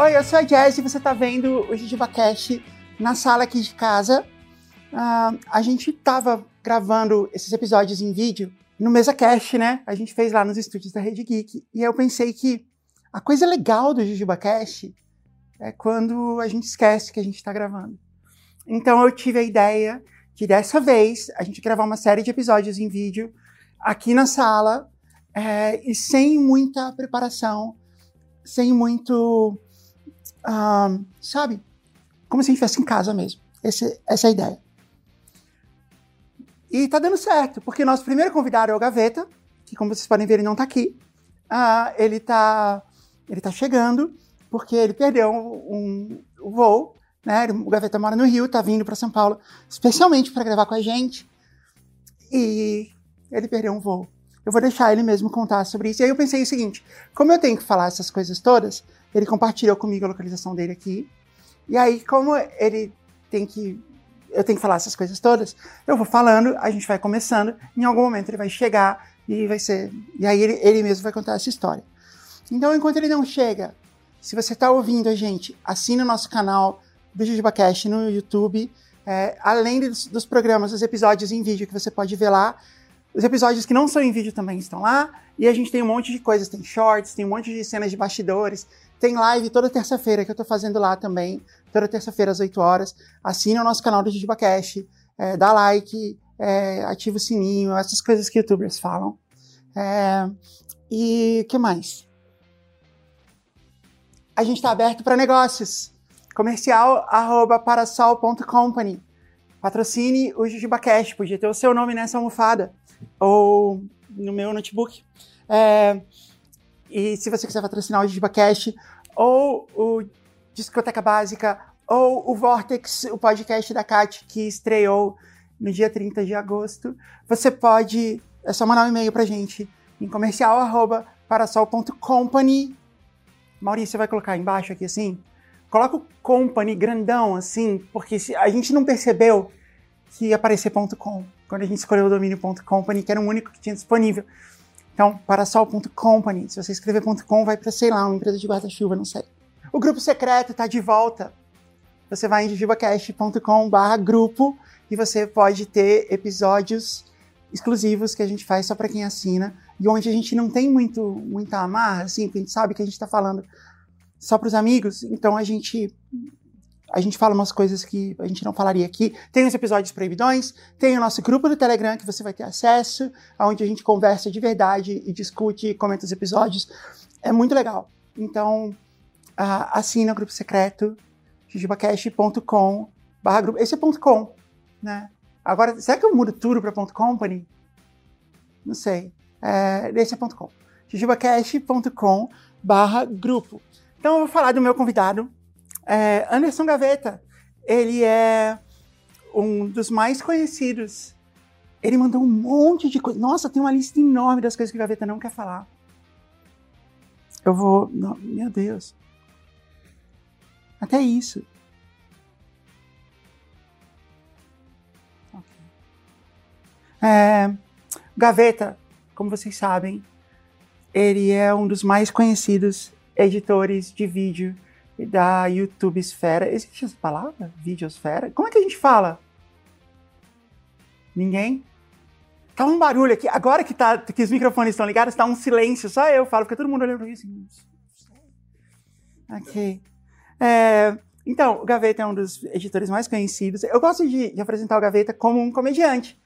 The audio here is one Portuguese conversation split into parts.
Oi, eu sou a Jess e você tá vendo o JujubaCast na sala aqui de casa. Uh, a gente tava gravando esses episódios em vídeo no MesaCast, né? A gente fez lá nos estúdios da Rede Geek. E eu pensei que a coisa legal do JujubaCast é quando a gente esquece que a gente está gravando. Então eu tive a ideia de dessa vez a gente gravar uma série de episódios em vídeo aqui na sala é, e sem muita preparação, sem muito ah, sabe? Como se a gente estivesse em casa mesmo. Esse, essa é a ideia. E tá dando certo, porque nosso primeiro convidado é o Gaveta, que como vocês podem ver, ele não tá aqui. Ah, ele, tá, ele tá chegando, porque ele perdeu um, um voo, né? O Gaveta mora no Rio, tá vindo para São Paulo, especialmente para gravar com a gente. E ele perdeu um voo. Eu vou deixar ele mesmo contar sobre isso. E aí eu pensei o seguinte: como eu tenho que falar essas coisas todas, ele compartilhou comigo a localização dele aqui. E aí, como ele tem que. Eu tenho que falar essas coisas todas, eu vou falando, a gente vai começando, em algum momento ele vai chegar e vai ser. E aí ele, ele mesmo vai contar essa história. Então, enquanto ele não chega, se você está ouvindo a gente, assina o nosso canal do JujubaCast no YouTube. É, além dos, dos programas, os episódios em vídeo que você pode ver lá. Os episódios que não são em vídeo também estão lá. E a gente tem um monte de coisas, tem shorts, tem um monte de cenas de bastidores, tem live toda terça-feira que eu tô fazendo lá também, toda terça-feira às 8 horas. Assine o nosso canal do JujubaCast, é, dá like, é, ativa o sininho, essas coisas que youtubers falam. É, e o que mais? A gente está aberto para negócios. Comercial arroba parasol.company. Patrocine o JujubaCast, podia ter o seu nome nessa almofada. Ou no meu notebook. É, e se você quiser patrocinar o JujubaCast, ou o Discoteca Básica, ou o Vortex, o podcast da Kat, que estreou no dia 30 de agosto, você pode. É só mandar um e-mail pra gente em comercial Maurício, vai colocar embaixo aqui assim? Coloca o company grandão assim, porque a gente não percebeu que ia aparecer .com quando a gente escolheu o domínio .company, que era o único que tinha disponível. Então, parasol.company, se você escrever .com, vai para, sei lá, uma empresa de guarda-chuva, não sei. O grupo secreto está de volta. Você vai em jujubacast.com grupo e você pode ter episódios exclusivos que a gente faz só para quem assina e onde a gente não tem muito muita amarra, assim, a gente sabe que a gente está falando só para os amigos, então a gente a gente fala umas coisas que a gente não falaria aqui. Tem os episódios proibidões, tem o nosso grupo do Telegram que você vai ter acesso, onde a gente conversa de verdade e discute comenta os episódios. É muito legal. Então, uh, assina o grupo secreto, jujubacast.com grupo. Esse é .com, né? Agora, será que eu mudo tudo para .company? Não sei. É, esse é ponto .com. jujubacast.com barra grupo. Então, eu vou falar do meu convidado, é, Anderson Gaveta, ele é um dos mais conhecidos. Ele mandou um monte de coisa. Nossa, tem uma lista enorme das coisas que o Gaveta não quer falar. Eu vou. Não, meu Deus. Até isso. É, Gaveta, como vocês sabem, ele é um dos mais conhecidos editores de vídeo da YouTube esfera. Existe essa palavra? Videosfera? Como é que a gente fala? Ninguém? Tá um barulho aqui. Agora que, tá, que os microfones estão ligados, tá um silêncio. Só eu falo, fica todo mundo olhando pra mim assim. Ok. É, então, o Gaveta é um dos editores mais conhecidos. Eu gosto de, de apresentar o Gaveta como um comediante.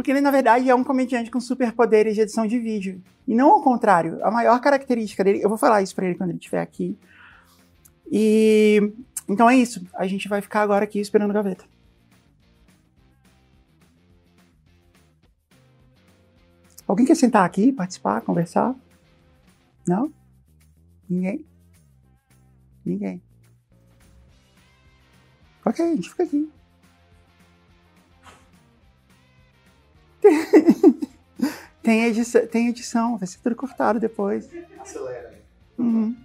Porque ele, na verdade, é um comediante com superpoderes de edição de vídeo. E não ao contrário. A maior característica dele, eu vou falar isso para ele quando ele estiver aqui, e então é isso. A gente vai ficar agora aqui esperando a gaveta. Alguém quer sentar aqui, participar, conversar? Não? Ninguém? Ninguém. Ok, a gente fica aqui. tem, edição, tem edição, vai ser tudo cortado depois. Acelera. Uhum.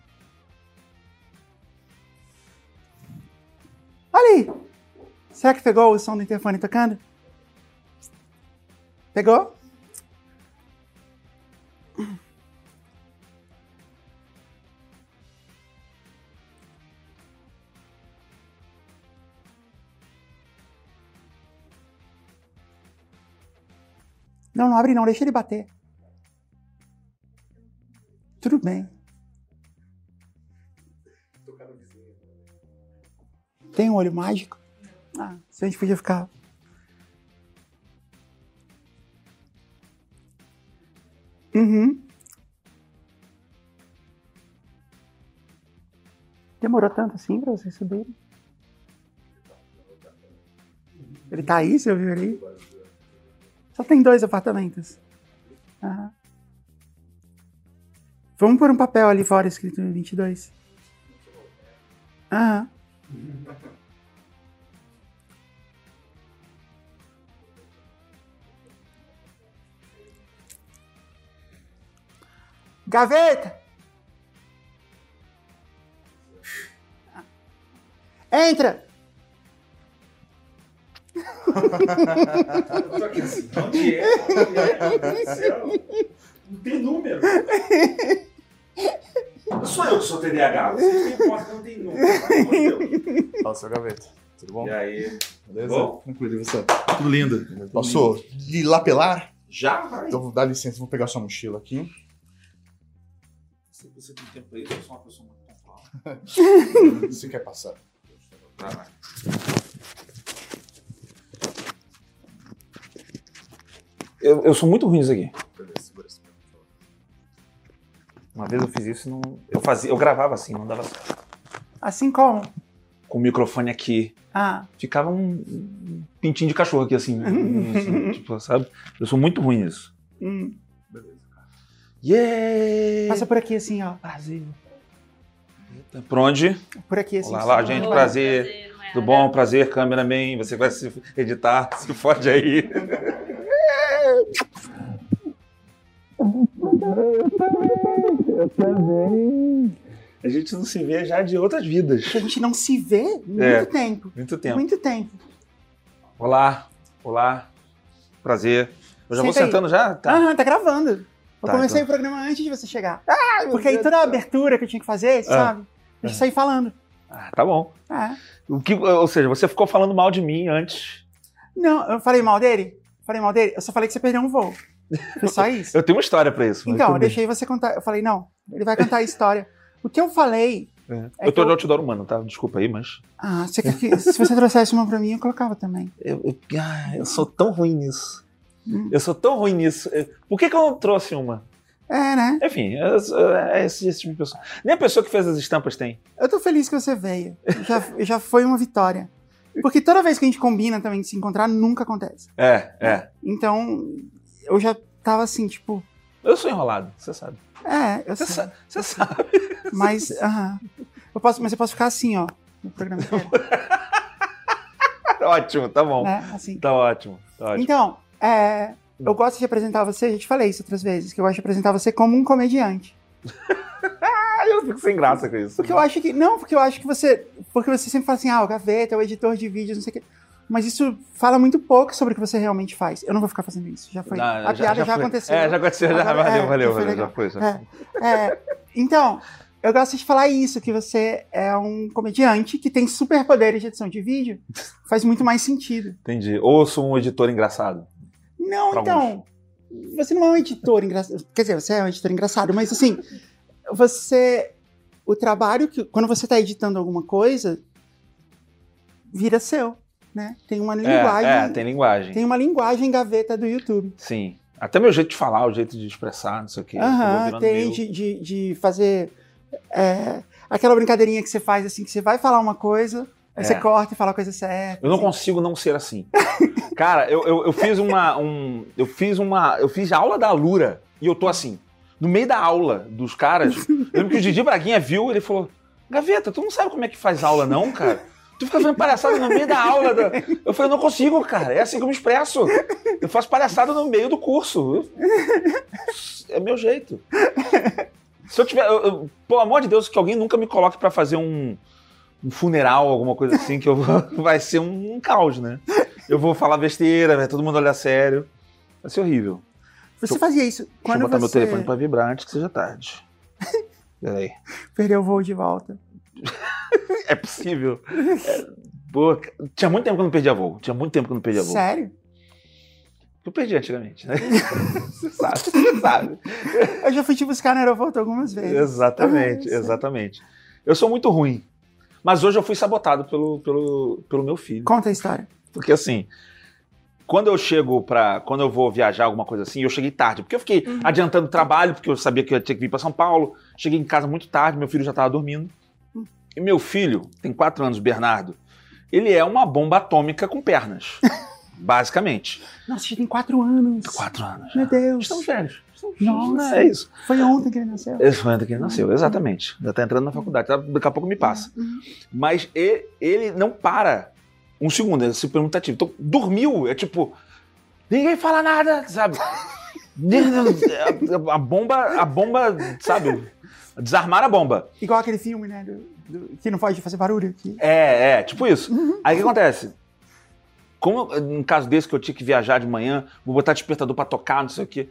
Olha aí! Será que pegou o som do interfone tocando? Pegou? Não, não abre não, deixa ele bater. Tudo bem. Tem um olho mágico? Ah, se a gente podia ficar. Uhum. Demorou tanto assim pra vocês subirem? Ele tá aí, você ouviu ali? Só tem dois apartamentos. Aham. Vamos pôr um papel ali fora escrito 22. Aham. Gaveta! Entra! Eu tô aqui assim, onde é? Onde é? Não tem número. Não sou eu que sou TDAH. Vocês têm porta que não tem número. Fala, seu gaveta. Tudo bom? E aí? Beleza? Bom? Tranquilo, você? Tudo lindo. Passou de lapelar? Já vai. Então dá licença, vou pegar sua mochila aqui. Se você tem tempo aí, eu sou uma pessoa muito pontual. Você quer passar? Vai Eu, eu sou muito ruim nisso aqui. Beleza, segura esse Uma vez eu fiz isso e não. Eu fazia, eu gravava assim, não dava certo. Assim como? Com o microfone aqui. Ah, Ficava um um pintinho de cachorro aqui, assim. assim, tipo, sabe? Eu sou muito ruim nisso. hum. Beleza, cara. Yeah! passa por aqui assim, ó. Brasil. Eita, Por onde? Por aqui assim. Olá, lá, gente, prazer. Tudo bom? Prazer, cameraman. Você vai se editar, se fode aí. Eu também. A gente não se vê já de outras vidas. A gente não se vê muito É. tempo. Muito tempo. Muito tempo. Olá, olá. Prazer. Eu já vou Senta aí. sentando já? Tá. Aham, tá gravando. Eu Tá, comecei então. o programa antes de você chegar. Meu Porque aí toda a abertura que eu tinha que fazer, Ah. sabe? A gente sair falando. Ah, tá bom. É. O que, ou seja, você ficou falando mal de mim antes. Não, eu falei mal dele? Falei mal dele? Eu só falei que você perdeu um voo. Foi só isso. Eu tenho uma história pra isso. Então, eu deixei você contar. Eu falei, não, ele vai contar a história. O que eu falei. É. É eu tô que de eu- outdoor humano, tá? Desculpa aí, mas. Ah, você que- se você trouxesse uma pra mim, eu colocava também. Eu, eu, ah, eu sou tão ruim nisso. Hum. Eu sou tão ruim nisso. Eh, Por que, que eu não trouxe uma? É, né? Enfim, eu- eu- é esse, esse tipo de pessoa. Nem a pessoa que fez as estampas tem. Eu tô feliz que você veio. Já, já foi uma vitória. Porque toda vez que a gente combina também de se encontrar, nunca acontece. É, é. Então, eu já tava assim, tipo, Eu sou enrolado, você sabe. é, eu Você sei. sabe. Você sabe. Mas, aham. Eu posso, mas eu posso ficar assim, ó, no programa inteiro, ótimo, tá bom. né? Assim. Tá ótimo, tá ótimo. Então, é, eu gosto de apresentar você, já te falei isso outras vezes, que eu gosto de apresentar você como um comediante. Eu fico sem graça com isso. Porque eu acho que. Não, porque eu acho que você. Porque você sempre fala assim, ah, o gaveta, é o editor de vídeos, não sei o quê. Mas isso fala muito pouco sobre o que você realmente faz. Eu não vou ficar fazendo isso. Já foi. Ah, a piada já, foi. aconteceu. É, já aconteceu, já. Agora- valeu, é, valeu, já valeu. Já foi, já É. É, então, eu gosto de falar isso, que você é um comediante que tem superpoderes de edição de vídeo. Faz muito mais sentido. Entendi. Ou sou um editor engraçado. Não, Pra então. Você não é um editor engraçado. Quer dizer, você é um editor engraçado, mas assim, você. O trabalho que. Quando você está editando alguma coisa, vira seu. Né? Tem uma linguagem. É, é, tem linguagem. tem uma linguagem gaveta do YouTube. Sim. Até meu jeito de falar, o jeito de expressar, não sei o quê. Aham, tem de, de, de fazer. é, aquela brincadeirinha que você faz assim, que você vai falar uma coisa, aí É. você corta e fala a coisa certa. Eu não assim. consigo não ser assim. Cara, eu, eu, eu fiz uma. Um, eu fiz uma. Eu fiz aula da Alura e eu tô assim. No meio da aula dos caras. Eu lembro que o Didi Braguinha viu ele falou: Gaveta, tu não sabe como é que faz aula, não, cara? Tu fica fazendo palhaçada no meio da aula. da-" Eu falei, não consigo, cara. É assim que eu me expresso. Eu faço palhaçada no meio do curso. É meu jeito. Se eu tiver. eu- eu- pelo amor de Deus, que alguém nunca me coloque pra fazer um. um funeral, alguma coisa assim, que eu vou, vai ser um, um caos, né? Eu vou falar besteira, vai todo mundo olhar sério. Vai ser horrível. Você fazia isso Deixa eu quando botar meu você telefone pra vibrar antes que seja tarde. Peraí. perdeu o voo de volta. É possível. É, pô, tinha muito tempo que eu não perdia voo. Tinha muito tempo que eu não perdia voo. Sério? Eu perdi antigamente, né? Você sabe, você sabe. Eu já fui te buscar no aeroporto algumas vezes. Exatamente, Ah, exatamente. Eu sou muito ruim. Mas hoje eu fui sabotado pelo, pelo, pelo meu filho. Conta a história. Porque assim, quando eu chego pra. Quando eu vou viajar, alguma coisa assim, eu cheguei tarde. Porque eu fiquei Uhum. adiantando trabalho, porque eu sabia que eu ter que vir pra São Paulo. Cheguei em casa muito tarde, meu filho já tava dormindo. E meu filho, tem quatro anos, Bernardo, ele é uma bomba atômica com pernas. basicamente. Nossa, você tem quatro anos. Quatro anos. Meu Deus. Estamos velhos. Estamos Nossa. É isso. Foi ontem que ele nasceu. Esse foi ontem que ele nasceu, exatamente. Já tá entrando na faculdade, tá- daqui a pouco me passa. Uhum. Mas ele, ele não para um segundo, é super mutativo. Então, dormiu, é tipo, ninguém fala nada, sabe? a, a bomba, a bomba, sabe? Desarmar a bomba. Igual aquele filme, né? do- que não pode fazer barulho aqui. É, é, tipo isso. Aí o que acontece? Como no caso desse que eu tinha que viajar de manhã, vou botar despertador pra tocar, não sei o quê.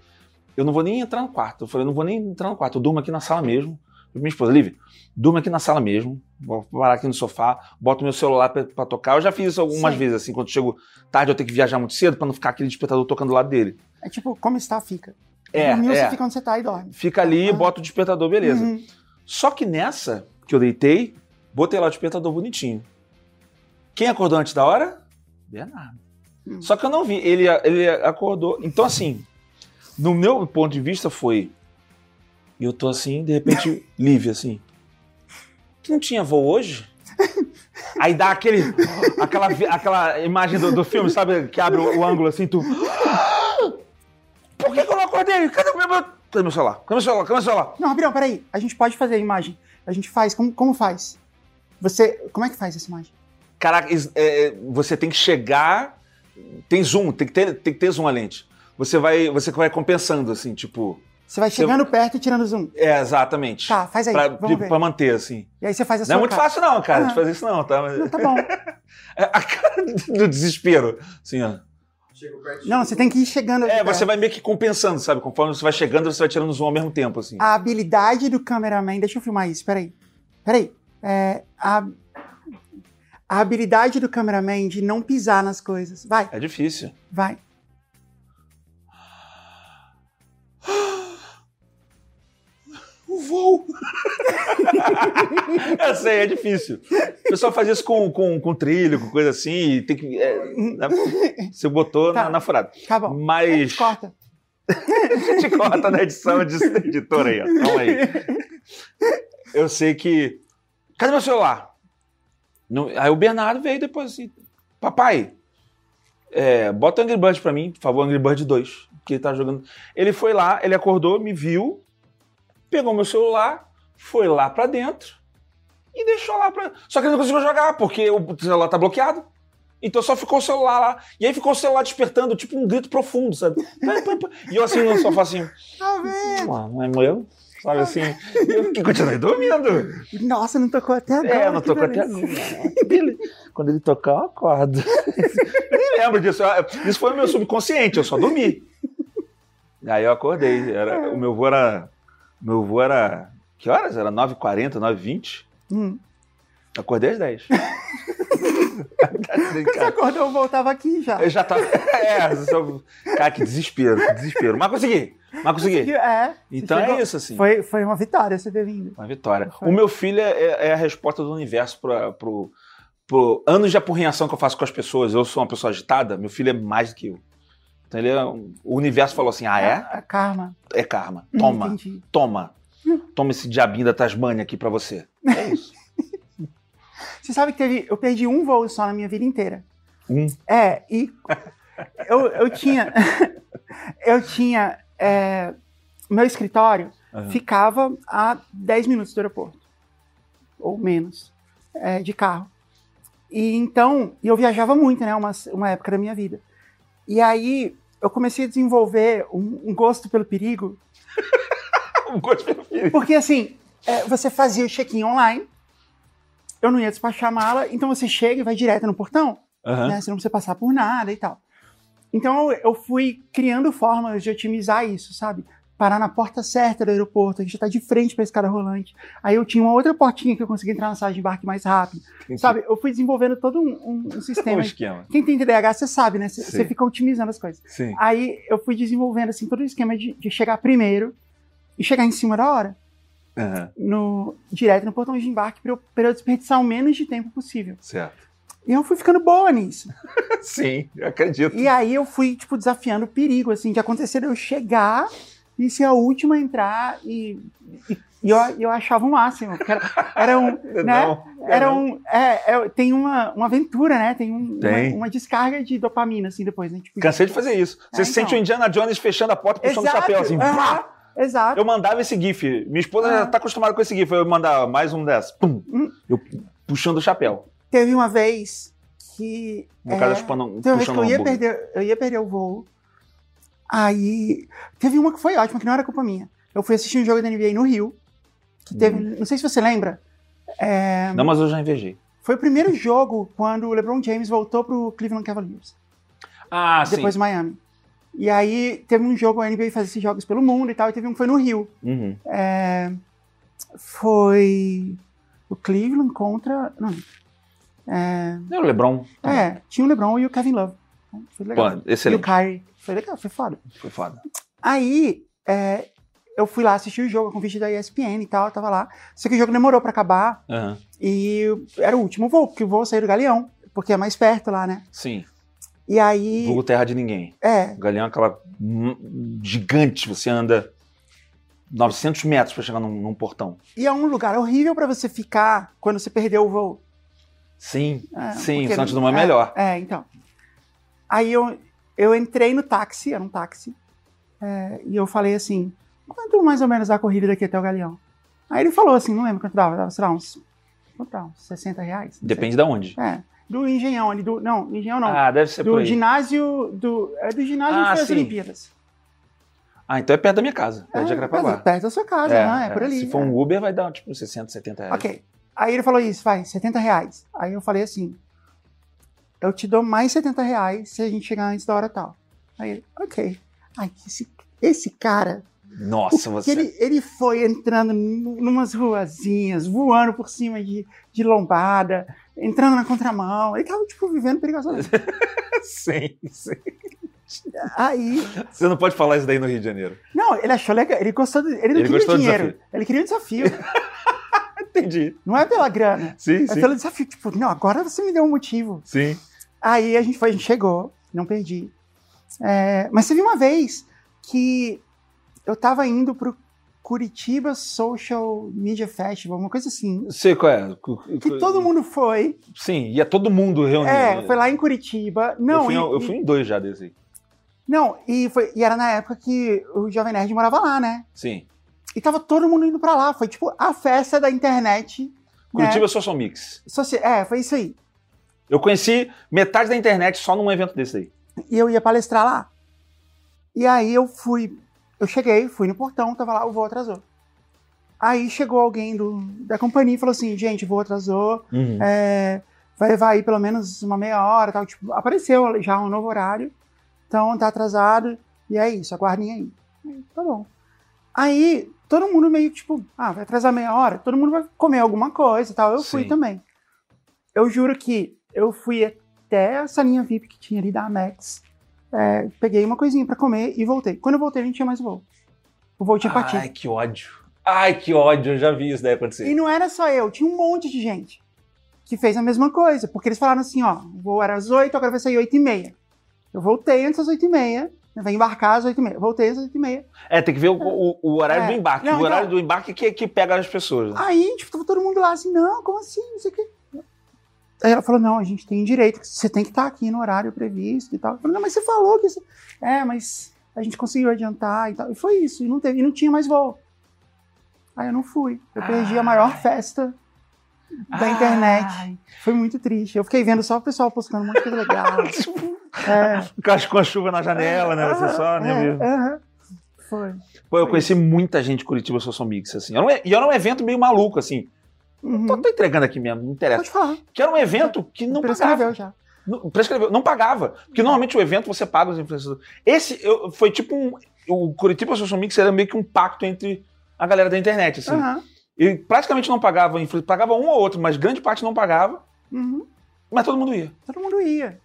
Eu não vou nem entrar no quarto. Eu falei, eu não vou nem entrar no quarto, eu durmo aqui na sala mesmo. Minha esposa, Lívia, durmo aqui na sala mesmo, vou parar aqui no sofá, boto meu celular pra, pra tocar. Eu já fiz isso algumas Sim. vezes, assim, quando chego tarde eu tenho que viajar muito cedo pra não ficar aquele despertador tocando do lado dele. É tipo, como está, fica. É, Dormiu, é. você fica onde você tá e dorme. Fica ali, Ah. bota o despertador, beleza. Uhum. Só que nessa que eu deitei, botei lá o despertador bonitinho. Quem acordou antes da hora? Bernardo. Hum. Só que eu não vi, ele, ele acordou. Então, assim, no meu ponto de vista foi. Eu tô assim, de repente, Lívia, assim. Tu não tinha voo hoje? Aí dá aquele, aquela, aquela imagem do, do filme, sabe? Que abre o, o ângulo assim, tu. Por que, que eu não acordei? Cadê o meu. Cadê meu celular? Cadê meu celular? Cadê meu celular? Não, Gabriel, peraí. A gente pode fazer a imagem. A gente faz. Como, como faz? Você. Como é que faz essa imagem? Caraca, é, é, você tem que chegar. Tem zoom, tem que ter, tem que ter zoom a lente. Você vai, você vai compensando, assim, tipo. Você vai Você- chegando perto e tirando zoom. É, exatamente. Tá, faz aí. Pra, vamos ver. pra manter, assim. E aí você faz a Não é muito cara. fácil, não, cara, de Ah. fazer isso, não, tá? Não, tá bom. É a cara do desespero. Assim, ó. Não, você tem que ir chegando. É, você vai meio que compensando, sabe? Conforme você vai chegando, você vai tirando zoom ao mesmo tempo, assim. A habilidade do cameraman. Deixa eu filmar isso, peraí. Peraí. É, a, a habilidade do cameraman de não pisar nas coisas. Vai, É difícil. vai. Eu sei, é difícil. O pessoal faz isso com, com, com trilho, com coisa assim, tem que. é, né? você botou Tá. na, na furada. Tá bom. Mas. Corta. A gente corta na edição de editor aí, ó. Calma aí. Eu sei que. Cadê meu celular? Não- Aí o Bernardo veio depois assim. Papai, é, bota o Angry Bird pra mim, por favor, Angry Bird 2. Porque ele tá jogando. Ele foi lá, ele acordou, me viu, pegou meu celular, foi lá pra dentro e deixou lá pra. Só que ele não conseguiu jogar, porque o celular tá bloqueado. Então só ficou o celular lá. E aí ficou o celular despertando, tipo um grito profundo, sabe? E eu assim no sofá assim. Tá vendo? "Ah, Não é meu? Sabe assim? E eu que continuei dormindo. Nossa, não tocou até agora. É, não tocou até agora. Quando ele tocar, eu acordo. Eu nem lembro disso. Isso foi no meu subconsciente, eu só dormi. Aí eu acordei. Era, o meu voo era. Meu voo era. Que horas? Era 9h40, 9h20. Hum. Acordei às 10. Você acordou, eu voltava aqui já. Eu já tava. É, só- cara, que desespero, que desespero. Mas consegui, mas consegui. É. Então Chegou- é isso, assim. Foi, foi uma vitória você ter vindo. Uma vitória. Foi. O meu filho é, é a resposta do universo para pro, pro anos de apurrinhação que eu faço com as pessoas. Eu sou uma pessoa agitada, meu filho é mais do que eu. Então ele é, um- o universo falou assim: ah, é? A, a karma. É karma. Hum, Toma, entendi. toma. Toma esse diabinho da Tasmânia aqui pra você. É isso. Você sabe que teve. Eu perdi um voo só na minha vida inteira. Um. É, e eu, eu tinha. eu tinha. é, meu escritório Aham. ficava a 10 minutos do aeroporto. Ou menos. é, de carro. E então, eu viajava muito, né? Uma, uma época da minha vida. E aí eu comecei a desenvolver um, um gosto pelo perigo. Um gosto meu filho. Porque assim, é, você fazia o check-in online. eu não ia despachar a mala, então você chega e vai direto no portão, Aham. né? Você não precisa passar por nada e tal. Então eu fui criando formas de otimizar isso, sabe? Parar na porta certa do aeroporto, a gente tá de frente pra escada rolante. Aí eu tinha uma outra portinha que eu conseguia entrar na sala de embarque mais rápido. Sabe? Eu fui desenvolvendo todo um, um- um sistema. esquema? Quem tem TDAH, você sabe, né? Você- fica otimizando as coisas. Sim. Aí eu fui desenvolvendo assim todo o esquema de, de chegar primeiro e chegar em cima da hora, Aham. no, direto no portão de embarque, pra eu, pra eu desperdiçar o menos de tempo possível. Certo. E eu fui ficando boa nisso. Sim, eu acredito. E aí eu fui, tipo, desafiando o perigo, assim, de acontecer de eu chegar e ser a última a entrar e, e, e eu, eu achava o máximo. Era, era um, né? Não, Era um, é, é, tem uma, uma aventura, né? Tem, um, Tem. Uma, uma descarga de dopamina, assim, depois, né? Tipo, Cansei de fazer isso. Você É, se sente então. o Indiana Jones fechando a porta, puxando o chapéu assim. aham, pá! Exato. Eu mandava esse GIF. Minha esposa Ah. já tá acostumada com esse GIF. Eu mandava mais um dessas. Pum. Hum. Eu puxando o chapéu. Teve uma vez que. No é, caso, chupando, Teve uma vez que eu ia, perder, eu ia perder o voo. Aí. Teve uma que foi ótima, que não era culpa minha. Eu fui assistir um jogo da NBA no Rio. Que teve. Hum. Não sei se você lembra. é, Não, mas eu já invejei. foi o primeiro jogo quando o LeBron James voltou pro Cleveland Cavaliers. Ah, depois Miami. E aí teve um jogo, a NBA faz esses jogos pelo mundo e tal, e teve um que foi no Rio. Uhum. É, foi o Cleveland contra. Não, é, É o LeBron. é, tinha o LeBron e o Kevin Love. Foi legal. Pô, e o excelente. Kyrie. Foi legal, foi foda. Foi foda. Aí, é, eu fui lá assistir o jogo, a convite da ESPN e tal, eu tava lá. Só que o jogo demorou pra acabar Aham. e era o último voo, porque o voo saiu do Galeão, porque é mais perto lá, né? Sim. E aí, Vulgo terra de ninguém. é, O Galeão é aquela gigante, você anda 900 metros pra chegar num, num portão. e é um lugar horrível pra você ficar quando você perdeu o voo. Sim, É, sim, o Santos Dumont é é, melhor. É, então. Aí eu, eu entrei no táxi, era um táxi, é, e eu falei assim, quanto mais ou menos a corrida daqui até o Galeão? Aí ele falou assim, não lembro quanto dava, dava, sei lá, uns, quanto dava, uns 60 reais? Sei. Depende de onde. É, do Engenhão ali, do, não, Engenhão não, Ah, deve ser por do aí. ginásio, do, é do ginásio Ah, onde foi as sim. Olimpíadas. Ah, então é perto da minha casa, perto de É, Jacarepaguá. perto da sua casa, né? É, por ali. Se for é. um Uber, vai dar tipo 60, 70 reais. Ok. Aí ele falou isso, vai, 70 reais. Aí eu falei assim, eu te dou mais 70 reais se a gente chegar antes da hora tal. Aí ele, ok. Aí esse, esse cara, Nossa, você. ele, ele foi entrando num- numas ruazinhas, voando por cima de, de lombada, entrando na contramão. Ele tava, tipo, vivendo perigosamente. sim, sim. Aí, Você não pode falar isso daí no Rio de Janeiro. não, ele achou legal, ele gostou, do, ele não Ele queria dinheiro, ele queria o desafio. Entendi. não é pela grana, Sim, é sim. pelo desafio. Tipo, não, agora você me deu um motivo. Sim. Aí a gente foi, a gente chegou, não perdi. É, mas teve uma vez que eu tava indo pro Curitiba Social Media Festival, uma coisa assim. Sei qual é. Que todo mundo foi. Sim, ia todo mundo reunido. É, foi lá em Curitiba. Não, eu, fui, e, eu fui em dois já desse aí. não e, foi, e era na época que o Jovem Nerd morava lá, né? Sim. E tava todo mundo indo pra lá. Foi tipo a festa da internet. Curitiba Social Mix. Soci- É, foi isso aí. Eu conheci metade da internet só num evento desse aí. E eu ia palestrar lá. E aí eu fui, eu cheguei, fui no portão, tava lá, o voo atrasou. Aí chegou alguém do, da companhia e falou assim, gente, o voo atrasou, Uhum. é, vai levar aí pelo menos uma meia hora, tal. Tipo, apareceu já um novo horário, então tá atrasado, e é isso, aguardem. Aí, Tá bom. Aí, todo mundo meio tipo, ah, vai atrasar meia hora, todo mundo vai comer alguma coisa e tal. Eu fui Sim. também. Eu juro que eu fui até a salinha VIP que tinha ali da Amex, é, peguei uma coisinha pra comer e voltei. Quando eu voltei, a gente tinha mais voo. O voo tinha partido. Ai, que ódio. Ai, que ódio. Eu já vi isso daí acontecer. E não era só eu, tinha um monte de gente que fez a mesma coisa, porque eles falaram assim, ó, o voo era às 8, agora vai sair 8 e meia. Eu voltei antes das 8 e meia, vai embarcar às 8 e meia. Voltei às 8 e meia. É, tem que ver o, o- o horário É. do embarque. Não, o horário então- do embarque que, que pega as pessoas. né? Aí, tipo, tava todo mundo lá assim, não, como assim, não sei o quê. Aí ela falou, não, a gente tem direito, você tem que estar aqui no horário previsto e tal. Eu falei, não, mas você falou que... Você... É, mas a gente conseguiu adiantar e tal. E foi isso, e não, teve, e não tinha mais voo. Aí eu não fui. Eu perdi a maior festa da internet. Foi muito triste. Eu fiquei vendo só o pessoal postando um monte de coisa legal. é, Ficar com a chuva na janela, né? Você só, né? é. Foi. Pô, eu conheci muita gente de Curitiba Social Mix, assim. E era um evento meio maluco, assim. Uhum. Tô, tô entregando aqui mesmo, não interessa. Pode falar. Que era um evento que não pagava. Prescreveu já. Não, prescreveu, não pagava. Porque normalmente o evento você paga os influenciadores. Esse eu- foi tipo um. O Curitiba Social Mix era meio que um pacto entre a galera da internet, assim. Aham. Ele praticamente não pagava, pagava um ou outro, mas grande parte não pagava, Uhum. mas todo mundo ia. Todo mundo ia.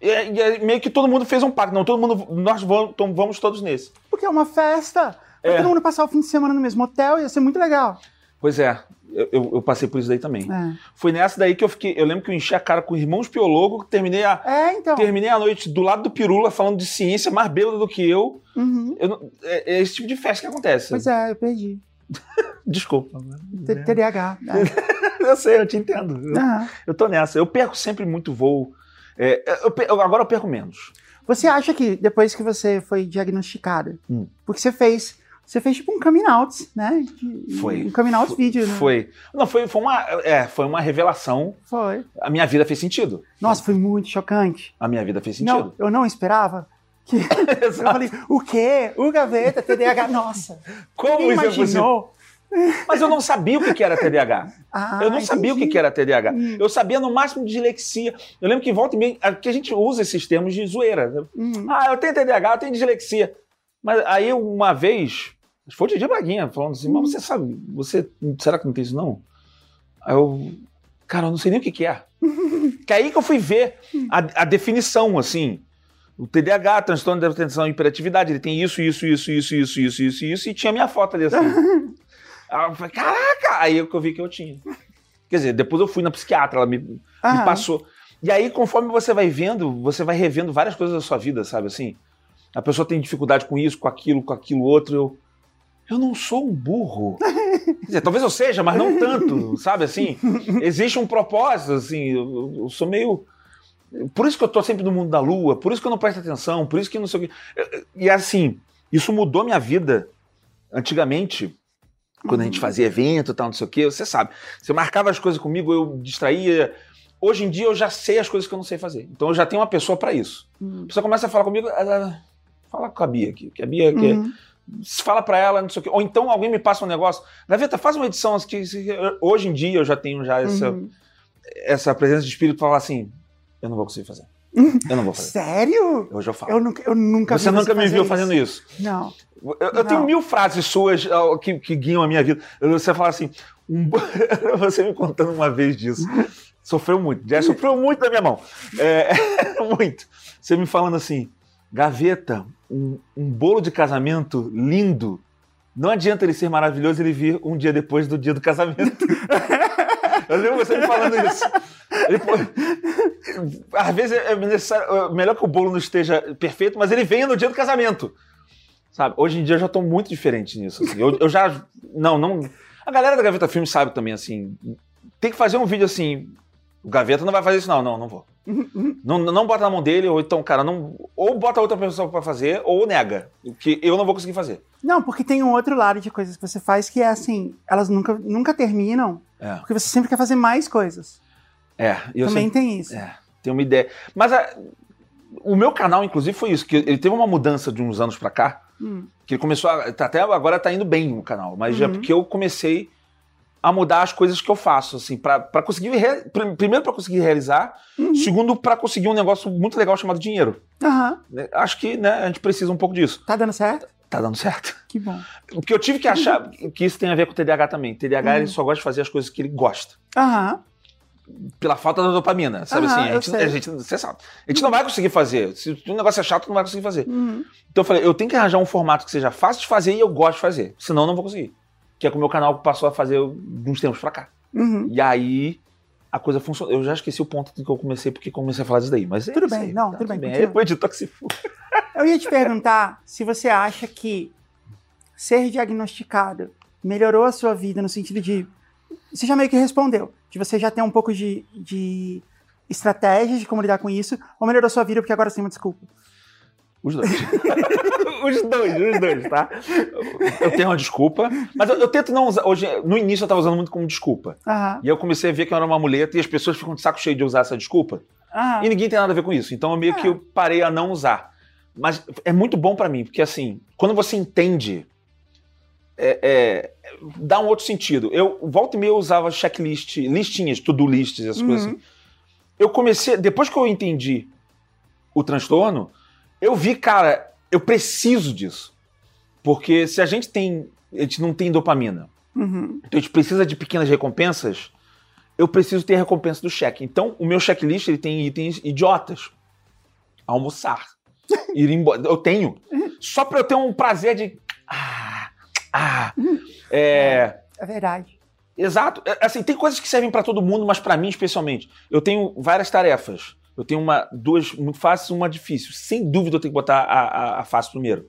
E, e aí meio que todo mundo fez um pacto. Não, todo mundo. Nós vamos, vamos todos nesse. Porque é uma festa. É. todo mundo passar o fim de semana no mesmo hotel, ia ser muito legal. Pois é, eu, eu- eu passei por isso daí também. É, Foi nessa daí que eu fiquei. Eu lembro que eu enchi a cara com irmãos piologo, terminei a. É, então. Terminei a noite do lado do Pirula falando de ciência, mais bêbado do que eu. Uhum. Eu é, é esse tipo de festa que acontece. Pois é, eu perdi. Desculpa. T- TDAH. É. Eu sei, eu te entendo. Eu, Aham. eu tô nessa. Eu perco sempre muito voo. É, eu eu- agora eu perco menos. Você acha que depois que você foi diagnosticada, Hum. porque você fez, você fez tipo um coming out, né? De- Foi. Um coming out Foi- vídeo, né? Foi. Não, foi, foi, uma, é, foi uma revelação. Foi. A minha vida fez sentido. Nossa, foi muito chocante. A minha vida fez Não, sentido. eu não esperava. Que... eu falei, o quê? O gaveta, TDAH. Nossa, Como isso é imaginou. Mas eu não sabia o que era TDAH. Ah, Eu não sabia o que era TDAH. Hum. Eu sabia no máximo de dislexia. Eu lembro que volta e meia, que a gente usa esses termos de zoeira. Hum. Ah, eu tenho TDAH, eu tenho dislexia. Mas aí uma vez, foi o Didi Braguinha falando assim, mas você sabe, você, será que não tem isso não? Aí eu, cara, eu não sei nem o que que é. que aí que eu fui ver a, a definição, assim. O TDAH, transtorno de atenção e hiperatividade, ele tem isso, isso, isso, isso, isso, isso, isso, isso, e tinha minha foto ali assim. Aí eu falei, caraca! Aí eu que eu vi que eu tinha. Quer dizer, depois eu fui na psiquiatra, ela me, me passou. E aí, conforme você vai vendo, você vai revendo várias coisas da sua vida, sabe assim? A pessoa tem dificuldade com isso, com aquilo, com aquilo outro. Eu, eu não sou um burro. Quer dizer, talvez eu seja, mas não tanto, sabe assim? Existe um propósito, assim. Eu, eu sou meio. Por isso que eu tô sempre no mundo da lua, por isso que eu não presto atenção, por isso que não sei o quê. E assim, isso mudou minha vida. Antigamente, quando a gente fazia evento e tal, não sei o quê, você sabe. Você marcava as coisas comigo, eu distraía. Hoje em dia eu já sei as coisas que eu não sei fazer. Então eu já tenho uma pessoa para isso. Hum. A pessoa começa a falar comigo, ela- fala com a Bia aqui, que a Bia que Uhum. se fala para ela, não sei o quê. Ou então alguém me passa um negócio, Gaveta, faz uma edição que hoje em dia eu já tenho já essa, Uhum. essa presença de espírito para falar assim, eu não vou conseguir fazer. Eu não vou fazer. Sério? Hoje eu falo. Eu nunca, eu nunca Você nunca me viu fazendo isso. Não. Eu, eu tenho mil frases suas que, que guiam a minha vida. Você fala assim, um você me contando uma vez disso. Sofreu muito. Já sofreu muito da minha mão. É, muito. Você me falando assim, gaveta, um, um bolo de casamento lindo. Não adianta ele ser maravilhoso ele vir um dia depois do dia do casamento. Eu lembro você me falando isso. Ele, pô, às vezes é necessário, é melhor que o bolo não esteja perfeito, mas ele venha no dia do casamento. Sabe? Hoje em dia eu já tô muito diferente nisso. assim. Eu, eu já. Não, não. A galera da Gaveta Filme sabe também, assim. Tem que fazer um vídeo assim. O Gaveta não vai fazer isso, não. Não, não vou. Não, não bota na mão dele, ou então, cara, não. Ou bota outra pessoa pra fazer, ou nega. Que eu não vou conseguir fazer. Não, porque tem um outro lado de coisas que você faz que é assim, elas nunca, nunca terminam, É. porque você sempre quer fazer mais coisas. É. e eu Também sempre- tem isso. É, tem uma ideia. Mas a- o meu canal, inclusive, foi isso, que ele teve uma mudança de uns anos pra cá, Hum. que ele começou a, tá- até agora tá indo bem o canal, mas é Uhum. porque eu comecei a mudar as coisas que eu faço, assim, pra pra conseguir, primeiro pra conseguir realizar, Uhum. segundo pra conseguir um negócio muito legal chamado dinheiro. Né? Acho que, né, a gente precisa um pouco disso. Tá dando certo? Tá dando certo. Que bom. Porque eu tive que achar que isso tem a ver com o TDAH também. TDAH, Uhum. ele só gosta de fazer as coisas que ele gosta. Aham. Pela falta da dopamina, sabe Aham, assim? A gente, a gente- você sabe. A gente não vai conseguir fazer. Se o negócio é chato, não vai conseguir fazer. Uhum. Então eu falei, eu tenho que arranjar um formato que seja fácil de fazer e eu gosto de fazer. Senão eu não vou conseguir. Que é que o meu canal passou a fazer de uns tempos pra cá. Uhum. E aí a coisa funcionou. Eu já esqueci o ponto que eu comecei, porque comecei a falar disso daí. Mas é Tudo bem, aí, não, tá tudo bem, Aí continua. o editor que se for. Eu ia te perguntar se você acha que ser diagnosticado melhorou a sua vida no sentido de. Você já meio que respondeu. De você já ter um pouco de, de estratégia de como lidar com isso, ou melhorou a sua vida porque agora você tem uma desculpa? Os dois. os dois, os dois, tá? Eu tenho uma desculpa, mas eu, eu tento não usar. Hoje, no início eu tava usando muito como desculpa. Aham. E eu comecei a ver que eu era uma muleta e as pessoas ficam de saco cheio de usar essa desculpa. Aham. E ninguém tem nada a ver com isso. Então eu meio que eu parei a não usar. Mas é muito bom pra mim, porque assim, quando você entende, é, é- dá um outro sentido. Eu, volta e meia, eu usava checklist, listinhas, to-do lists, essas coisas Uhum. assim. Eu comecei, depois que eu entendi o transtorno, eu vi, cara, eu preciso disso. Porque se a gente tem, a gente não tem dopamina, Uhum. então a gente precisa de pequenas recompensas, eu preciso ter a recompensa do cheque. Então, o meu checklist ele tem itens idiotas. Almoçar. Ir embora. Eu tenho. Só pra eu ter um prazer de. Ah, ah. É. É verdade. Exato. É, Assim, tem coisas que servem pra todo mundo, mas pra mim especialmente. Eu tenho várias tarefas. Eu tenho uma, duas muito fáceis e uma difícil. Sem dúvida eu tenho que botar a, a, a fácil primeiro.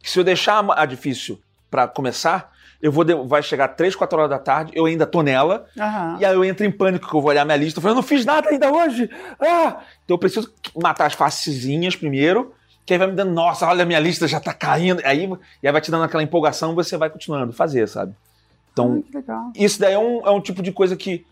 Que se eu deixar a difícil pra começar, eu vou de- vai chegar 3, 4 horas da tarde, eu ainda tô nela, Aham. e aí eu entro em pânico, que eu vou olhar minha lista, eu falo, eu não fiz nada ainda hoje. Ah! Então eu preciso matar as facezinhas primeiro, que aí vai me dando, nossa, olha a minha lista já tá caindo. Aí, e aí vai te dando aquela empolgação, você vai continuando a fazer, sabe? Então, legal. isso daí é um, é um tipo de coisa que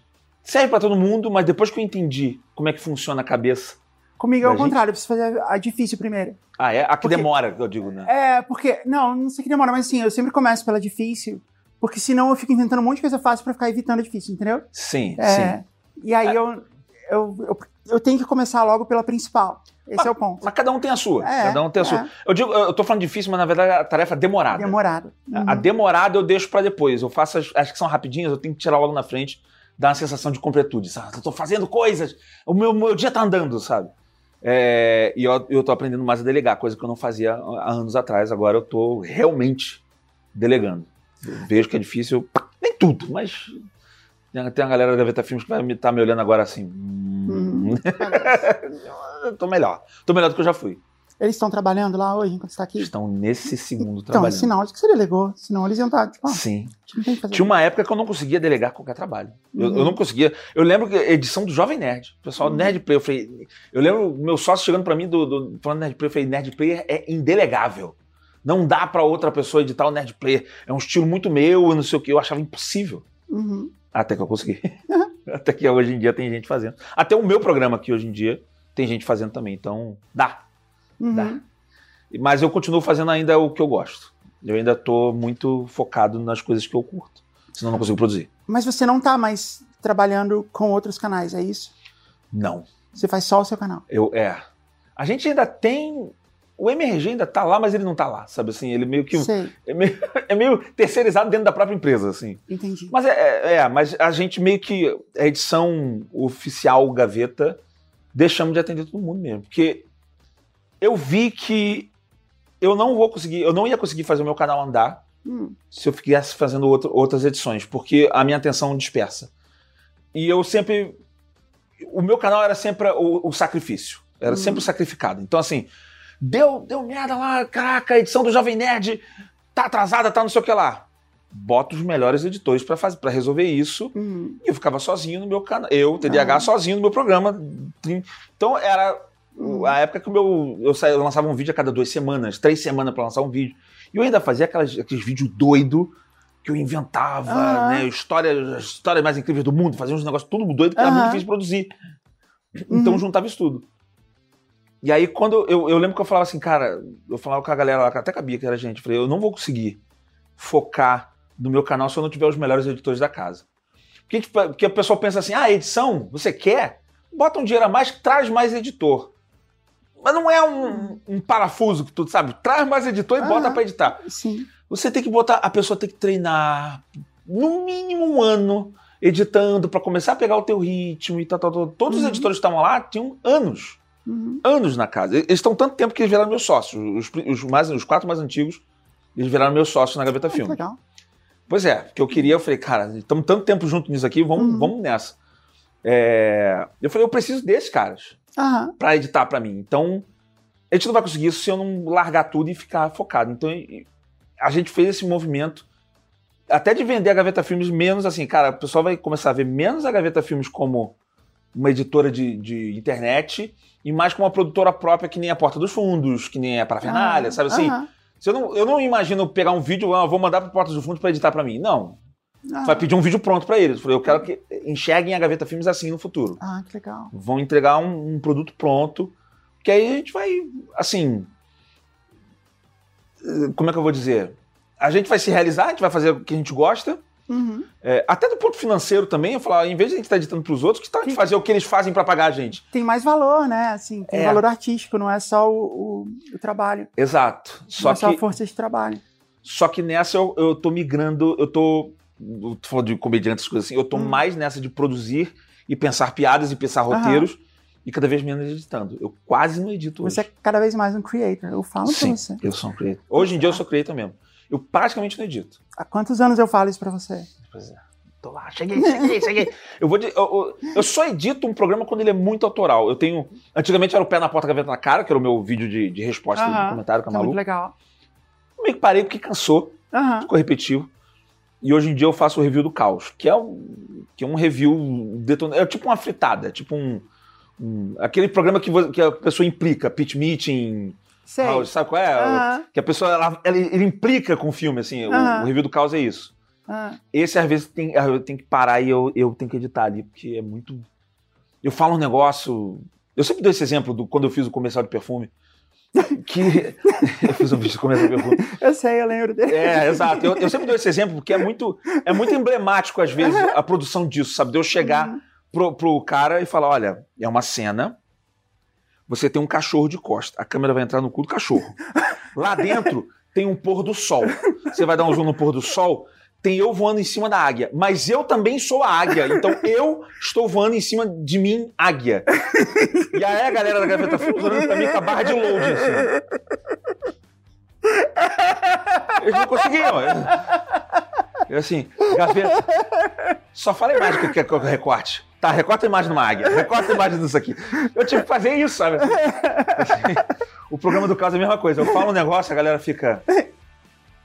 serve pra todo mundo, mas depois que eu entendi como é que funciona a cabeça. Comigo é o gente? contrário, eu preciso fazer a difícil primeiro. Ah, é? A que Porque- demora, eu digo, né? É, porque. Não, não sei que demora, mas assim, eu sempre começo pela difícil, porque senão eu fico inventando um monte de coisa fácil pra ficar evitando a difícil, entendeu? Sim, sim. É. E aí eu, eu, eu, eu tenho que começar logo pela principal. Esse é o ponto. Mas cada um tem a sua. É, cada um tem a é. sua. Eu digo, eu tô falando difícil, mas na verdade a tarefa é demorada. Demorado. Uhum. A demorada eu deixo pra depois. Eu faço as, as que são rapidinhas, eu tenho que tirar logo na frente, dá uma sensação de completude. Sabe? Eu tô fazendo coisas, o meu, meu dia tá andando, sabe? É, e eu, eu tô aprendendo mais a delegar, coisa que eu não fazia há anos atrás. Agora eu tô realmente delegando. Eu vejo que é difícil, nem tudo, mas tem uma galera da Gaveta Filmes que vai me, tá me olhando agora assim. hum, Hum. eu tô melhor. Tô melhor do que eu já fui. Eles estão trabalhando lá hoje, enquanto você tá aqui? Estão nesse segundo Então, é trabalhando. sinal de que você delegou. Senão eles iam estar, tipo, ah, Sim. fazer. Tinha uma época que eu não conseguia delegar qualquer trabalho. Eu, Uhum. eu não conseguia. Eu lembro que a edição do Jovem Nerd, o pessoal Uhum. Nerd Player, eu falei. Eu lembro meu sócio chegando pra mim do, do falando Nerd Player, eu falei, Nerd Player é indelegável. Não dá pra outra pessoa editar o Nerd Player. É um estilo muito meu, não sei o que. Eu achava impossível. Uhum. Até que eu consegui. Até que hoje em dia tem gente fazendo. Até o meu programa aqui hoje em dia tem gente fazendo também. Então, dá. Uhum. Dá. Mas eu continuo fazendo ainda o que eu gosto. Eu ainda tô muito focado nas coisas que eu curto. Senão eu não consigo produzir. Mas você não tá mais trabalhando com outros canais, é isso? Não. Você faz só o seu canal. Eu, é. A gente ainda tem. O MRG ainda tá lá, mas ele não tá lá, sabe assim? Ele meio que. É meio, é meio terceirizado dentro da própria empresa, assim. entendi. Mas é, é, é, mas a gente meio que. A edição oficial Gaveta, deixamos de atender todo mundo mesmo. Porque eu vi que eu não vou conseguir, eu não ia conseguir fazer o meu canal andar Hum, se eu ficasse fazendo outro- outras edições, porque a minha atenção dispersa. E eu sempre. O meu canal era sempre o, o sacrifício. Era Hum. sempre o sacrificado. Então, assim, deu, deu merda lá, caraca, a edição do Jovem Nerd tá atrasada, tá não sei o que lá. Bota os melhores editores pra fazer para resolver isso. hum, E eu ficava sozinho no meu canal. Eu, TDAH, Ah. sozinho no meu programa. Então era hum. a época que o meu, eu, saía, eu lançava um vídeo a cada duas semanas, três semanas pra lançar um vídeo. E eu ainda fazia aquelas, aqueles vídeos doido que eu inventava, Aham. né? Histórias, as histórias mais incríveis do mundo, fazia uns negócios tudo doido que era muito difícil de produzir. Então Uhum. juntava isso tudo. E aí, quando eu, eu lembro que eu falava assim, cara, eu falava com a galera lá, que até cabia que era gente, eu falei, eu não vou conseguir focar no meu canal se eu não tiver os melhores editores da casa. Porque, tipo, porque a pessoa pensa assim, ah, edição, você quer? Bota um dinheiro a mais, traz mais editor. Mas não é um, um parafuso que tu sabe, traz mais editor e bota Aham. pra editar. Sim. Você tem que botar, a pessoa tem que treinar no mínimo um ano editando pra começar a pegar o teu ritmo e tal, tal, tal. Todos os Uhum. editores que estavam lá tinham anos, Uhum. anos na casa. Eles estão tanto tempo que eles viraram meus sócios. Os, os mais, os quatro mais antigos, eles viraram meus sócios na Gaveta Ah, Filme. legal. Pois é, porque eu queria, eu falei, cara, estamos tanto tempo junto nisso aqui, vamos, Uhum. vamos nessa. É, eu falei, eu preciso desses caras Aham. pra editar pra mim. Então, a gente não vai conseguir isso se eu não largar tudo e ficar focado. Então, a gente fez esse movimento até de vender a Gaveta Filmes menos assim, cara, o pessoal vai começar a ver menos a Gaveta Filmes como uma editora de, de internet e mais como uma produtora própria que nem a Porta dos Fundos, que nem a Parafernália, Ah, sabe assim? aham. Se eu, não, eu não imagino pegar um vídeo, ah, vou mandar para Porta dos Fundos para editar para mim. Não. Ah. Vai pedir um vídeo pronto para eles. Eu falei, eu quero que enxerguem a Gaveta Filmes assim no futuro. Ah, que legal. Vão entregar um, um produto pronto, que aí a gente vai, assim. eh, Como é que eu vou dizer? a gente vai se realizar, a gente vai fazer o que a gente gosta. Uhum. É, até do ponto financeiro também, eu falar, em vez de a gente estar editando pros outros, que tal a gente fazer o que eles fazem pra pagar a gente? Tem mais valor, né? Assim, tem É. valor artístico, não é só o, o- o trabalho. Exato. não Só é só a que, força de trabalho. só que nessa eu, eu tô migrando, eu tô. eu tô falando de comediantes, coisas assim, eu tô Hum. mais nessa de produzir e pensar piadas e pensar Aham. roteiros e cada vez menos editando. Eu quase não edito hoje. Você é cada vez mais um creator. Eu falo Sim, pra você. eu sou um creator. Hoje em dia eu sou creator mesmo. Eu praticamente não edito. Há quantos anos eu falo isso pra você? Pois é. Tô lá, cheguei, cheguei, cheguei. Eu, vou, de- eu, eu- eu só edito um programa quando ele é muito autoral. Eu tenho. Antigamente era o pé na porta, gaveta na cara, que era o meu vídeo de, de resposta do comentário com a Tá muito Malu. legal. Eu meio que parei porque cansou, ficou repetitivo. E hoje em dia eu faço o review do caos, que é um, que é um review detonado. É tipo uma fritada, é tipo um. um- aquele programa que, que a pessoa implica, pitch meeting, Sei. house, sabe qual é? Aham. Que a pessoa ela, ela- ele implica com o filme, assim. o- Aham. o review do caos é isso. aham. Esse, às vezes, tem, eu tenho que parar e eu, eu tenho que editar ali, porque é muito. Eu falo um negócio. Eu sempre dou esse exemplo do quando eu fiz o comercial de perfume. Que. eu fiz um vídeo de comercial de perfume. Eu sei, eu lembro dele. É, exato. Eu, eu sempre dou esse exemplo porque é muito, é muito emblemático, às vezes, a produção disso, sabe? De eu chegar Uhum. pro, pro cara e falar: olha, é uma cena. Você tem um cachorro de costa. A câmera vai entrar no cu do cachorro. Lá dentro tem um pôr do sol. Você vai dar um zoom no pôr do sol. Tem eu voando em cima da águia. Mas eu também sou a águia. Então eu estou voando em cima de mim, águia. E aí a galera da Gaveta pra mim com a barra de load, assim. Eles não conseguiam. Eu assim, Gaveta, só fala a imagem que eu eu recorte. Tá, recorta a imagem de uma águia, recorta a imagem disso aqui. Eu tive que fazer isso, sabe? Assim, o programa do caso é a mesma coisa. Eu falo um negócio, a galera fica.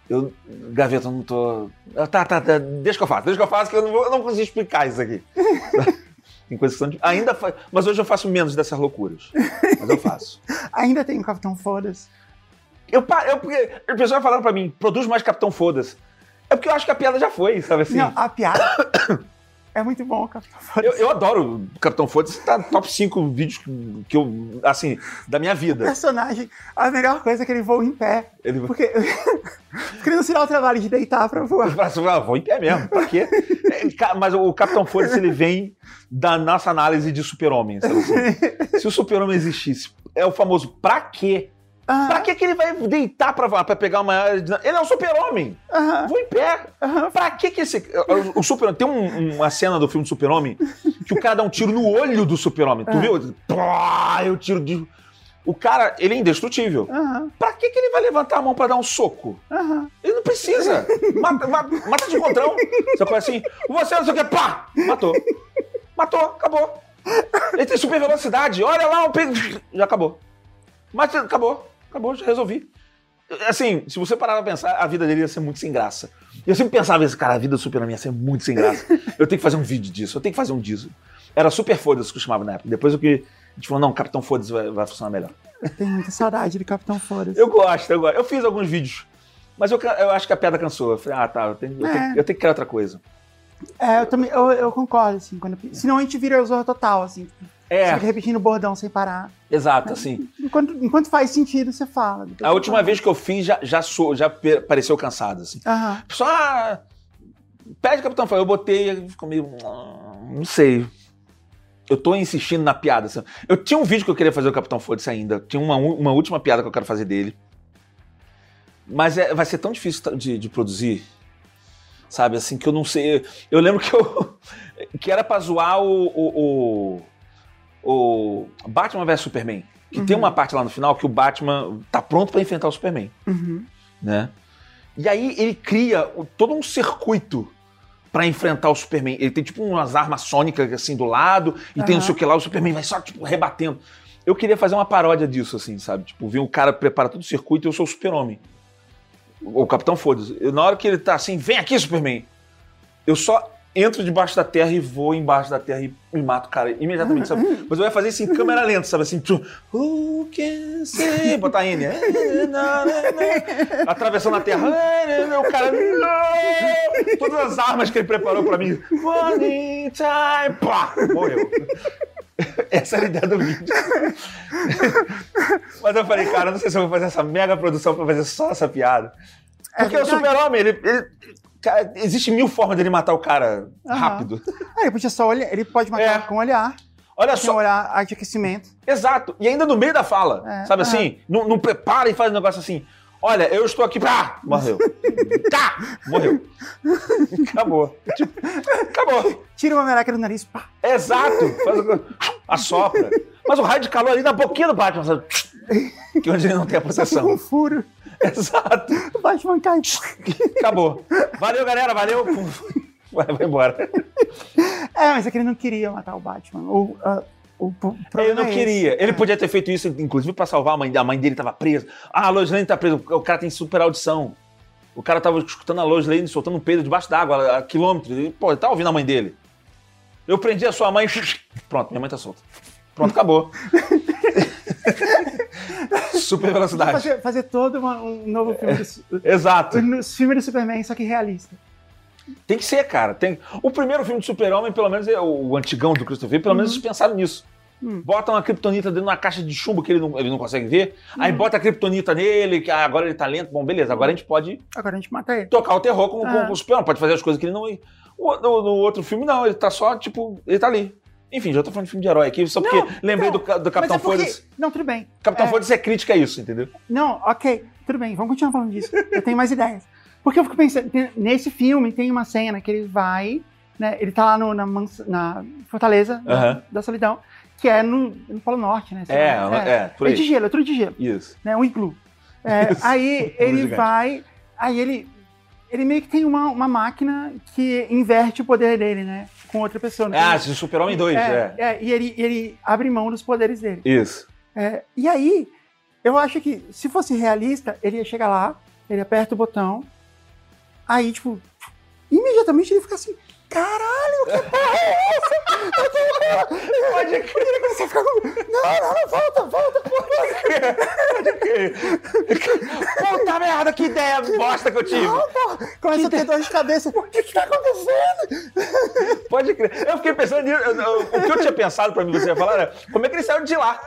Eu, Gaveta, eu não tô. Tá, tá, tá, deixa que eu faço, deixa que eu faço, que eu não, vou, eu não consigo explicar isso aqui. Tem coisas que são. de- Ainda fa... Mas hoje eu faço menos dessas loucuras. Mas eu faço. Ainda tem o Capitão Foda-se. Eu, eu, o pessoal falando pra mim, produz mais Capitão Foda-se. É porque eu acho que a piada já foi, sabe assim? Não, a piada é muito bom, o Capitão Eu, Foda-se. eu adoro o Capitão Foda-se, tá no top 5 vídeos que, eu, assim, da minha O vida. personagem, a melhor coisa é que ele voa em pé. Ele Porque, porque ele não se dá o trabalho de deitar pra voar. Ah, vou em pé mesmo, pra quê? É, Mas o Capitão Foda-se, ele vem da nossa análise de super-homem, assim? Se o super-homem existisse, é o famoso pra quê? Aham, Pra que que ele vai deitar pra pra pegar uma... Ele é um super-homem! aham, Vou em pé. aham. Pra que que esse. O, o super Tem um- uma cena do filme do Super-Homem que o cara dá um tiro no olho do Super-Homem. Tu viu? Eu tiro de. O cara, ele é indestrutível. Aham, Pra que, que ele vai levantar a mão pra dar um soco? aham. Ele não precisa. Mata, ma- mata de encontrão. Você fala assim, você não sei o que, pá! Matou. Matou, acabou. Ele tem super velocidade. Olha lá, um já acabou. Mas acabou, acabou, já resolvi. Assim, se você parar pra pensar, a vida dele ia ser muito sem graça. Eu sempre pensava isso, cara, a vida do Super-Homem ia ser muito sem graça. Eu tenho que fazer um vídeo disso, eu tenho que fazer um disso. Era Super Foda-se que eu chamava na época. Depois o que a gente falou, não, Capitão Foda-se vai, vai funcionar melhor. Eu tenho muita saudade do Capitão Foda-se. Eu gosto, eu gosto. Eu fiz alguns vídeos, mas eu, eu acho que a piada cansou. Eu falei, ah, tá, eu tenho, eu É. tenho- eu tenho que criar outra coisa. É, eu também, eu, eu concordo, assim. Quando, senão a gente vira o Zorro total, assim. É, Fica repetindo o bordão sem parar. exato, assim. Enquanto, enquanto faz sentido, você fala. A última fala. vez que eu fiz já, já, sou, já pareceu cansado, assim. Aham. Pessoal, ah, pede Capitão. Eu botei e ficou meio. "Ah, Não sei. Eu tô insistindo na piada. assim. Eu tinha um vídeo que eu queria fazer o Capitão Foda-se ainda. Tinha uma, uma última piada que eu quero fazer dele. Mas é- vai ser tão difícil de, de produzir. Sabe, assim, que eu não sei. Eu lembro que eu. que era pra zoar o. o, o, o Batman vs Superman. Que tem Uhum. uma parte lá no final que o Batman tá pronto pra enfrentar o Superman Uhum. né? E aí ele cria todo um circuito pra enfrentar o Superman. Ele tem tipo umas armas sônicas assim do lado e tem não sei o que lá, o Superman vai só tipo rebatendo. Eu queria fazer uma paródia disso assim, sabe? Tipo, ver o cara prepara todo o circuito e eu sou o Super-Homem. O Capitão Foda-se. Na hora que ele tá assim, vem aqui, Superman. Eu só entro debaixo da terra e vou embaixo da terra e, e mato o cara imediatamente, sabe? Mas eu ia fazer isso em câmera lenta, sabe? Assim, tchum, who can say? Botar N. é, na. Atravessando a terra. é, O cara. não! Todas as armas que ele preparou pra mim. One time. Pá! Morreu. Essa era a ideia do vídeo. Mas eu falei, cara, não sei se eu vou fazer essa mega produção pra fazer só essa piada. É Porque o verdade. super-homem, ele, ele- cara, existe mil formas dele matar o cara Aham. rápido. Ah, ele podia só olhar, ele pode matar É. com um olhar, Olha com só, olhar de aquecimento. exato. E ainda no meio da fala, É, sabe aham. assim? Não, não prepara e faz um negócio assim. Olha, eu estou aqui pra. Morreu. tá! Morreu. Acabou. Tipo, acabou. Tira uma meleca do nariz, pá. Exato. Faz o... Assopra. Mas o raio de calor ali na boquinha do Batman. sabe? Que é onde ele não tem a fica um furo. Exato. O Batman cai. Acabou. Valeu, galera. Valeu. Vai, vai embora. É, mas é que ele não queria matar o Batman. O, ah, o, Ele não é queria. esse. Ele É. podia ter feito isso, inclusive, pra salvar a mãe dele. A mãe dele tava presa. Ah, a Lois Lane tá presa. O cara tem super audição. O cara tava escutando a Lois Lane soltando um peido debaixo d'água a, a quilômetros. Ele, pô, ele tá ouvindo a mãe dele. Eu prendi a sua mãe. Pronto, minha mãe tá solta. Pronto, acabou. super velocidade. Fazer, fazer todo uma- um novo filme do, su- Exato. um filme do Superman, só que realista. Tem que ser, cara. Tem... O primeiro filme de super-homem, pelo menos, é o antigão do Christopher pelo menos eles pensaram nisso. Hum. Botam uma kriptonita dentro de uma caixa de chumbo que ele não, ele não consegue ver. Aí bota a kriptonita nele, que ah, agora ele tá lento. Bom, beleza, agora a gente pode Agora a gente mata ele. tocar o terror com, com- Ah. com o super pode fazer as coisas que ele não. No, no outro filme, não, ele tá só, tipo, ele tá ali. Enfim, já tô falando de filme de herói aqui, só porque Não, lembrei não, do, do Mas Capitão é porque... Não, tudo bem. Capitão É, é crítica a isso, entendeu? Não, ok, tudo bem, vamos continuar falando disso. Eu tenho mais ideias. Porque eu fico pensando, nesse filme tem uma cena que ele vai, né? Ele tá lá no- na, na Fortaleza da- Aham. da Solidão, que é no, no Polo Norte, né? É, é, por É aí. de gelo, é tudo de gelo, Isso. né? Um iglu. É, aí ele vai, aí ele, ele meio que tem uma, uma máquina que inverte o poder dele, né? Com outra pessoa. Ah, esse Super-Homem 2, é. é, é, e ele, ele abre mão dos poderes dele. Isso. É, e aí, eu acho que se fosse realista, ele ia chegar lá, ele aperta o botão, aí, tipo, imediatamente ele fica assim, caralho, que porra é essa? Pode crer. Ele começa a ficar com... Não, não, não, volta, volta. Puta merda, que ideia bosta que eu tive. Não, porra. Começa a ter dor de cabeça. O que que tá acontecendo? Pode crer. Eu fiquei pensando nisso. eu- eu- O que eu tinha pensado pra mim você ia falar era como é que ele saiu de lá?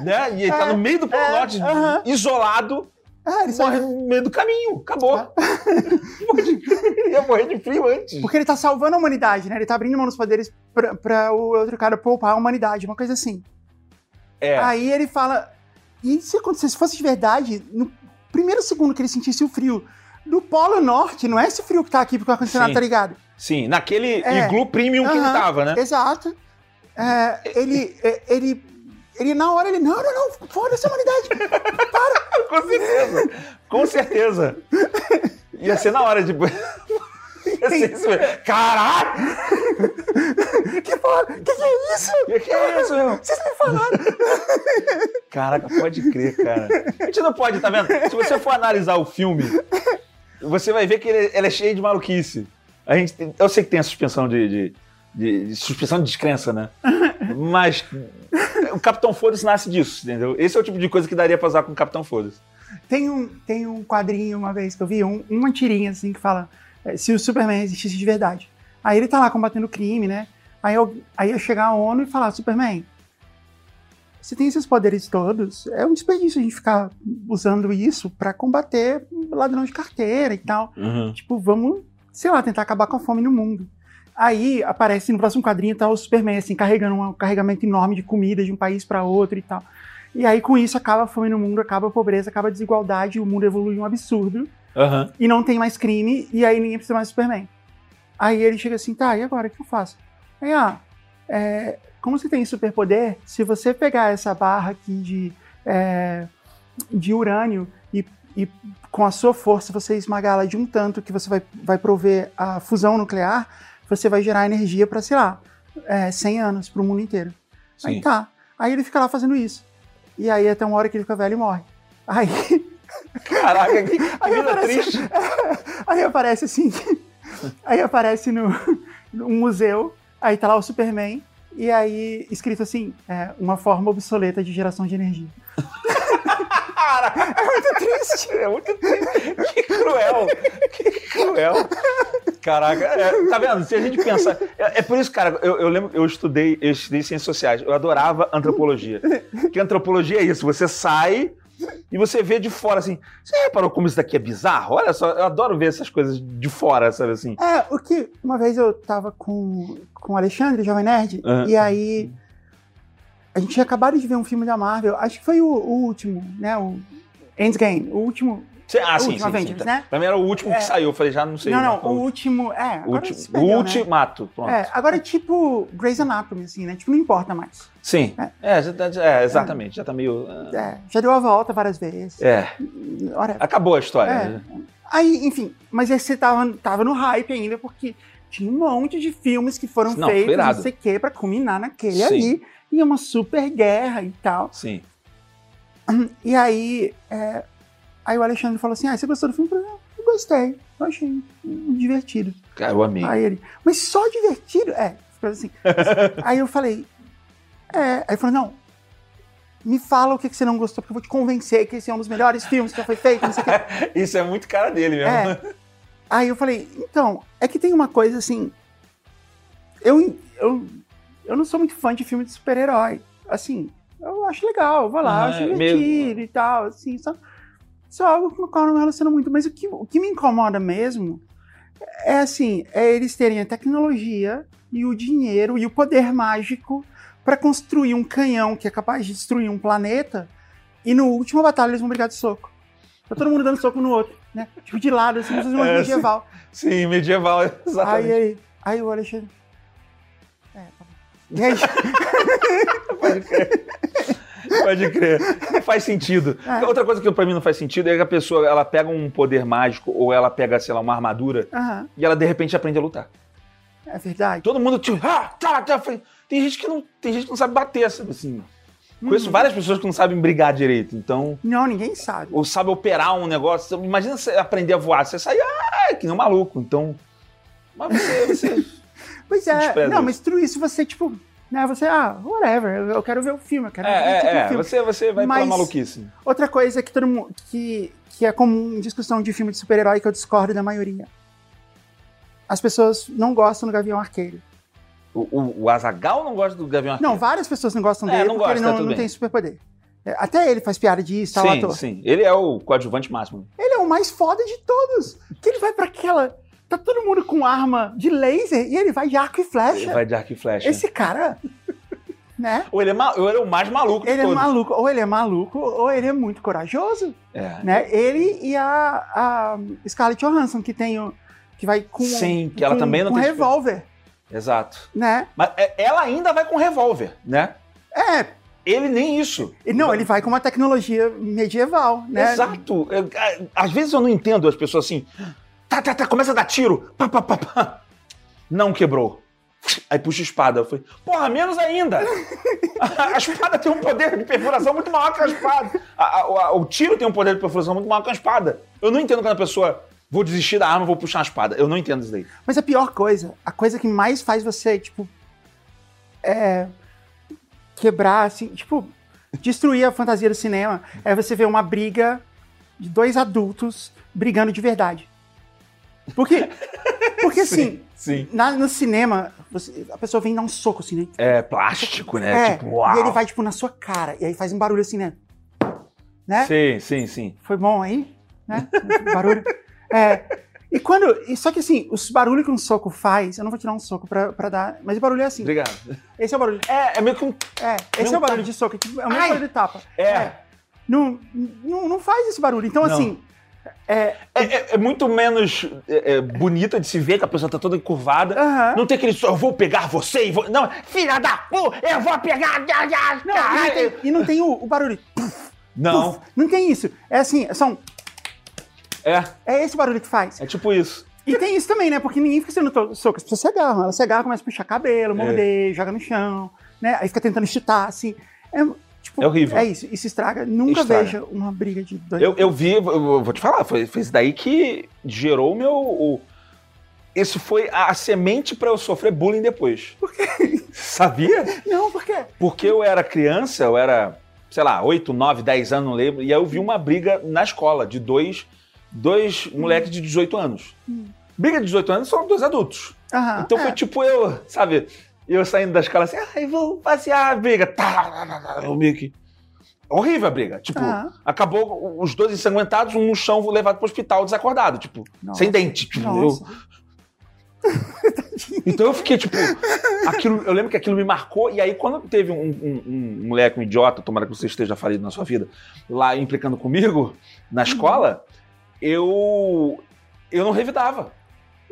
Né? E ele tá no meio do Polo é, Norte, aham. isolado, Ah, ele morre no meio do caminho. Acabou. Ele ia morrer de frio antes. Porque ele tá salvando a humanidade, né? Ele tá abrindo mão dos poderes pra, pra o outro cara poupar a humanidade, uma coisa assim. É. Aí ele fala. E se acontecesse, se fosse de verdade, no primeiro segundo que ele sentisse o frio do Polo Norte, não é esse frio que tá aqui porque o ar-condicionado tá ligado. Sim, naquele É. iglu premium que ele tava, né? Exato. É, ele, é, ele, ele, na hora, ele, não, não, não, foda-se a humanidade. Com certeza. Com certeza. Ia ser na hora de. Ia ser isso mesmo. Caralho! que porra, que que é isso? Que que é isso, meu? Vocês me falaram. Caraca, pode crer, cara. A gente não pode, tá vendo? Se você for analisar o filme, você vai ver que ele, ele é cheio de maluquice. A gente tem- eu sei que tem a suspensão de, de- de- de suspensão de descrença, né? Mas o Capitão Foda-se nasce disso, entendeu? Esse é o tipo de coisa que daria pra usar com o Capitão Foda-se. Tem um, tem um quadrinho uma vez que eu vi, um- uma tirinha assim que fala é, se o Superman existisse de verdade. Aí ele tá lá combatendo crime, né? Aí eu, aí eu chegar a ONU e falar, Superman, você tem esses poderes todos, é um desperdício a gente ficar usando isso pra combater ladrão de carteira e tal. Tipo, vamos, sei lá, tentar acabar com a fome no mundo. Aí aparece no próximo quadrinho tá o Superman assim carregando um carregamento enorme de comida de um país para outro e tal. E aí com isso acaba a fome no mundo, acaba a pobreza, acaba a desigualdade, o mundo evolui um absurdo Aham. e não tem mais crime e aí ninguém precisa mais do Superman. Aí ele chega assim, tá, e agora o que eu faço? Aí, ah, é, como você tem superpoder, se você pegar essa barra aqui de, é, de urânio e, e com a sua força você esmagá-la de um tanto que você vai, vai prover a fusão nuclear, você vai gerar energia para, sei lá, é, 100 anos para o mundo inteiro. Aí Sim. tá. Aí ele fica lá fazendo isso. E aí até uma hora que ele fica velho e morre. Aí, Caraca, que, que Aí aparece- triste. aí aparece assim. Aí aparece no, no museu, aí tá lá o Superman, e aí escrito assim: é, uma forma obsoleta de geração de energia. Caraca, É muito triste. é muito triste. Que cruel. Que cruel. Caraca, é, tá vendo? Se a gente pensar. É, é por isso, cara, eu, eu lembro, eu estudei, eu estudei ciências sociais, eu adorava antropologia. Porque antropologia é isso, você sai E você vê de fora assim, você reparou como isso daqui é bizarro? Olha só, eu adoro ver essas coisas de fora, sabe assim? É, o que. Uma vez eu tava com, com o Alexandre, Jovem Nerd, Aham. e aí. A gente tinha acabado de ver um filme da Marvel, acho que foi o, o último, né? O Endgame, o último. Você- ah, O sim, último sim, sim, Avengers, tá. né? Pra mim era o último É. que saiu, eu falei, já não sei. não, né? não, o último. É, agora Ulti- se perdeu, né? Ultimato, pronto. É, agora é tipo Grey's Anatomy, assim, né? Tipo, não importa mais. Sim, É. é, tá- é, exatamente, já tá meio... É, já deu a volta várias vezes. É, Whatever. acabou a história. É. né? Aí, enfim, mas aí você tava, tava no hype ainda, porque tinha um monte de filmes que foram Não, feitos, não sei o quê, pra culminar naquele Sim. ali. E uma super guerra e tal. Sim. E aí, é, aí o Alexandre falou assim: Ah, você gostou do filme? Eu falei, "Ah, eu gostei, eu achei divertido. Cara, eu amei. Aí ele, mas só divertido? É, ficou assim. aí eu falei, é. Aí ele falou, não. Me fala o que, que você não gostou, porque eu vou te convencer que esse é um dos melhores filmes que já foi feito, não sei o quê. Isso é muito cara dele mesmo. É. Aí eu falei, então, é que tem uma coisa assim. Eu, eu, eu não sou muito fã de filme de super-herói. Assim, eu acho legal, eu vou lá, Aham, acho é divertido meio- e tal, assim, só, só algo com o qual eu não me relaciono muito. Mas o que, o que me incomoda mesmo é assim, é eles terem a tecnologia e o dinheiro e o poder mágico para construir um canhão que é capaz de destruir um planeta e no último batalha eles vão brigar de soco. Tá todo mundo dando soco no outro, né? Tipo de lado, assim, uma É, medieval. Sim, medieval, Aí, exatamente. aí, aí o Alexandre. É, tá bom. E aí, Pode crer. Pode crer. Faz sentido. É. Outra coisa que pra mim não faz sentido é que a pessoa ela pega um poder mágico ou ela pega, sei lá, uma armadura aham, e ela de repente aprende a lutar. é verdade. Todo mundo tipo, ah, tá, tá. Tem gente que não, tem gente que não sabe bater, assim. Conheço Uhum. várias pessoas que não sabem brigar direito, então Não, ninguém sabe. ou sabe operar um negócio. Imagina você aprender a voar, você sai, ah, que nem um maluco. Então, mas você, você Pois é, não, mas tudo isso você, tipo, né, você, ah, whatever, eu- quero ver o filme, eu quero ver é, o é, é, filme. você, você vai Mas- pela maluquice. Outra coisa que todo mundo, que, que é comum em discussão de filme de super-herói que eu discordo da maioria. As pessoas não gostam do Gavião Arqueiro. O, o, o Azagal não gosta do Gavião Arqueiro. Não, várias pessoas não gostam É, dele não porque gosta, ele não, tudo não tem superpoder. É, Até ele faz piada disso, tal, sim, ator. sim. Ele é o coadjuvante máximo. Ele é o mais foda de todos. Que ele vai pra aquela. Tá todo mundo com arma de laser e ele vai de arco e flecha. Ele vai de arco e flecha. Esse cara, né? Ou ele é, ou ele é o mais maluco Ele é todos. maluco, ou ele é maluco, ou ele é muito corajoso, É. né? Ele e a, a Scarlett Johansson, que tem o. que vai com. Sim, que ela com- também não com tem revólver, Exato. né? Mas é, ela ainda vai com revólver, né? É. Ele nem isso. Não, ele vai com uma tecnologia medieval, né? Exato. É, é, Às vezes eu não entendo as pessoas assim. Tá, tá, tá, começa a dar tiro. Pá, pá, pá, pá. Não quebrou. Aí puxa a espada. Eu falei, porra, menos ainda. A, a espada tem um poder de perfuração muito maior que a espada. A- a- o tiro tem um poder de perfuração muito maior que a espada. Eu não entendo quando a pessoa. Vou desistir da arma, vou puxar a espada. Eu não entendo isso daí. Mas a pior coisa, a coisa que mais faz você, tipo, é, quebrar, assim, tipo, destruir a fantasia do cinema é você ver uma briga de dois adultos brigando de verdade. Porque, porque assim, Sim. na- no cinema, você- a pessoa vem dar um soco, assim, né? É plástico, né? É, tipo, uau. e ele vai, tipo, na sua cara, e aí faz um barulho assim, né? Né? Sim, sim, sim. Foi bom aí? Né? Barulho. É. E quando. Só que assim, os barulhos que um soco faz, eu não vou tirar um soco pra, pra dar. Mas o barulho é assim. Obrigado. Esse é o barulho. É, é meio que um. É, esse Não é o barulho tá. de soco. É, tipo, é o mesmo Ai! barulho de tapa. É. Não, não, não faz esse barulho. Então, Não. assim. É. É, é- é muito menos é, é, bonita de se ver, que a pessoa tá toda encurvada. Aham. Não tem aquele só, eu vou pegar você e vou. Não, filha da pu, eu vou pegar. Não, e não tem, e não tem o, o barulho. Não, não tem isso. É assim, é um. é, É esse barulho que faz. é tipo isso. E tem isso também, né? Porque ninguém fica sendo soco. As pessoas se agarram. Elas se agarram, começam a puxar cabelo, morder, joga no chão, né? Aí fica tentando chutar, assim. É, tipo, É horrível. É isso. Isso estraga. Nunca Estraga. veja uma briga de dois. Eu, eu vi, eu vou te falar, foi, foi isso daí que gerou o meu. o- isso foi a, a semente pra eu sofrer bullying depois. Por quê? Sabia? Não, por quê? Porque eu era criança, eu era, sei lá, 8, 9, 10 anos, não lembro, e aí eu vi uma briga na escola de dois, dois moleques de 18 anos. Briga de 18 anos são dois adultos. Aham, Então é. foi tipo eu, sabe, eu saindo da escola assim, ai, vou passear, briga. Tá, tá, tá, tá, eu meio que. horrível a briga. Tipo, Aham. acabou os dois ensanguentados, um no chão levado pro hospital desacordado, tipo, Nossa. sem dente. Tipo, eu- Nossa. então eu fiquei, tipo, aquilo, eu lembro que aquilo me marcou, e aí quando teve um, um- um moleque, um idiota, tomara que você esteja falido na sua vida, lá implicando comigo na escola, eu eu não revidava.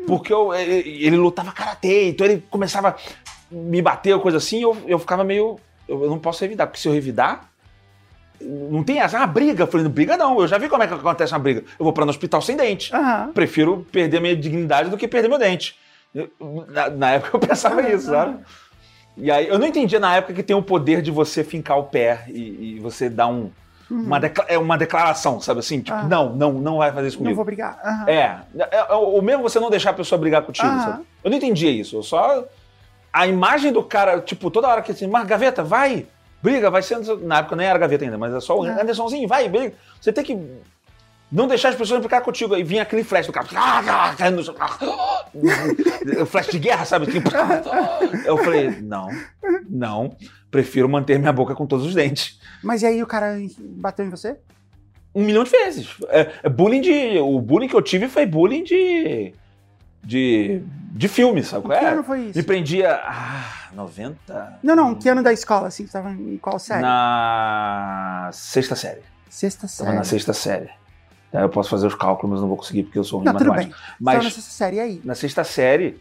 Porque eu- ele, ele lutava karatê, então ele começava me bater ou coisa assim, eu, eu ficava meio. Eu não posso revidar, porque se eu revidar. Não tem essa, ah, briga. Eu falei, não briga não, eu já vi como é que acontece uma briga. Eu vou para no hospital sem dente Aham. prefiro perder minha dignidade do que perder meu dente. Eu- Na, na época eu pensava isso, sabe? E aí eu não entendia na época que tem o poder de você fincar o pé e, e você dar um, Uhum. uma, decla- é uma declaração, sabe assim? Tipo, Ah. não, não, não vai fazer isso Não comigo. vou brigar. É, é, é, ou mesmo você não deixar a pessoa brigar contigo, sabe? Eu não entendia isso, eu só... A imagem do cara, tipo, toda hora que assim, mas gaveta, vai, briga, vai sendo... Na época nem era gaveta ainda, mas é só o É. Andersonzinho, vai, briga. Você tem que não deixar as pessoas implicar contigo. Aí vinha aquele flash do cara, caindo no chão. flash de guerra, sabe? Tipo, eu falei, não, não, prefiro manter minha boca com todos os dentes. Mas e aí o cara bateu em você? Um milhão de vezes. É, é bullying de. O bullying que eu tive foi bullying de. De. de filme, sabe? qual Que É? ano foi isso? Me prendia. Ah, 90. Não, não, que ano da escola, assim? Você tava em qual série? Na sexta série. Sexta Tava série. na sexta série. Aí eu posso fazer os cálculos, mas não vou conseguir porque eu sou ruim Não, tudo bem. Mas Tava na sexta série, aí? na sexta série,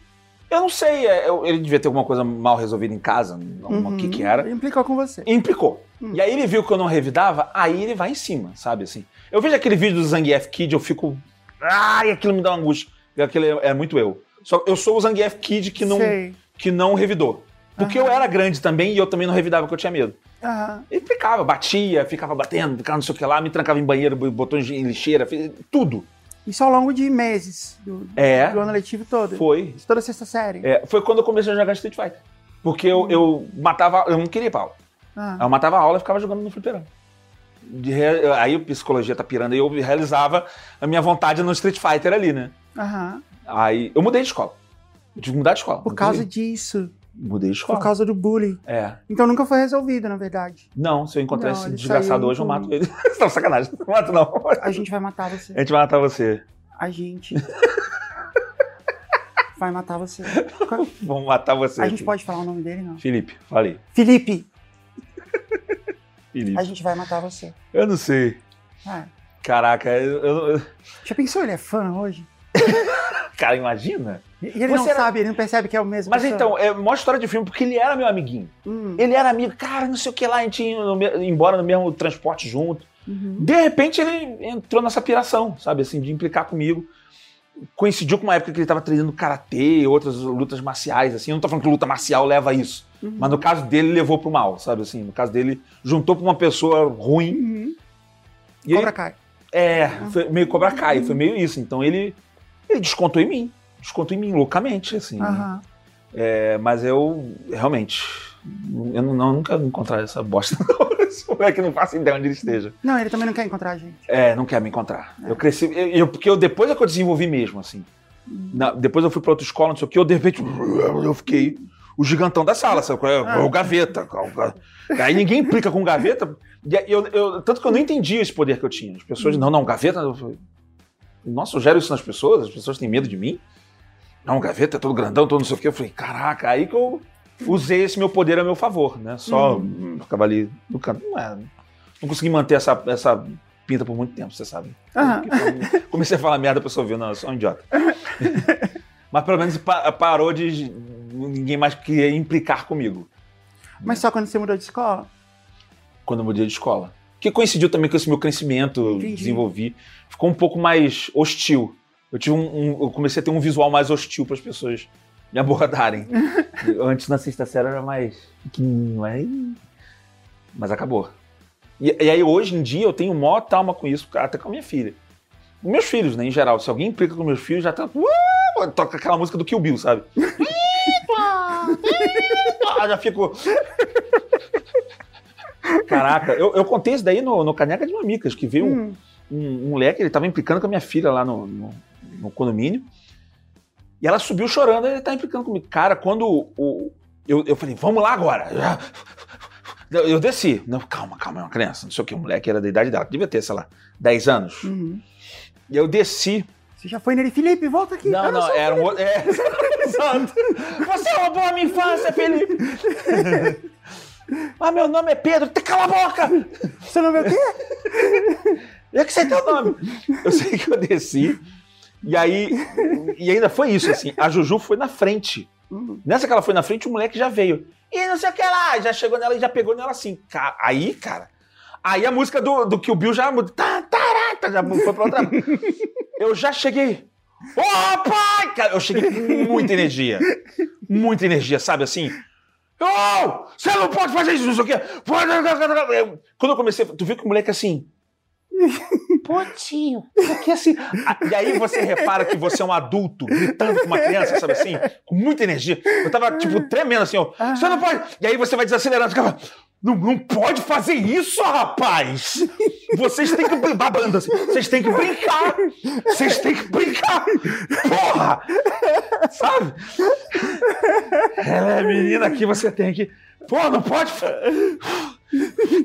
eu não sei, é, eu- ele devia ter alguma coisa mal resolvida em casa, não Uhum. o que que era. Implicou com você. Implicou. Hum. E aí ele viu que eu não revidava, aí ele vai em cima, sabe assim. Eu vejo aquele vídeo do Zangief Kid, eu fico. Ai, aquilo me dá uma angústia. Aquele é, muito eu. Só eu sou o Zangief Kid que não, Sei. que não revidou. Porque Aham. eu era grande também e eu também não revidava porque eu tinha medo. Aham. Ele implicava, batia, ficava batendo, ficava não sei o que lá, me trancava em banheiro, botou em lixeira, tudo. Isso ao longo de meses do, É. do ano letivo todo. Foi. Toda sexta série. É, foi quando eu comecei a jogar Street Fighter. Porque eu, eu matava. Eu não queria pra aula. Ah. Eu matava a aula e ficava jogando no fliperama. Aí a psicologia tá pirando e eu realizava a minha vontade no Street Fighter ali, né? Aham. Aí eu mudei de escola. Eu tive que mudar de escola. Por causa disso. Mudei de escola. Por causa do bullying. É. Então nunca foi resolvido, na verdade. Não, se eu encontrar Não, esse desgraçado hoje, eu mato ele. não, sacanagem. Não mato, não. A gente vai matar você. A gente vai matar você. A gente. vai matar você. Vamos matar você. A gente pode falar o nome dele, não? Felipe, falei. Felipe, Felipe. a gente vai matar você. Eu não sei. É. Caraca, eu, eu- Já pensou, ele é fã hoje? Cara, imagina. E ele Você não era- sabe, ele não percebe que é o mesmo. Mas pessoa. então, é uma história de filme, porque ele era meu amiguinho. Hum, Ele era amigo, cara, não sei o que lá, a gente ia no me- embora no mesmo transporte junto. uhum. De repente ele entrou nessa piração, sabe, assim, de implicar comigo. Coincidiu com uma época que ele tava treinando karatê, outras lutas marciais, assim. Eu não tô falando que luta marcial leva a isso. Uhum. Mas no caso dele, levou pro mal, sabe, assim. No caso dele, juntou pra uma pessoa ruim. Uhum. E Cobra ele, Kai. é, foi meio Cobra Kai, foi meio isso. Então ele, ele descontou em mim. Descontou em mim loucamente, assim. Aham. É, mas eu, realmente, eu não, não- nunca encontrar essa bosta. Esse moleque não faço ideia onde ele esteja. Não, ele também não quer encontrar a gente. É, não quer me encontrar. Eu cresci, eu, eu- porque eu, depois é que eu desenvolvi mesmo, assim. Na- depois eu fui pra outra escola, não sei o que, eu de repente, eu fiquei o gigantão da sala, sabe? é? Ah. O gaveta. Aí ninguém implica com gaveta. Eu, eu- tanto que eu não entendia esse poder que eu tinha. As pessoas, não, não, gaveta. eu falei, Nossa, eu gero isso nas pessoas, as pessoas têm medo de mim. Não, gaveta é todo grandão, todo não sei o que. Eu falei, caraca, aí que eu usei esse meu poder a meu favor, né? Só hum, ficava ali no canto. Não, é, não consegui manter essa, essa pinta por muito tempo, você sabe. Aham. Comecei a falar merda, a pessoa viu, não, eu sou um idiota. Mas pelo menos pa- parou de ninguém mais querer implicar comigo Mas só quando você mudou de escola? quando eu mudei de escola. Que coincidiu também com esse meu crescimento, Entendi. desenvolvi. Ficou um pouco mais hostil. Eu, tive um, um- eu comecei a ter um visual mais hostil para as pessoas me abordarem. Antes, na sexta série, era mais pequenininho, aí... mas acabou. E, e aí, hoje em dia, eu tenho maior trauma com isso, até com a minha filha. Meus filhos, né, em geral. Se alguém implica com meus filhos, já tá... Uh, toca aquela música do Kill Bill, sabe? Ah, já fico... Caraca, eu, eu contei isso daí no, no Caneca de Mamicas, que veio um, Hum. um, um moleque, ele tava implicando com a minha filha lá no, no, no condomínio. E ela subiu chorando, ele tá implicando comigo. Cara, quando o, eu, eu falei, vamos lá agora. Eu, desci. Não, calma, calma, é uma criança. Não sei o que. O moleque era da idade dela. Devia ter, sei lá, 10 anos. Uhum. E eu desci. Você já foi nele, Felipe, volta aqui. Não, Eu não, era um outro. É, exato. Você roubou a minha infância, Felipe. Mas meu nome é Pedro. Cala a boca! Seu nome é o quê? Eu que sei teu nome. Eu sei que eu desci. E aí. E ainda foi isso, assim. A Juju foi na frente. Nessa que ela foi na frente, o moleque já veio. E não sei o que lá. Já chegou nela e já pegou nela assim. Aí, cara. Aí a música do, do que o Bill já mudou. Tá, tará, tá, já foi pra outra. Eu já cheguei. Ô, pai! Cara, eu cheguei com muita energia. Muita energia, sabe assim? Ô, você não pode fazer isso, não sei o quê. Quando eu comecei, tu viu que o moleque assim. Pô, tio, porque assim. Ah, E aí você repara que você é um adulto gritando com uma criança, sabe assim? Com muita energia. Eu tava, tipo, tremendo assim, ó. Você não pode. E aí você vai desacelerando, ficava. Não, não pode fazer isso, rapaz! Vocês têm que brin- babando assim. Vocês têm que brincar! Vocês têm que brincar! Porra! Sabe? É menina aqui, você tem que. Pô, não pode.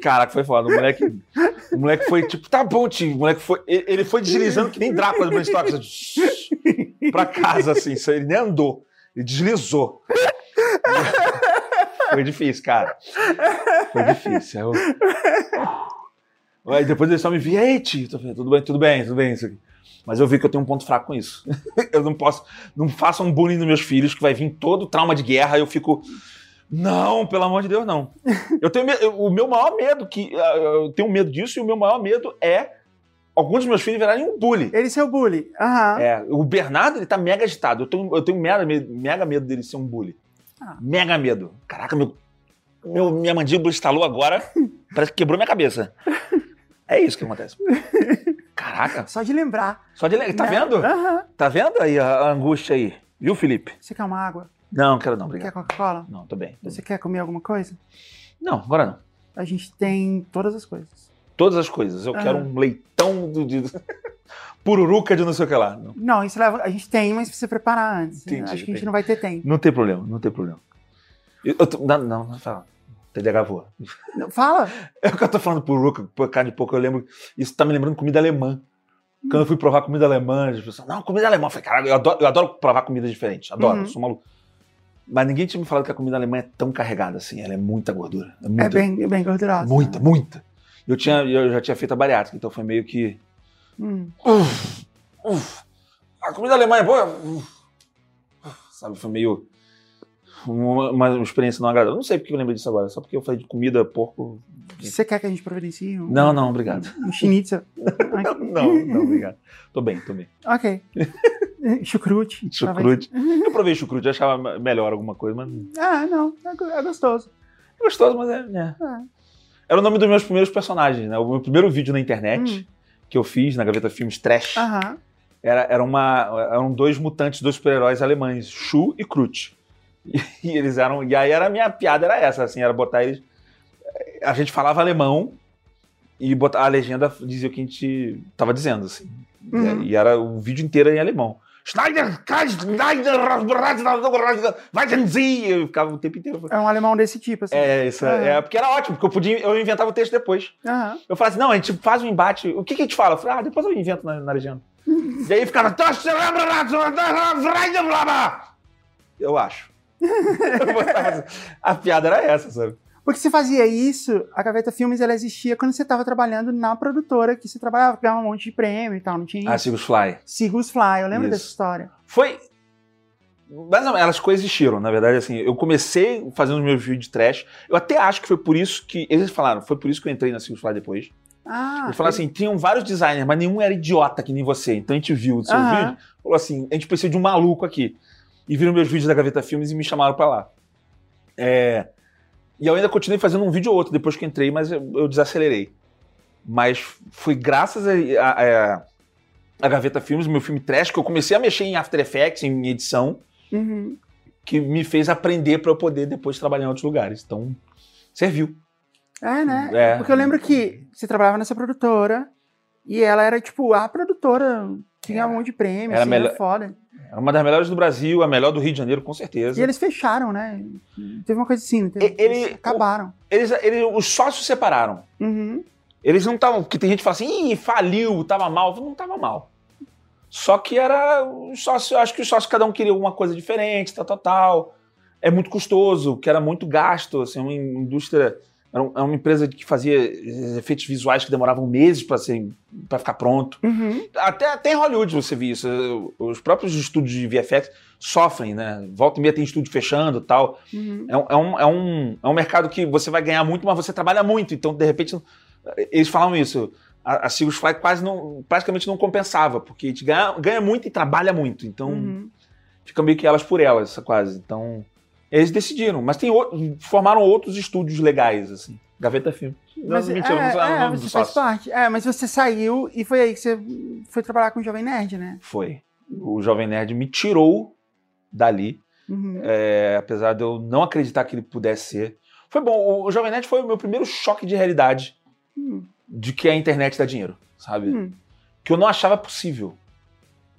Caraca, foi foda. O moleque, o moleque foi tipo, tá bom, tio. O moleque foi. Ele foi deslizando que nem Drácula do assim, Pra casa, assim. Ele nem andou. Ele deslizou. Foi difícil, cara. Foi difícil. Eu... Aí depois ele só me via, ei, tio, tudo bem, tudo bem, tudo bem, isso aqui. Mas eu vi que eu tenho um ponto fraco com isso. Eu não posso, não façam um bullying nos meus filhos, que vai vir todo trauma de guerra, eu fico. Não, pelo amor de Deus, não. Eu tenho me- eu- o meu maior medo, que ah, eu tenho medo disso, e o meu maior medo é alguns dos meus filhos virarem um bully. Ele seu bully. Aham. É, o Bernardo, ele tá mega agitado. Eu tenho, eu tenho mega, medo, mega medo dele ser um bully. Ah. Mega medo. Caraca, meu, meu- minha mandíbula estalou agora, parece que quebrou minha cabeça. É isso que acontece. Caraca, Só de lembrar. só de. le- Tá né? vendo? Tá vendo aí a, a angústia aí? Viu, Felipe? Você quer uma água? Não, quero não, Quer obrigado. Coca-Cola? Não, tô bem. tô Você bem. quer comer alguma coisa? Não, agora não. A gente tem todas as coisas. Todas as coisas. Eu quero um leitão do. Pururuca de não sei o que lá. Não, Não, isso leva. A gente tem, mas precisa preparar antes. Entendi, Acho que a gente não vai ter tempo. não tem problema, não tem problema. Eu, eu tô- não, não, não fala. TDAH voa. Não, Fala! É o que eu tô falando pururuca, por carne de porco, eu lembro. Isso tá me lembrando comida alemã. Quando eu fui provar comida alemã, as pessoas, não, comida alemã. Eu falei, caralho, eu adoro, eu adoro provar comida diferente. Adoro, Uhum. sou maluco. Mas ninguém tinha me falado que a comida alemã é tão carregada assim. Ela é muita gordura. É, É muita, bem, é bem gordurosa. muita, muita. Eu, tinha, eu já tinha feito a bariátrica, então foi meio que. Hum. Uf, uf. A comida alemã é boa? Uf. Sabe, foi meio. Uma, uma experiência não agradável. Não sei porque eu lembrei disso agora, só porque eu falei de comida, porco. Você quer que a gente providencie um, Não, não, obrigado. um schnitzel? Não, não, obrigado. Tô bem, tô bem. ok. Chucrute. Chucrute. Eu provei chucrute, eu achava melhor alguma coisa, mas. talvez. Ah, não. É é gostoso. É gostoso, mas é. é. É. Era o nome dos meus primeiros personagens, né? O meu primeiro vídeo na internet Hum. Que eu fiz na Gaveta Filmes Trash Aham. era, era uma, eram dois mutantes, dois super-heróis alemães, Shu e Krut. E, e eles eram. E aí era a minha piada era essa, assim, era botar eles. A gente falava alemão e botar, a legenda dizia o que a gente tava dizendo, assim. Uhum. E, e era o vídeo inteiro em alemão. Schneider, Schneider, weisen Sie! Eu ficava o tempo inteiro. É um alemão desse tipo, assim. É, isso, Ah. é, porque era ótimo, porque eu podia, eu inventava o texto depois. Aham. Eu falava assim, não, a gente faz um embate. O que, que a gente fala? Eu falei, ah, depois eu invento na, na legenda. e aí ficava. Eu acho. Eu assim. A piada era essa, sabe? Porque você fazia isso, a Gaveta Filmes ela existia quando você estava trabalhando na produtora, que você trabalhava, ganhava um monte de prêmio e tal, não tinha Ah? Sigus Fly. Sigus Fly, eu lembro Isso. dessa história. Foi. Mas não, elas coexistiram, na verdade, assim. Eu comecei fazendo os meus vídeos de trash. Eu até acho que foi por isso que. Eles falaram, foi por isso que eu entrei na Sigus Fly depois. Ah, Eles falaram assim: tinham vários designers, mas nenhum era idiota que nem você. Então a gente viu o seu Aham. vídeo, falou assim: a gente precisa de um maluco aqui. E viram meus vídeos da Gaveta Filmes e me chamaram pra lá. É, E eu ainda continuei fazendo um vídeo ou outro depois que entrei, mas eu, eu desacelerei. Mas foi graças a, a, a- a Gaveta Filmes, meu filme trash, que eu comecei a mexer em After Effects, em edição, Uhum. que me fez aprender pra eu poder depois trabalhar em outros lugares. Então, serviu. É, né? É. Porque eu lembro que você trabalhava nessa produtora e ela era, tipo, a produtora, tinha um monte de prêmio, Era assim, melhor- foda. Era uma das melhores do Brasil, a melhor do Rio de Janeiro, com certeza. E eles fecharam, né? Teve uma coisa assim, não teve? Ele- Eles acabaram. eles, eles, os sócios separaram. Uhum. Eles não estavam. Porque tem gente que fala assim, ih, faliu, tava mal. Não tava mal. Só que era. Os sócios, acho que os sócios, cada um queria alguma coisa diferente, tal, tal, tal. É muito custoso, que era muito gasto, assim, uma indústria. Era um- uma empresa que fazia efeitos visuais que demoravam meses para para ficar pronto. Uhum. Até, até em Hollywood você vê isso. Os próprios estúdios de VFX sofrem, né? Volta e meia tem estúdio fechando e tal. Uhum. É um, é, um, é, um, é um mercado que você vai ganhar muito, mas você trabalha muito. Então, de repente, eles falam isso. A, a Sigus Fly quase não, praticamente não compensava, porque a gente ganha, ganha muito e trabalha muito. Então, Uhum. fica meio que elas por elas, quase. Então, eles decidiram. Mas tem outro- formaram outros estúdios legais, assim. Gaveta Filme. Não, Mas, mentira, é, não sei o é, você faz parte. É, mas você saiu e foi aí que você foi trabalhar com o Jovem Nerd, né? Foi. O Jovem Nerd me tirou dali. Uhum. É, apesar de eu não acreditar que ele pudesse ser. Foi bom, o, Jovem Nerd foi o meu primeiro choque de realidade Hum. de que a internet dá dinheiro, sabe? Hum. Que eu não achava possível.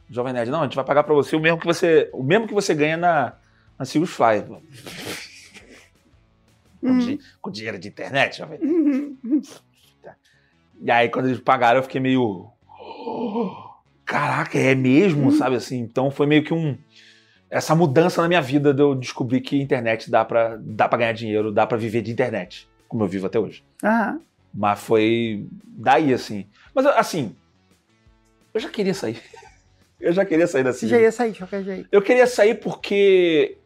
Jovem Nerd, não, a gente vai pagar pra você o mesmo que você, o mesmo que você ganha na, Sirius Fly. Com, Uhum. di- com dinheiro de internet, Jovem. Uhum. E aí, quando eles pagaram, eu fiquei meio. "Oh, Caraca, é mesmo, sabe assim? Então foi meio que um. Essa mudança na minha vida de eu descobrir que internet dá pra, dá pra ganhar dinheiro, dá pra viver de internet, como eu vivo até hoje. Aham. Mas foi daí, assim. Mas assim, eu já queria sair. Eu já queria sair da Sirius. já ia sair de qualquer jeito. Eu queria sair porque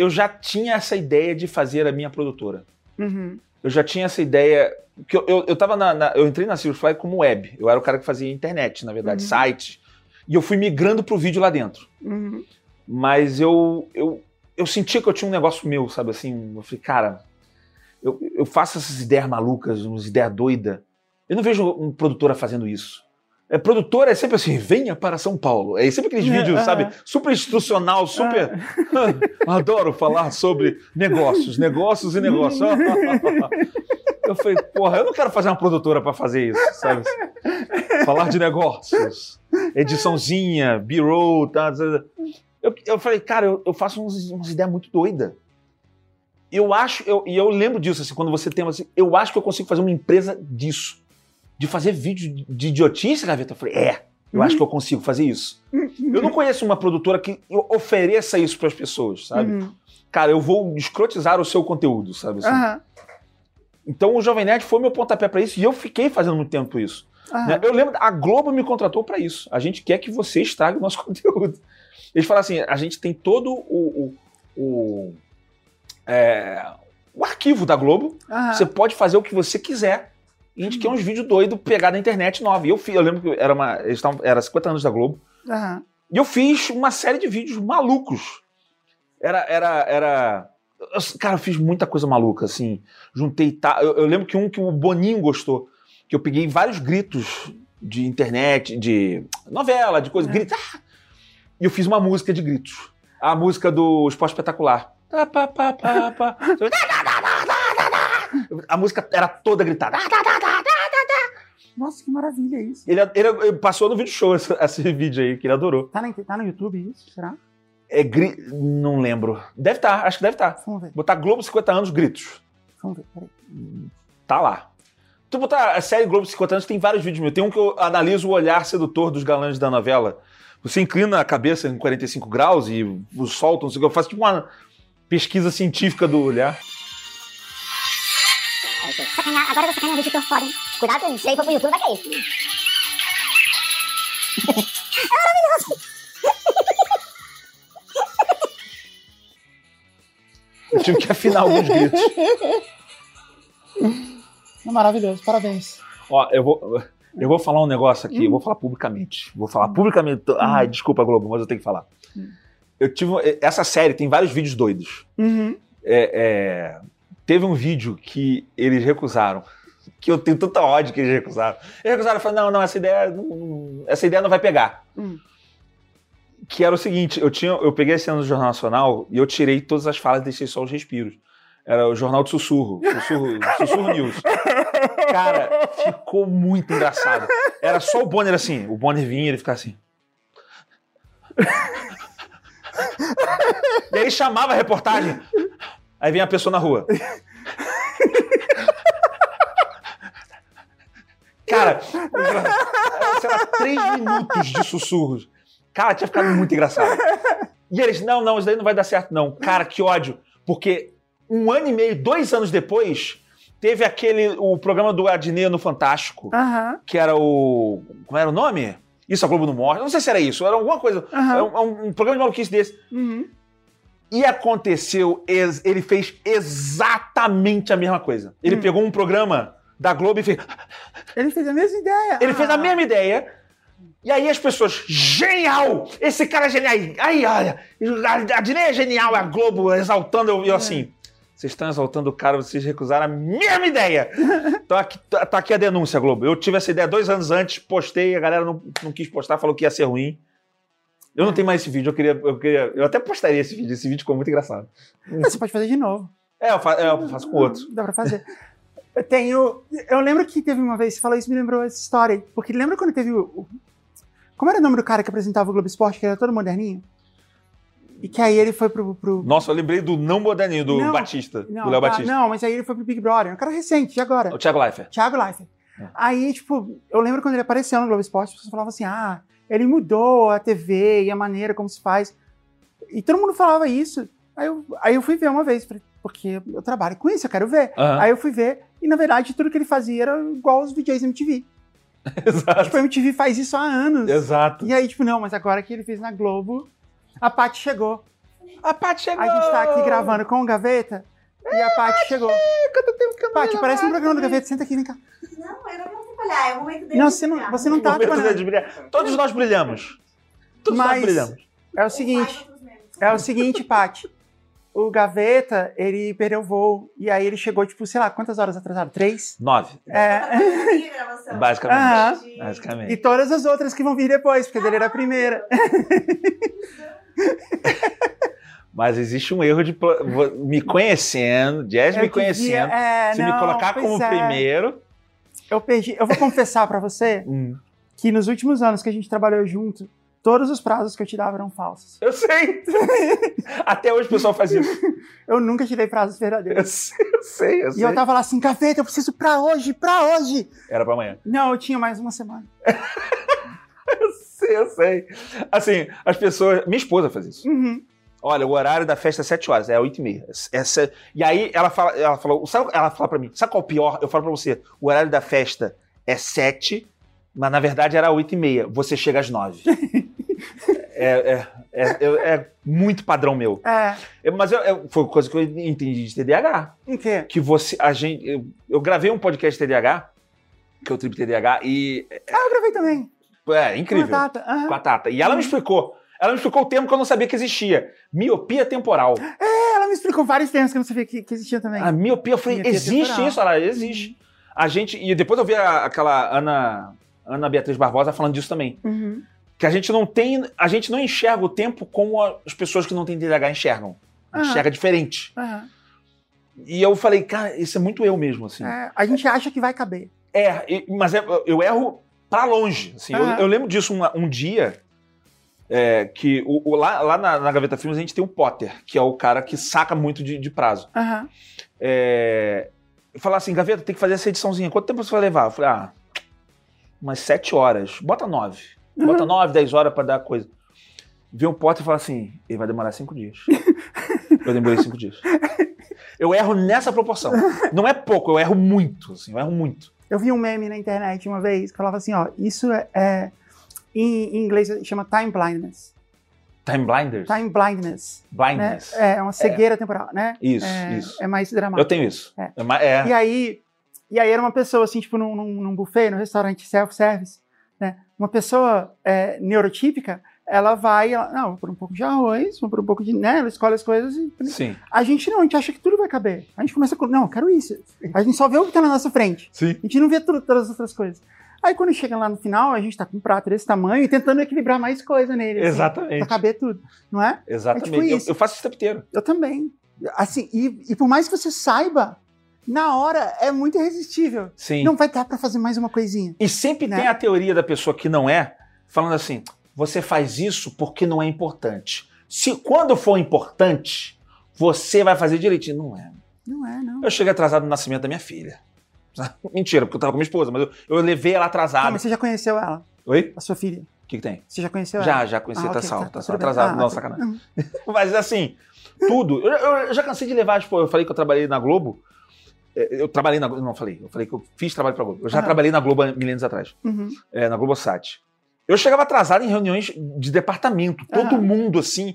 eu já tinha essa ideia de fazer a minha produtora. Uhum. Eu já tinha essa ideia. Que eu, eu, eu, tava na, na- eu entrei na Silverfly como web. Eu era o cara que fazia internet, na verdade, Uhum. site. E eu fui migrando pro vídeo lá dentro. Uhum. Mas eu, eu, eu sentia que eu tinha um negócio meu, sabe assim? Eu falei, cara, eu, eu faço essas ideias malucas, umas ideias doidas. Eu não vejo um produtora fazendo isso. É, produtora é sempre assim, venha para São Paulo. É sempre aqueles É, vídeos, sabe? Super institucional, super. Adoro falar sobre negócios, negócios e negócios. Eu falei, porra, eu não quero fazer uma produtora para fazer isso, sabe? Falar de negócios, ediçãozinha, B-roll, tá? Eu, eu falei, cara, eu, eu faço uns- umas ideias muito doidas. Eu acho, eu, e eu lembro disso, assim, quando você tem assim, eu acho que eu consigo fazer uma empresa disso. De fazer vídeo de- idiotice, Gaveta. Eu falei, é, eu acho que eu consigo fazer isso. Eu não conheço uma produtora que ofereça isso para as pessoas, sabe? Uhum. Cara, eu vou escrotizar o seu conteúdo, sabe? assim? Então o Jovem Nerd foi meu pontapé para isso e eu fiquei fazendo muito tempo isso. Né? Eu lembro, a Globo me contratou para isso. A gente quer que você estrague o nosso conteúdo. Eles falaram assim: a gente tem todo o, o, o, é, o arquivo da Globo. Você pode fazer o que você quiser. A gente quer uns vídeos doidos pegar na internet nova. E eu, fiz, eu lembro que era, uma, eles tavam, era 50 anos da Globo. Aham. E eu fiz uma série de vídeos malucos. Era. era, era eu- cara, eu fiz muita coisa maluca, assim. Juntei. ta- Eu, eu lembro que um que o Boninho gostou. Que eu peguei vários gritos de internet, de novela, de coisa, É. gritos. ah! E eu fiz uma música de gritos. A música do Esporte Espetacular. Tá. A música era toda gritada. Nossa, que maravilha isso. Ele, ele- passou no vídeo show esse, esse vídeo aí, que ele adorou. Tá, na, tá no YouTube isso? Será? É gri... Não lembro. Deve estar, acho que deve estar. Vamos ver. Botar Globo 50 anos, gritos. Vamos ver. Peraí. Tá lá. Tu botar a série Globo 50 anos, tem vários vídeos meus. Tem um que eu analiso o olhar sedutor dos galãs da novela. Você inclina a cabeça em 45 graus e o solta, não sei o que. Eu faço tipo uma pesquisa científica do olhar. Agora eu vou sacanear o editor foda, hein? Cuidado, se aí for pro YouTube, vai cair. Eu tive que afinar alguns gritos. É maravilhoso, parabéns. Ó, eu vou, eu vou falar um negócio aqui, eu vou falar publicamente. Vou falar publicamente. Ai, desculpa, Globo, mas eu tenho que falar. Eu tive. Essa série tem vários vídeos doidos. Uhum. É, é, teve um vídeo que eles recusaram. Que eu tenho tanta ódio que eles recusaram. Eles recusaram e falaram: não, não, essa ideia não, essa ideia não vai pegar. Hum. Que era o seguinte: eu, tinha, eu peguei esse ano do Jornal Nacional e eu tirei todas as falas e deixei só os respiros. Era o Jornal de Sussurro. Sussurro, sussurro News. Cara, ficou muito engraçado. Era só o Bonner assim. O Bonner vinha e ele ficava assim. E aí chamava a reportagem. Aí vinha a pessoa na rua. Cara, sei lá, três minutos de sussurros. Cara, tinha ficado muito engraçado. E eles, não, não, isso daí não vai dar certo, não. Cara, que ódio. Porque um ano e meio, dois anos depois, teve aquele, o programa do Adnet no Fantástico, que era o. Como era o nome? Isso a Globo não morre. Não sei se era isso, era alguma coisa. Aham. É um, um- um programa de maluquice desse. Uhum. E aconteceu, ele fez exatamente a mesma coisa. Ele Hum. pegou um programa da Globo e fez. Ele fez a mesma ideia. Ele fez a Ah. mesma ideia. E aí as pessoas, genial! Esse cara é genial! Aí, olha, a a Dinei é genial, a Globo exaltando, eu, eu assim. Vocês estão exaltando o cara, vocês recusaram a mesma ideia. Então aqui, tá aqui a denúncia, Globo. Eu tive essa ideia dois anos antes, postei, a galera não, não quis postar, falou que ia ser ruim. Eu não tenho mais esse vídeo, eu queria, eu queria. Eu até postaria esse vídeo, esse vídeo ficou muito engraçado. Você pode fazer de novo. É, eu, fa- é, eu faço com outro. Dá pra fazer. Eu tenho. Eu lembro que teve uma vez, você falou isso, me lembrou essa história. Porque lembra quando teve o. Como era o nome do cara que apresentava o Globo Esporte, que era todo moderninho? E que aí ele foi pro. pro... Nossa, eu lembrei do não moderninho, do Não, Batista, Não, do Léo tá, Batista. não, mas aí ele foi pro Big Brother. Um cara recente, de agora. O Thiago Leifert. Thiago Leifert. É. Aí, tipo, eu lembro quando ele apareceu no Globo Esporte, as pessoas falavam assim: ah, ele mudou a TV e a maneira como se faz. E todo mundo falava isso. Aí eu, aí eu fui ver uma vez, porque eu trabalho com isso, eu quero ver. Aham. Aí eu fui ver, e na verdade tudo que ele fazia era igual os VJs MTV. Exato. Tipo, a MTV faz isso há anos. Exato. E aí, tipo, não, mas agora que ele fez na Globo, a Paty chegou. A Paty chegou. A gente tá aqui gravando com o Gaveta, e a Paty chegou. Quanto tempo que eu não Paty, parece um programa do Gaveta, senta aqui, vem cá. Não, eu não vou atrapalhar, é o momento dele. Não, você não, você não tá trabalhando. brilhar. Todos nós brilhamos. Todos nós Mas- brilhamos. É o seguinte, é o seguinte, Paty. O Gaveta, ele perdeu o voo, e aí ele chegou, tipo, sei lá, quantas horas atrasado? Três? Nove. É. Tá a gravação. Basicamente. Basicamente. E todas as outras que vão vir depois, porque dele era a primeira. Mas existe um erro de. Me conhecendo, Jazz Eu me conhecendo. é, se me não, colocar pois como é. primeiro. Eu perdi. Eu vou confessar pra você hum, que nos últimos anos que a gente trabalhou junto, todos os prazos que eu te dava eram falsos. eu sei. Até hoje o pessoal faz isso. Eu nunca te dei prazos Eu verdadeiros. sei, eu sei. Eu E sei. eu tava lá assim, Gaveta, eu preciso pra hoje, pra hoje. Era pra amanhã. Não, eu tinha mais uma semana. Eu sei, eu sei. Assim, as pessoas. Minha esposa faz isso. Uhum. Olha, o horário da festa é 7 horas, é 8 e meia. Essa... E aí ela fala, ela falou, sabe, ela fala pra mim, sabe qual é o pior? Eu falo pra você, o horário da festa é 7, mas na verdade era 8 e meia. Você chega às 9. é, é, é, é- é muito padrão meu. É. Eu- mas eu- eu- foi coisa que eu entendi de TDAH. Em quê? Que você, a gente, eu, eu gravei um podcast TDAH, que é o Trip TDAH, e Ah, eu gravei também. é incrível Com a Tata. aham. com a Tata. E ela me explicou. Ela me explicou o termo que eu não sabia que existia. Miopia temporal. É, ela me explicou vários termos que eu não sabia que, que existia também. A miopia, eu falei, Miopia existe temporal. isso? Ela, existe. A gente, e depois eu vi a- aquela Ana, Ana Beatriz Barbosa falando disso também. Uhum. Que a gente não tem, a gente não enxerga o tempo como as pessoas que não têm TDAH enxergam. Aham. Enxerga diferente. Aham. E eu falei, cara, isso é muito eu mesmo, assim. É, a gente acha que vai caber. É, mas é- eu erro pra longe. Assim, eu, Aham. eu lembro disso uma- um dia é, que o, o- lá, lá na, na Gaveta Filmes a gente tem o Potter, que é o cara que saca muito de, de prazo. Aham. É, falar assim, Gaveta, tem que fazer essa ediçãozinha. Quanto tempo você vai levar? Eu falei, ah, umas sete horas. Bota nove. Bota nove, dez horas pra dar coisa. Vê o Potter e fala assim, ele vai demorar cinco dias. eu demorei cinco dias. Eu erro nessa proporção. Não é pouco, eu erro muito, assim, eu erro muito. Eu vi um meme na internet uma vez que falava assim, ó, isso é, é- em, em inglês chama time blindness. Time blinders? Time blindness. Né? Blindness. É uma cegueira temporal, né? Isso, é, isso. É mais dramático. Eu tenho isso. É. É. é. E aí, e aí era uma pessoa, assim, tipo, num, num, num buffet, num restaurante self-service? Uma pessoa é, neurotípica, ela vai, ela, não, vou por um pouco de arroz, vou por um pouco de, né? Ela escolhe as coisas e... Sim. A gente não, a gente acha que tudo vai caber. A gente começa com, não, eu quero isso. A gente só vê o que tá na nossa frente. Sim. A gente não vê tudo, todas as outras coisas. Aí quando chega lá no final, a gente tá com um prato desse tamanho e tentando equilibrar mais coisa nele. assim, Exatamente. Pra caber tudo, não é? Exatamente. É tipo Eu- eu, faço isso o tempo inteiro. Eu também. Assim, e, e por mais que você saiba, na hora é muito irresistível. Sim. Não vai dar pra fazer mais uma coisinha. E sempre Né? tem a teoria da pessoa que não é, falando assim: você faz isso porque não é importante. Se quando for importante, você vai fazer direitinho. Não é. Não é, não. Eu cheguei atrasado no nascimento da minha filha. Mentira, porque eu tava com minha esposa, mas eu, eu levei ela atrasada. mas você já conheceu ela, Oi? a sua filha? O que, que tem? Você já conheceu Já, ela? já conheci, Ah, tá ok, salvo, tá, tá, tá bem. atrasado. Ah, não, sacanagem. Mas assim, tudo. Eu- eu já cansei de levar, tipo, eu falei que eu trabalhei na Globo. É, Eu trabalhei na Globo, não falei, eu falei que eu fiz trabalho pra Globo. Eu já Ah. trabalhei na Globo milênios atrás, Uhum. é, na Globosat. Eu chegava atrasado em reuniões de departamento, todo mundo assim,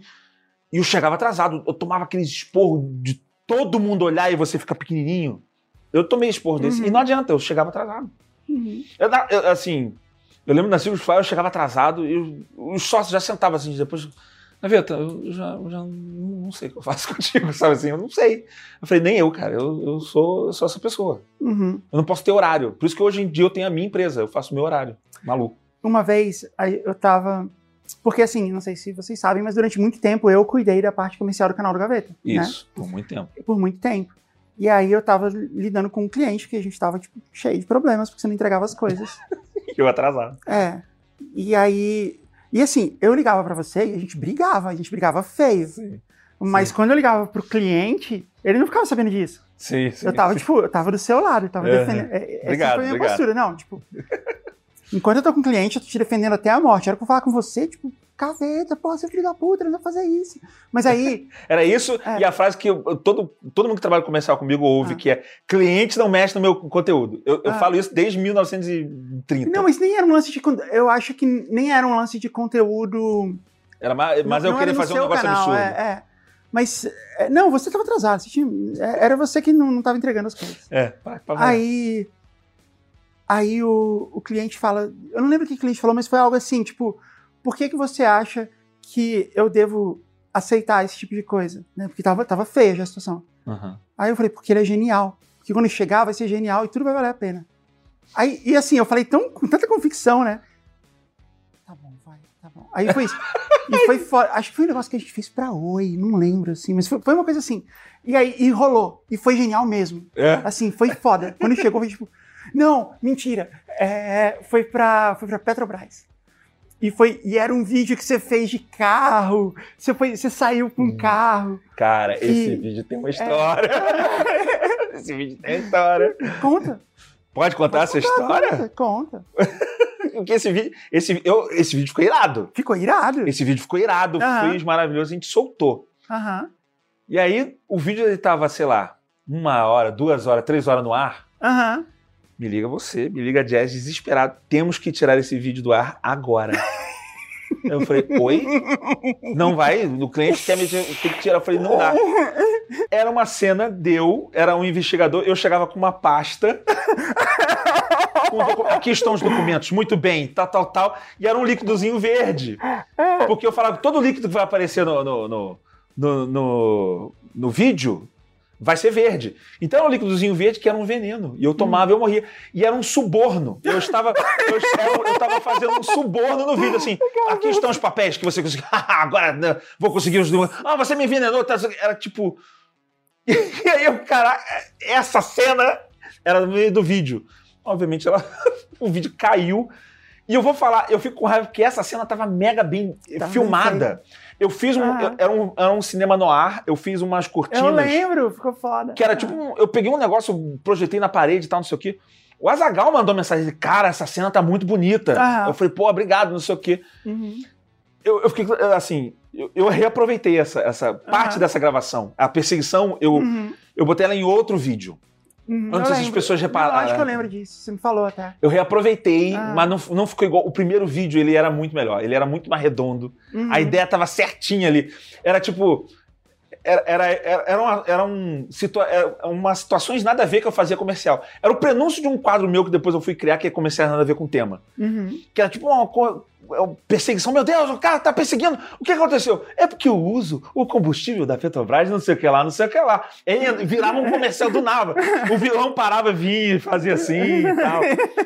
e eu chegava atrasado. Eu tomava aqueles esporro de todo mundo olhar e você ficar pequenininho. Eu tomei esporro desse, Uhum. e não adianta, eu chegava atrasado. Uhum. Eu, eu, assim, eu lembro na Silvio Fly, eu chegava atrasado e os sócios já sentavam assim, depois. Gaveta, eu já, eu já não sei o que eu faço contigo, sabe assim? Eu não sei. Eu falei, nem eu, cara, eu, eu, sou, eu sou essa pessoa. Uhum. Eu não posso ter horário. Por isso que hoje em dia eu tenho a minha empresa, eu faço o meu horário. Maluco. Uma vez eu tava. Porque assim, não sei se vocês sabem, mas durante muito tempo eu cuidei da parte comercial do canal do Gaveta. Né? Isso, por muito tempo. Por muito tempo. E aí eu tava lidando com um cliente que a gente tava, tipo, cheio de problemas, porque você não entregava as coisas. Eu atrasado. É. E aí. E assim, eu ligava pra você e a gente brigava, a gente brigava feio. Sim, Mas quando eu ligava pro cliente, ele não ficava sabendo disso. sim. sim eu tava, sim. tipo, eu tava do seu lado, eu tava Uhum. defendendo. é- Essa Obrigado, foi a minha obrigado. postura. Não, tipo. enquanto eu tô com o cliente, eu tô te defendendo até a morte. Era pra eu falar com você, tipo, caveta, porra, você é filho da puta, não vai fazer isso. Mas aí. Era isso, É. e a frase que eu- todo, todo mundo que trabalha comercial comigo ouve, Ah. que é cliente não mexe no meu conteúdo. Eu, eu Ah. falo isso desde 1930. Não, mas nem era um lance de. Eu acho que nem era um lance de conteúdo. Era mais, mas não- eu não queria fazer um negócio canal, absurdo. É, é. Mas. é, não, você tava atrasado. Você tinha- é, era você que não, não tava entregando as coisas. É, pra, pra. Aí. Aí o, o cliente fala. Eu não lembro o que o cliente falou, mas foi algo assim, tipo, por que, que você acha que eu devo aceitar esse tipo de coisa? Né? Porque tava, tava feia já a situação. Uhum. Aí eu falei, porque ele é genial. Porque quando chegar vai ser genial e tudo vai valer a pena. Aí, e assim, eu falei tão, com tanta convicção, né? Tá bom, vai, tá bom. Aí foi isso. e foi fora. Acho que foi um negócio que a gente fez pra Oi, não lembro, assim, mas foi, foi uma coisa assim. E aí, e rolou. E foi genial mesmo. É? Assim, foi foda. Quando chegou, foi tipo, não, mentira. É, foi, pra, foi pra Petrobras. E, foi, e era um vídeo que você fez de carro. Você, foi, você saiu com um carro. Cara, esse E- vídeo tem uma história. esse vídeo tem uma história. Conta. Pode contar essa história? Conta. conta. Porque esse vídeo, esse, eu, esse vídeo ficou irado. Ficou irado. Esse vídeo ficou irado, Aham. fez maravilhoso, a gente soltou. Aham. E aí, o vídeo ele tava, sei lá, uma hora, duas horas, três horas no ar. Aham. Me liga você, me liga Jazz, desesperado. Temos que tirar esse vídeo do ar agora. Eu falei, oi? Não vai? O cliente quer me tem que tirar. Eu falei, não dá. Era uma cena, deu, era um investigador, eu chegava com uma pasta. com aqui estão os documentos, muito bem, tal, tal, tal. E era um líquidozinho verde. Porque eu falava todo líquido que vai aparecer no, no, no, no- no vídeo vai ser verde. Então era um líquidozinho verde que era um veneno. E eu tomava e eu morria. E era um suborno. Eu estava, eu, eu estava fazendo um suborno no vídeo, assim. Aqui estão os papéis que você conseguiu. Agora né, vou conseguir os. Ah, você me envenenou. tá? Era tipo. E aí eu, cara, essa cena era no meio do vídeo. Obviamente, ela, o vídeo caiu. E eu vou falar, eu fico com raiva porque essa cena tava mega bem Tava filmada. Eu fiz um. Ah. era, um era um cinema no ar, eu fiz umas cortinas. Eu lembro, ficou foda. Que era tipo, um- eu peguei um negócio, projetei na parede e tal, não sei o quê. O Azagal mandou mensagem, cara, essa cena tá muito bonita. Aham. Eu falei, pô, obrigado, não sei o quê. Uhum. Eu, eu fiquei, assim, eu, eu reaproveitei essa, essa parte dessa gravação. A perseguição, eu, Uhum. eu botei ela em outro vídeo. Uhum. Antes Eu as lembro. pessoas repararam. acho que eu lembro disso, você me falou até. Eu reaproveitei, Ah. mas não, não ficou igual. O primeiro vídeo, ele era muito melhor. Ele era muito mais redondo. Uhum. A ideia tava certinha ali. Era tipo. Era, era, era, era uma, era um situa era umas situações nada a ver que eu fazia comercial. Era o prenúncio de um quadro meu que depois eu fui criar, que é comercial nada a ver com o tema. Uhum. Que era tipo uma co- é uma perseguição. Meu Deus, o cara tá perseguindo. O que aconteceu? É porque eu uso o combustível da Petrobras, não sei o que lá, não sei o que lá. Aí virava um comercial do nada. O vilão parava, vinha, fazia assim e tal.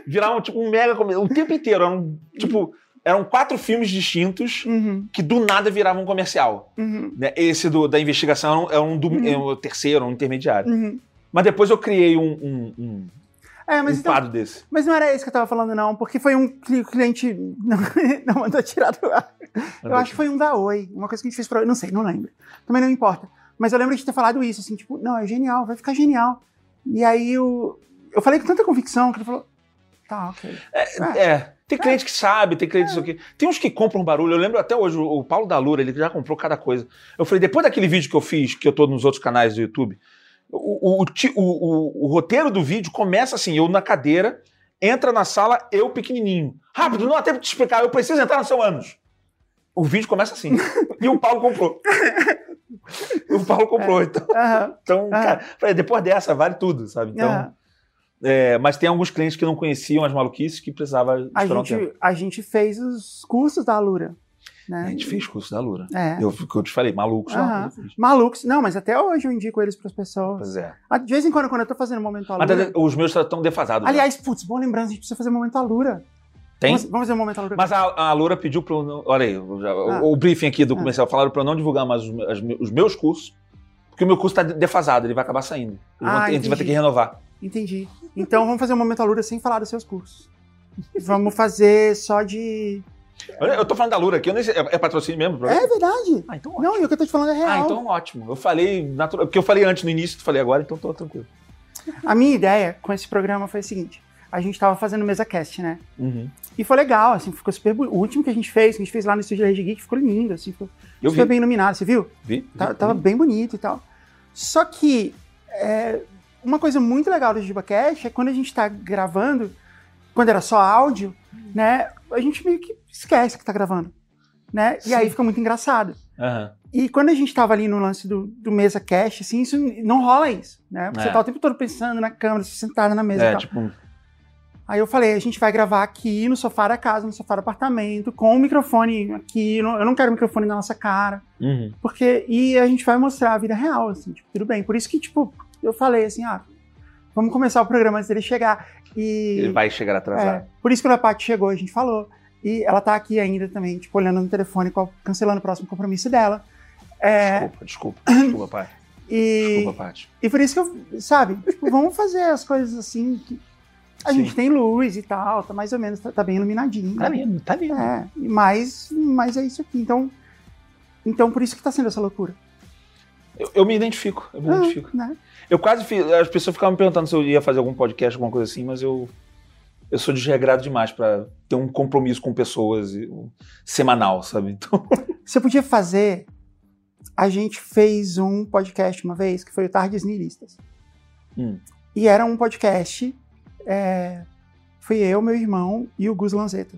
Virava tipo um mega comercial. O tempo inteiro. Eram, tipo, eram quatro filmes distintos Uhum. que do nada viravam um comercial. Uhum. né? Esse do- da investigação é um, do, Uhum. é um terceiro, um intermediário. Uhum. Mas depois eu criei um, um, um, É, mas um então, desse. Mas não era isso que eu tava falando, não, porque foi um cli- cliente. Não, não mandou tirar do ar. Eu acho que foi um da Oi, uma coisa que a gente fez pra Oi. Não sei, não lembro. Também não importa. Mas eu lembro de ter falado isso, assim, tipo, não, é genial, vai ficar genial. E aí o. eu falei com tanta convicção que ele falou, tá, ok. É, tem cliente que sabe, tem cliente isso aqui. Tem uns que compram barulho. Eu lembro até hoje, o Paulo da Lura, ele já comprou cada coisa. Eu falei, depois daquele vídeo que eu fiz, que eu tô nos outros canais do YouTube, o, o, o o- roteiro do vídeo começa assim, eu na cadeira, entra na sala, eu pequenininho. Rápido, não há tempo de te explicar, eu preciso entrar no seu ânus. O vídeo começa assim. e o Paulo comprou. o Paulo comprou. Então, Aham, então Ah. cara, depois dessa, vale tudo, sabe? Então, é, mas tem alguns clientes que não conheciam as maluquices que precisava A esperar um tempo. gente, a gente fez os cursos da Alura. Né? A gente fez curso da Lura. É. Eu, que eu te falei, malucos. não, eu fiz. Malucos. Não, mas até hoje eu indico eles para as pessoas. Pois é. Ah, De vez em quando, quando eu tô fazendo momento Mas Alura. os meus estão defasados. né? Aliás, putz, boa lembrança, a gente precisa fazer momento Alura. tem? Vamos, vamos fazer um momento Alura. Mas a, a Lura pediu para não- Olha aí, já- Ah. o, o briefing aqui do Ah. comercial falaram para eu não divulgar mais os, as os meus cursos, porque o meu curso está defasado, ele vai acabar saindo. Vão Ah, ter- a gente vai ter que renovar. Entendi. Então vamos fazer um momento Alura sem falar dos seus cursos. Vamos fazer só de. Eu tô falando da Lura aqui, eu nem sei, é, é patrocínio mesmo? É verdade. Ah, então ótimo. Não, e o que eu tô te falando é real. Ah, então ótimo. Eu falei natural, porque eu falei antes no início, tu falei agora, então tô tranquilo. A minha ideia com esse programa foi a seguinte: a gente tava fazendo mesa cast, né? Uhum. E foi legal, assim, ficou super bonito. O último que a gente fez, que a gente fez lá no estúdio da Rede Geek, ficou lindo, assim, ficou Eu super vi, bem iluminado, você viu? vi, vi, tava vi. bem bonito e tal. Só que é, uma coisa muito legal do JubaCast é quando a gente tá gravando, quando era só áudio, né? A gente meio que esquece que tá gravando. Né? E aí fica muito engraçado. Aham. E quando a gente tava ali no lance do, do mesa cast, assim, isso não rola isso, né? Você É. tá o tempo todo pensando na câmera, sentada na mesa e É, tal. tipo, Aí eu falei, a gente vai gravar aqui no sofá da casa, no sofá do apartamento, com o microfone aqui. Eu não quero o microfone na nossa cara. uhum. Porque. E a gente vai mostrar a vida real, assim, tipo, tudo bem. Por isso que, tipo, eu falei assim, ah, vamos começar o programa antes dele chegar. E. ele vai chegar atrasado. É, por isso que quando a Paty chegou, a gente falou. E ela tá aqui ainda também, tipo, olhando no telefone, cancelando o próximo compromisso dela. É, Desculpa, desculpa, desculpa, pai. e, Desculpa, Paty. e por isso que eu, sabe, tipo, vamos fazer as coisas assim. Que a Sim. gente tem luz e tal, tá mais ou menos, tá, tá bem iluminadinho. Tá lindo, tá lindo. É, mas, mas é isso aqui. Então, então por isso que tá sendo essa loucura. Eu, eu me identifico, eu me Ah, identifico. né? Eu quase fiz. As pessoas ficavam me perguntando se eu ia fazer algum podcast, alguma coisa assim, mas eu. Eu sou desregrado demais pra ter um compromisso com pessoas e- um, semanal, sabe? Então. Você podia fazer. A gente fez um podcast uma vez que foi o Tardes Nihilistas. Hum. E era um podcast. é, foi eu, meu irmão e o Gus Lanzetta.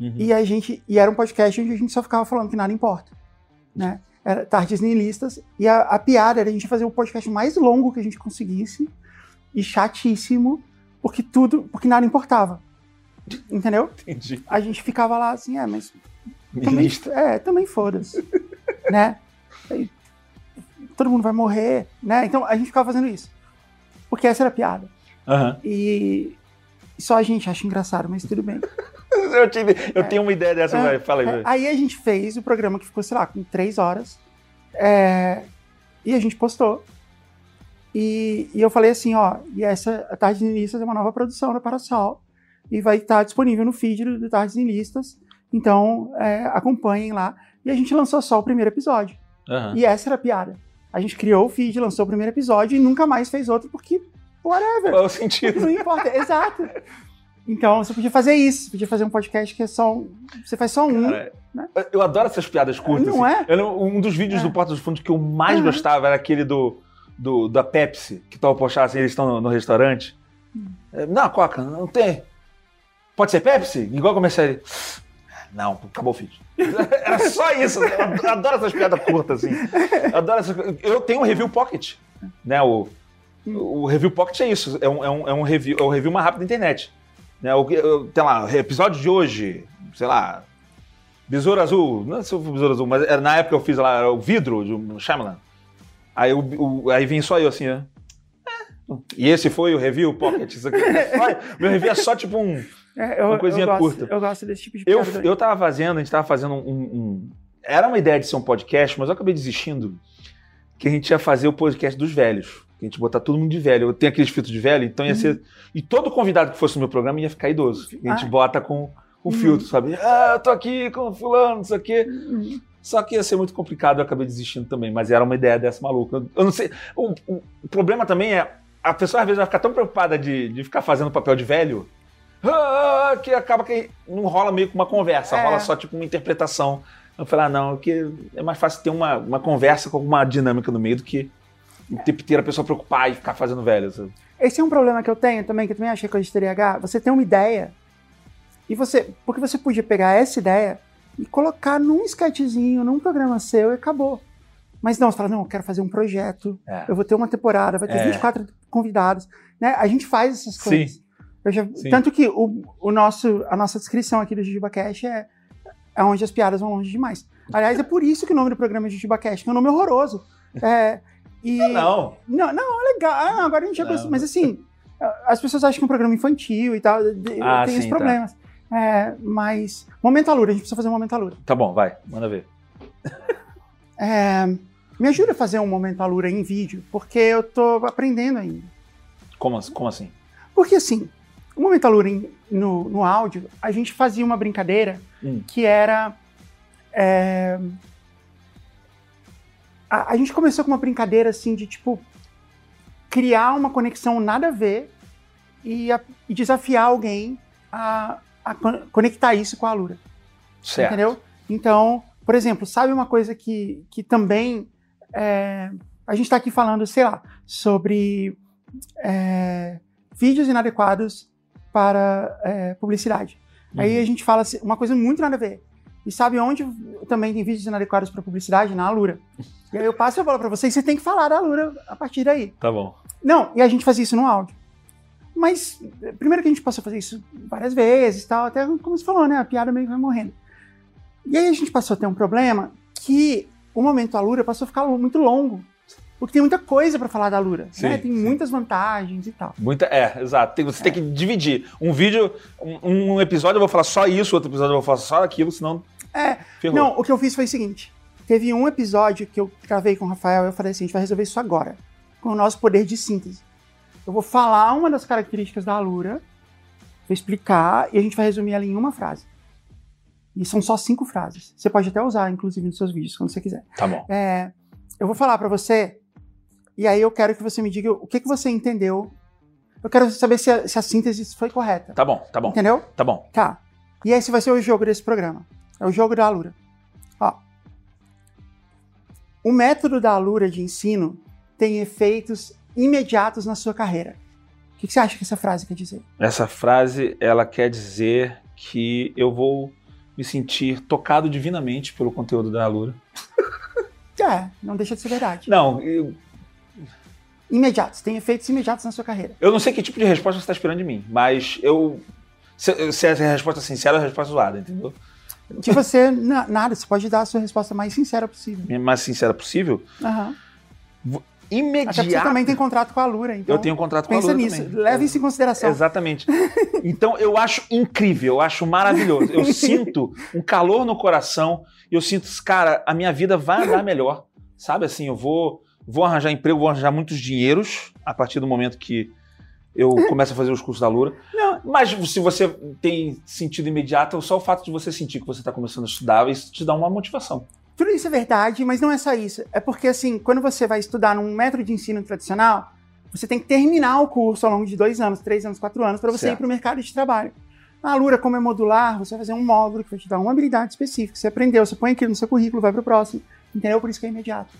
Uhum. E a gente. E era um podcast onde a gente só ficava falando que nada importa. Né? Era Tardes Nihilistas. E a, a piada era a gente fazer o podcast mais longo que a gente conseguisse. E chatíssimo. Porque tudo. Porque nada importava. Entendeu? Entendi. A gente ficava lá assim, é, mas também, é, também foda-se. né? Todo mundo vai morrer, né? Então a gente ficava fazendo isso. Porque essa era a piada. Aham. E só a gente acha engraçado, mas tudo bem. Eu, tive- eu tenho uma ideia dessa, É, vai. Fala aí, É, aí a gente fez o programa que ficou, sei lá, com três horas. é, e a gente postou. E, e eu falei assim, ó, e essa Tardes Nihilistas é uma nova produção da Parasol. E vai estar disponível no feed do, do Tardes Nihilistas. Então, é, acompanhem lá. E a gente lançou só o primeiro episódio. Aham. E essa era a piada. A gente criou o feed, lançou o primeiro episódio e nunca mais fez outro, porque whatever. Qual é o sentido? Não importa, exato. Então, você podia fazer isso. Você podia fazer um podcast que é só um. Você faz só um. Cara, eu adoro essas piadas curtas. Não assim. é? Eu um dos vídeos É. do Porta dos Fundos que eu mais Aham. gostava era aquele do, do da Pepsi, que tava postado assim, eles estão no, no restaurante. Hum. É, Não, Coca, não tem. Pode ser Pepsi? Igual comecei ele. Não, acabou o feed. Era só isso. Eu adoro essas piadas curtas, assim. Eu adoro essas... Eu tenho um review pocket, né? O, o review pocket é isso. É um, é um, é um review, é um review mais rápido da internet. Né? O, tem lá, episódio de hoje, sei lá, Besouro Azul, não sei se foi Besouro Azul, mas era, na época eu fiz lá o vidro de um Shyamalan. Aí, o, o- aí vem só eu assim, né? É. E esse foi o review pocket. Isso aqui meu review é só tipo um. É, eu, Uma coisinha eu gosto, curta. Eu gosto desse tipo de Eu, também. eu tava fazendo, a gente tava fazendo um, um- Era uma ideia de ser um podcast, mas eu acabei desistindo. Que a gente ia fazer o podcast dos velhos. A gente ia botar todo mundo de velho. Eu tenho aqueles filtros de velho, então ia ser. E todo convidado que fosse no meu programa ia ficar idoso. E a gente Ah. bota com o Uhum. filtro, sabe? Ah, eu tô aqui com fulano, não sei o quê. Uhum. Só que ia ser muito complicado, eu acabei desistindo também. Mas era uma ideia dessa maluca. Eu não sei. O, o- o problema também é. a pessoa às vezes vai ficar tão preocupada de, de ficar fazendo papel de velho ah, que acaba que não rola meio que uma conversa, É. rola só tipo uma interpretação. Eu falei, ah, não, que é mais fácil ter uma, uma conversa com alguma dinâmica no meio do que inteiro a pessoa preocupar e ficar fazendo velho. sabe? Esse é um problema que eu tenho também, que eu também achei coisa de TDAH. Você tem uma ideia e você. Porque você podia pegar essa ideia e colocar num sketchzinho, num programa seu e acabou. Mas não, você fala, não, eu quero fazer um projeto, É. eu vou ter uma temporada, vai ter É. 24 convidados. Né? A gente faz essas Sim. coisas. Eu já- Sim. tanto que o, o nosso, a nossa descrição aqui do JujubaCast é, é onde as piadas vão longe demais. Aliás, é por isso que o nome do programa é JujubaCast, que é um nome horroroso. É, e, Não. não, não, é legal. Ah, agora a gente já Não. gosta. Mas assim, as pessoas acham que é um programa infantil e tal. Ah, tem sim, esses tá. É, mas. Momento Alura, a gente precisa fazer um Momento Alura. Tá bom, vai, manda ver. É, me ajuda a fazer um Momento Alura em vídeo, porque eu tô aprendendo ainda. Como, assim- como assim? Porque assim, o Momento Alura em- no, no áudio, a gente fazia uma brincadeira Hum. que era. é, a, a gente começou com uma brincadeira assim de tipo. criar uma conexão nada a ver e, a- e desafiar alguém a, a con- conectar isso com a Alura. Certo. Entendeu? Então, por exemplo, sabe uma coisa que, que também é, a gente está aqui falando, sei lá, sobre é, vídeos inadequados para é, publicidade. Aí Uhum. a gente fala assim, uma coisa muito nada a ver. E sabe onde também tem vídeos inadequados para publicidade? Na Alura. E aí eu passo a bola para vocês, você tem que falar da Alura a partir daí. Tá bom. Não, e a gente fazia isso no áudio. Mas, primeiro que a gente passou a fazer isso várias vezes tal, até como você falou, né? A piada meio que vai morrendo. E aí a gente passou a ter um problema que o momento Alura passou a ficar muito longo. Porque tem muita coisa pra falar da Alura. Sim, né? Tem sim. muitas vantagens e tal. Muita, é, exato. Tem- você tem que dividir. Um vídeo, um, um episódio eu vou falar só isso, outro episódio eu vou falar só aquilo, senão. É, Ferrou. Não, o que eu fiz foi o seguinte: teve um episódio que eu gravei com o Rafael e eu falei assim: a gente vai resolver isso agora, com o nosso poder de síntese. Eu vou falar uma das características da Alura, vou explicar e a gente vai resumir ela em uma frase. E são só cinco frases. Você pode até usar, inclusive, nos seus vídeos, quando você quiser. Tá bom. É, eu vou falar pra você, e aí eu quero que você me diga o que, que você entendeu. Eu quero saber se a, se a síntese foi correta. Tá bom, tá bom. Entendeu? Tá bom. Tá. E esse vai ser o jogo desse programa. É o jogo da Alura. Ó. O método da Alura de ensino tem efeitos imediatos na sua carreira. O que, que você acha que essa frase quer dizer? Essa frase, ela quer dizer que eu vou me sentir tocado divinamente pelo conteúdo da Alura. É, não deixa de ser verdade. Não, eu, Imediatos, tem efeitos imediatos na sua carreira. eu não sei que tipo de resposta você está esperando de mim, mas eu. Se, se é a resposta sincera, é a resposta zoada, entendeu? De você, na- nada, você pode dar a sua resposta mais sincera possível. Mais sincera possível. Aham. Até porque você também tem contrato com a Alura, então Eu tenho um contrato com a pensa Alura nisso, também. leve isso em consideração. Exatamente. Então eu acho incrível, eu acho maravilhoso. Eu sinto um calor no coração e eu sinto, cara, a minha vida vai andar melhor. Sabe assim, eu vou, vou arranjar emprego, vou arranjar muitos dinheiros a partir do momento que eu começo a fazer os cursos da Lura. Não. Mas se você tem sentido imediato, só o fato de você sentir que você está começando a estudar, isso te dá uma motivação. Tudo isso é verdade, mas não é só isso. É porque, assim, quando você vai estudar num método de ensino tradicional, você tem que terminar o curso ao longo de dois anos, três anos, quatro anos, para você Certo. ir para o mercado de trabalho. A Alura, como é modular, você vai fazer um módulo que vai te dar uma habilidade específica. Você aprendeu, você põe aquilo no seu currículo, vai para o próximo. Entendeu? Por isso que é imediato.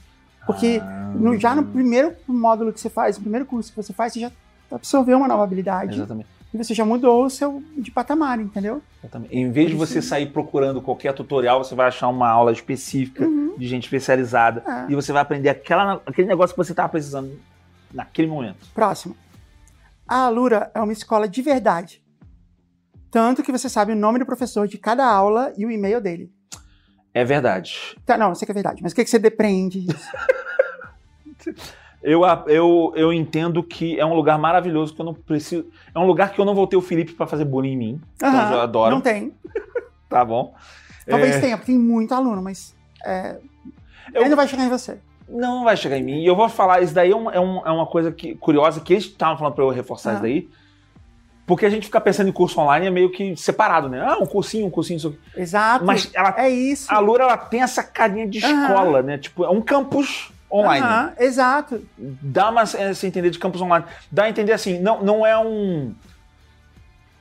Porque Ah. no- já no primeiro módulo que você faz, no primeiro curso que você faz, você já absorveu uma nova habilidade Exatamente. E você já mudou o seu de patamar, entendeu? Exatamente. Em vez de você sair procurando qualquer tutorial, você vai achar uma aula específica de gente especializada É. e você vai aprender aquela, aquele negócio que você estava precisando naquele momento. Próximo. A Alura é uma escola de verdade. Tanto que você sabe o nome do professor de cada aula e o e-mail dele. É verdade. Tá, não, eu sei que é verdade, mas o que, que você depreende disso? Eu, eu, eu entendo que é um lugar maravilhoso que eu não preciso. É um lugar que eu não vou ter o Felipe para fazer bullying em mim. Então Aham, eu adoro. Não tem. Tá bom. Talvez É, tenha, porque tem muito aluno, mas é, Eu- ele não vai chegar em você. Não vai chegar em mim. E eu vou falar, isso daí é, um- é um- é uma coisa que, curiosa que eles estavam falando para eu reforçar Ah. isso daí. Porque a gente fica pensando em curso online é meio que separado, né? Ah, um cursinho, um cursinho, isso aqui. Exato. Mas ela é isso. A Lura, ela tem essa carinha de escola, né? Tipo, é um campus online. Aham, exato. Dá uma essa entender de campus online. Dá a entender assim, não, não é um.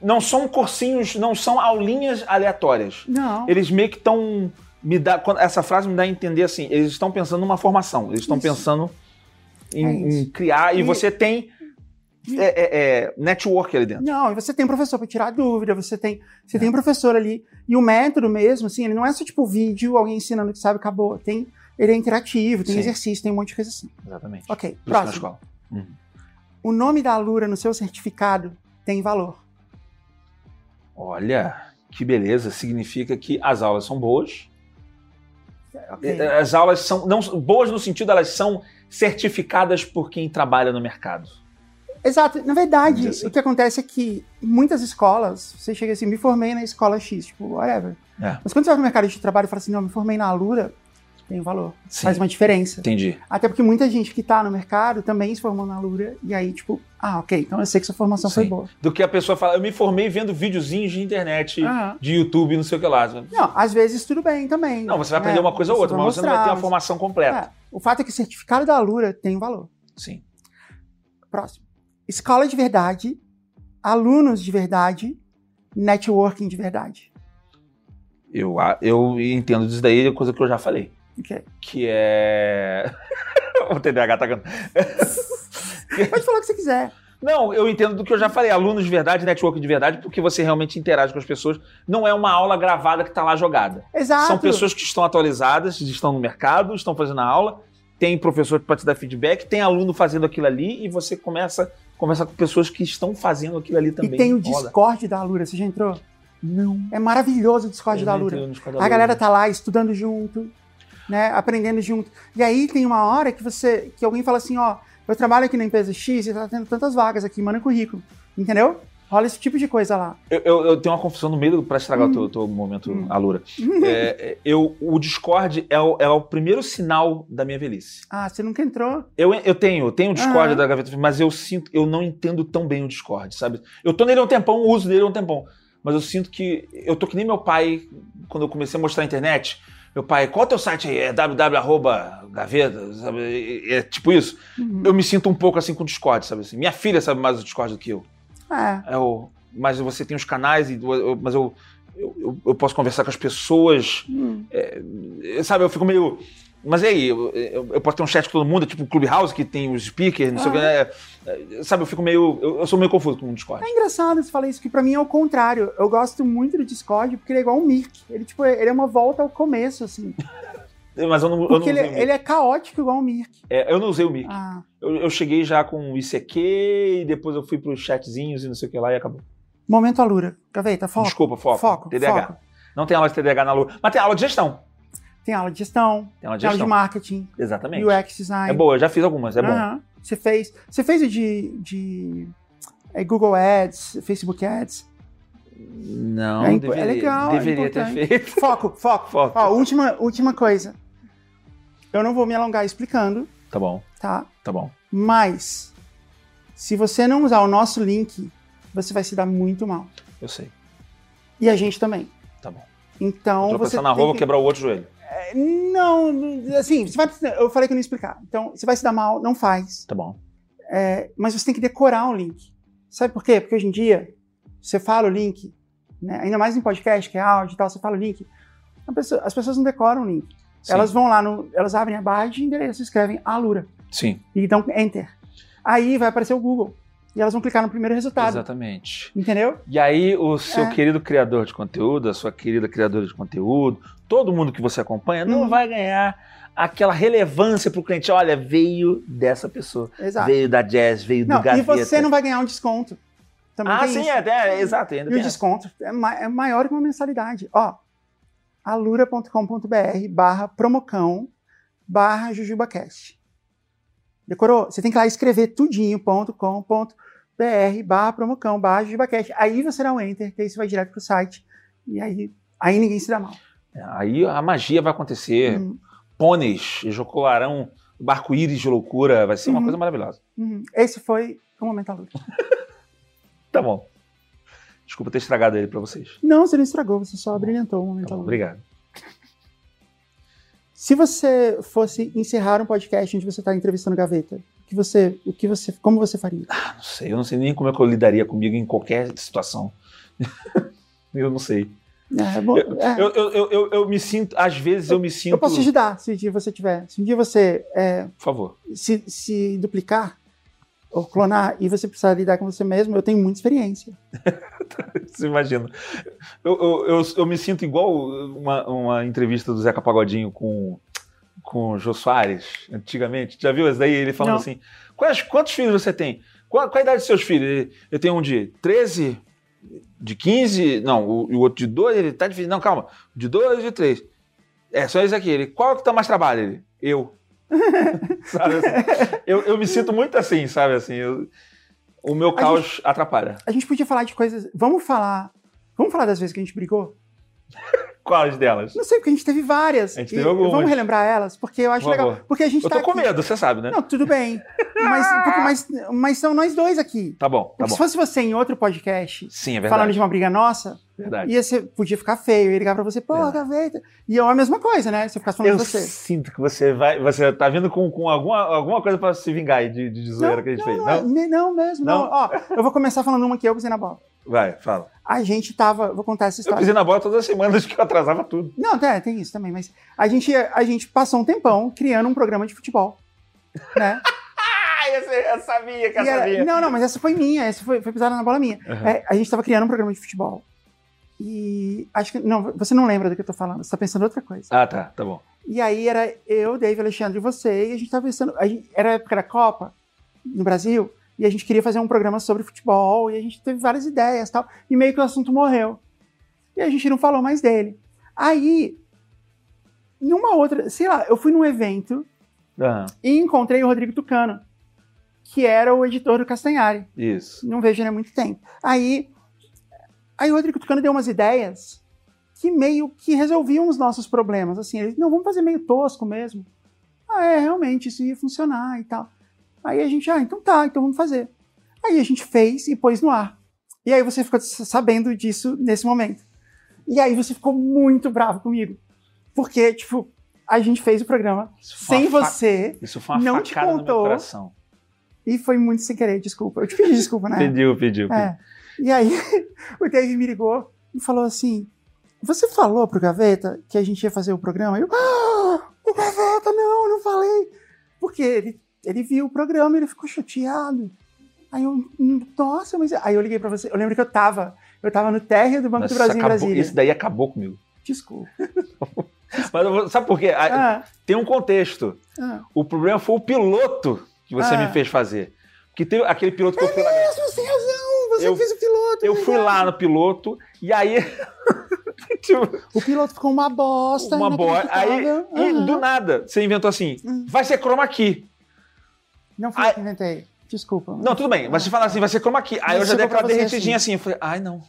Não são cursinhos, não são aulinhas aleatórias. Não. Eles meio que estão. Me dá, essa frase me dá a entender assim, eles estão pensando numa formação, eles estão pensando em, É em criar, e, E- você tem é, é, é, network ali dentro. Não, e você tem professor para tirar dúvida, você tem, você tem um professor ali. E o método mesmo, assim, ele não é só tipo vídeo, alguém ensinando que sabe, acabou. Tem, ele é interativo, tem Sim. exercício, tem um monte de coisa assim. Exatamente. Ok, próximo. escola. O nome da Alura no seu certificado tem valor. Olha, que beleza. Significa que as aulas são boas. Ok. É, As aulas são não boas no sentido elas são certificadas por quem trabalha no mercado. Exato. Na verdade, assim. o que acontece é que muitas escolas, você chega assim, me formei na escola X, tipo, whatever. É. Mas quando você vai pro mercado de trabalho e fala assim, não, me formei na Alura, tem valor. Sim. Faz uma diferença. Entendi. Até porque muita gente que tá no mercado também se formou na Alura, e aí, tipo, ah, ok, então eu sei que sua formação foi Sim. boa. Do que a pessoa fala, eu me formei vendo videozinhos de internet, de YouTube, não sei o que lá. Não, às vezes tudo bem também. Não, você vai aprender né? uma coisa ou outra, mas você não vai ter a mostrar, formação completa. É, o fato é que o certificado da Alura tem valor. Sim. Próximo. Escola de verdade, alunos de verdade, networking de verdade. Eu, eu entendo disso daí, é coisa que eu já falei. Que é. o TDAH tá cantando. Pode falar o que você quiser. Não, eu entendo do que eu já falei. Alunos de verdade, network de verdade, porque você realmente interage com as pessoas. Não é uma aula gravada que tá lá jogada. Exato. São pessoas que estão atualizadas, estão no mercado, estão fazendo a aula, tem professor para te dar feedback, tem aluno fazendo aquilo ali e você começa a conversar com pessoas que estão fazendo aquilo ali também. E tem o. Discord da Alura, você já entrou? Não. É maravilhoso o Discord Eu da Alura. A galera tá lá estudando junto, né? Aprendendo junto. E aí tem uma hora que você. que alguém fala assim, ó, eu trabalho aqui na empresa X e tá tendo tantas vagas aqui, manda currículo. Entendeu? Rola esse tipo de coisa lá. Eu, eu- eu tenho uma confusão no meio para estragar Hum. o teu, teu momento, Alura. É, é, eu, o Discord é o, é o primeiro sinal da minha velhice. Ah, você nunca entrou? Eu, eu tenho, eu tenho o Discord Aham. da Gaveta mas eu sinto, eu não entendo tão bem o Discord, sabe? Eu tô nele há um tempão, uso dele há um tempão, mas eu sinto que eu tô que nem meu pai quando eu comecei a mostrar a internet. Meu pai, qual é o teu site aí? É www.gaveta? É tipo isso. Uhum. Eu me sinto um pouco assim com o Discord, sabe assim? Minha filha sabe mais o Discord do que eu. É. É o, mas você tem os canais, e, eu- mas eu, eu, eu- eu posso conversar com as pessoas, Hum. é, sabe? Eu fico meio. Mas e aí? Eu, eu- eu posso ter um chat com todo mundo, tipo o Clubhouse, que tem os speakers, não sei o que. é, é, sabe? Eu fico meio. Eu, eu sou meio confuso com o Discord. É engraçado você falar isso, que pra mim é o contrário. Eu gosto muito do Discord porque ele é igual um Mirk. Ele, tipo, ele é uma volta ao começo, assim. Mas eu não, eu não Porque usei ele, o Mic. ele é caótico igual um Mirk. É, eu não usei o Mic. Ah, Eu, eu cheguei já com o ICQ e depois eu fui pros chatzinhos e não sei o que lá e acabou. momento Alura. Gaveta, foco. Desculpa, foco. Foco, TDAH. foco. Não tem aula de TDAH na Lua. Mas tem aula de gestão. Tem aula de gestão, Tem aula de tem aula de marketing, Exatamente. UX design. É boa, eu já fiz algumas, é bom. Aham. Você fez. Você fez o de, de é, Google Ads, Facebook Ads. Não, É deveria, é legal, é deveria ter importante. feito. Foco, foco. Foco. Ó, última, última coisa. Eu não vou me alongar explicando, Tá bom, tá? tá bom. Mas, se você não usar o nosso link, você vai se dar muito mal. Eu sei. E a gente também. Tá bom. Então, Tô você pensando na rua, vou que... quebrar o outro joelho. Não, assim, você vai... eu falei que eu não ia explicar. Então, você vai se dar mal, não faz. Tá bom. É, mas você tem que decorar o link. Sabe por quê? Porque hoje em dia, você fala o link, né, ainda mais em podcast, que é áudio e tal, você fala o link, pessoa- as pessoas não decoram o link. Sim. Elas vão lá, no, elas abrem a barra de endereço, escrevem Alura Sim, e dão Enter. Aí vai aparecer o Google. E elas vão clicar no primeiro resultado. exatamente. Entendeu? E aí, o seu É. querido criador de conteúdo, a sua querida criadora de conteúdo, todo mundo que você acompanha, não Uhum. vai ganhar aquela relevância pro cliente. Olha, veio dessa pessoa. Exato. Veio da Jazz, veio Não, do e Gaveta. você não vai ganhar um desconto. Também Ah, sim, é, é, exato. Ainda E o desconto é, ma- é maior que uma mensalidade. Ó, alura.com.br barra promocão barra jujubacast. Decorou? Você tem que ir lá escrever tudinho.com.br barra promocão barra jujubacast. Aí você dá um enter, que aí você vai direto pro site. E aí, aí ninguém se dá mal. Aí a magia vai acontecer. Uhum, Pôneis ejacularão barco-íris de loucura. Vai ser uma Uhum. coisa maravilhosa. uhum. Esse foi o Momento Alura. Tá bom. Desculpa ter estragado ele pra vocês. Não, você não estragou, você só brilhantou o Momento Tá bom, obrigado. Se você fosse encerrar um podcast onde você está entrevistando Gaveta, o que você, o que você, como você faria? Não sei, eu não sei nem como é que eu lidaria comigo em qualquer situação. eu não sei. É, bom, é, Eu, eu, eu, eu, me sinto, às vezes eu me sinto. eu posso te ajudar se um dia você tiver. Se um dia você é, Por favor. se, se duplicar ou clonar e você precisar lidar com você mesmo, eu tenho muita experiência. Você imagina. Eu, eu, eu, me sinto igual uma, uma entrevista do Zeca Pagodinho com, com o Jô Soares, antigamente. Já viu esse daí? Ele falando Não. assim: quais, quantos filhos você tem? Qual, qual a idade dos seus filhos? Eu tenho um de 13, de 15, não, o, e o outro de 2, ele tá difícil. Não, calma, de 2 e de 3. É, só esse aqui. Ele, qual que dá mais trabalho? Ele, eu. sabe assim? eu, eu me sinto muito assim, sabe assim? eu- o meu caos atrapalha. A gente podia falar de coisas. Vamos falar. Vamos falar das vezes que a gente brigou? Quais delas? Não sei, porque a gente teve várias. A gente E teve algumas. Vamos relembrar elas, porque eu acho Por legal. Porque a gente Eu tá tô com aqui- medo, você sabe, né? Não, tudo bem. Mas, porque- mas, mas são nós dois aqui. Tá bom, tá Porque se bom. fosse você em outro podcast, Sim, é falando de uma briga nossa, verdade. ia ser, podia ficar feio. Eu ia ligar pra você, pô, É. gaveta. E eu a mesma coisa, né? Se eu ficasse falando Eu de você. sinto que você vai. Você tá vindo com, com alguma, alguma coisa pra se vingar aí de, de zoeira que a gente fez. Não, Não? não mesmo. Não. Não? Ó, eu vou começar falando uma que eu pisei na bola. Vai, fala. A gente tava. Vou contar essa Eu história. pisei na bola todas as semanas que eu atrasava tudo. Não, é, tem isso também, mas a gente, a gente passou um tempão criando um programa de futebol. Né? Ah, eu, eu sabia que eu era- sabia. não, não, mas essa foi minha, essa foi, foi pisada na bola minha. Uhum. É, a gente tava criando um programa de futebol. E acho que. Não, você não lembra do que eu tô falando, você tá pensando em outra coisa. Ah, tá, tá bom. E aí era eu, Dave, Alexandre e você, e a gente tava pensando. A gente, era a época da Copa no Brasil, e a gente queria fazer um programa sobre futebol, e a gente teve várias ideias e tal, e meio que o assunto morreu. E a gente não falou mais dele. Aí, numa outra, sei lá, eu fui num evento Aham, e encontrei o Rodrigo Tucano, que era o editor do Castanhari. isso. Não vejo ele há muito tempo. Aí, aí o Rodrigo Tucano deu umas ideias que meio que resolviam os nossos problemas. Assim, ele, não, vamos fazer meio tosco mesmo. Ah, é, realmente, isso ia funcionar e tal. Aí a gente, ah, então tá, então vamos fazer. Aí a gente fez e pôs no ar. E aí você ficou sabendo disso nesse momento. E aí você ficou muito bravo comigo. Porque, tipo, a gente fez o programa sem você Isso foi uma não te contou. coração. e foi muito sem querer, desculpa. Eu te pedi desculpa, né? Pediu, pediu. pediu. É. E aí, o Dave me ligou e falou assim: Você falou pro Gaveta que a gente ia fazer o programa? Eu, ah, o Gaveta, não, não falei. Porque ele, ele viu o programa e ele ficou chateado. Aí eu, "Hum, nossa, mas. Aí eu liguei pra você. Eu lembro que eu tava. Eu tava no térreo do Banco Nossa, do Brasil em acabou- Brasília. Esse daí acabou comigo. Desculpa. Mas vou- sabe por quê? Ah, Tem um contexto. ah. O problema foi o piloto que você Ah. me fez fazer. Porque teve aquele piloto que eu fui lá. Você tem razão, você Eu- fez o piloto. Eu é fui lá no piloto e aí. tipo, O piloto ficou uma bosta. uma boa. Aí, inacreditável. e do nada, você inventou assim: Hum. vai ser chroma key. Não foi Ai. eu que inventei. Desculpa. Não, tudo bem, mas você fala assim, vai ser chroma key. Aí eu já dei aquela derretidinha assim. Eu falei, ai não.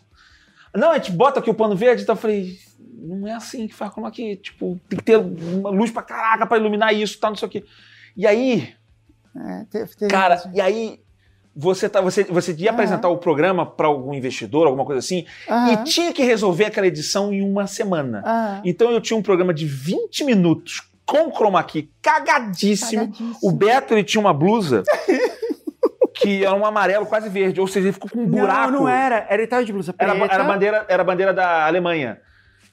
Não, a gente bota aqui o pano verde, então eu falei, não é assim que faz chroma key. Tipo, tem que ter uma luz pra caraca pra iluminar isso, tal, não sei o quê. E aí, É, teve- teve Cara, isso. e aí você, tá, você, você ia Aham. apresentar o programa para algum investidor, alguma coisa assim, Aham. e tinha que resolver aquela edição em uma semana. Aham. Então eu tinha um programa de 20 minutos com chroma key cagadíssimo. Cagadíssimo. O Beto ele tinha uma blusa que era um amarelo quase verde, ou seja, ele ficou com um buraco. Não, não era. Era tava de blusa Era, preta. era a bandeira, era bandeira da Alemanha.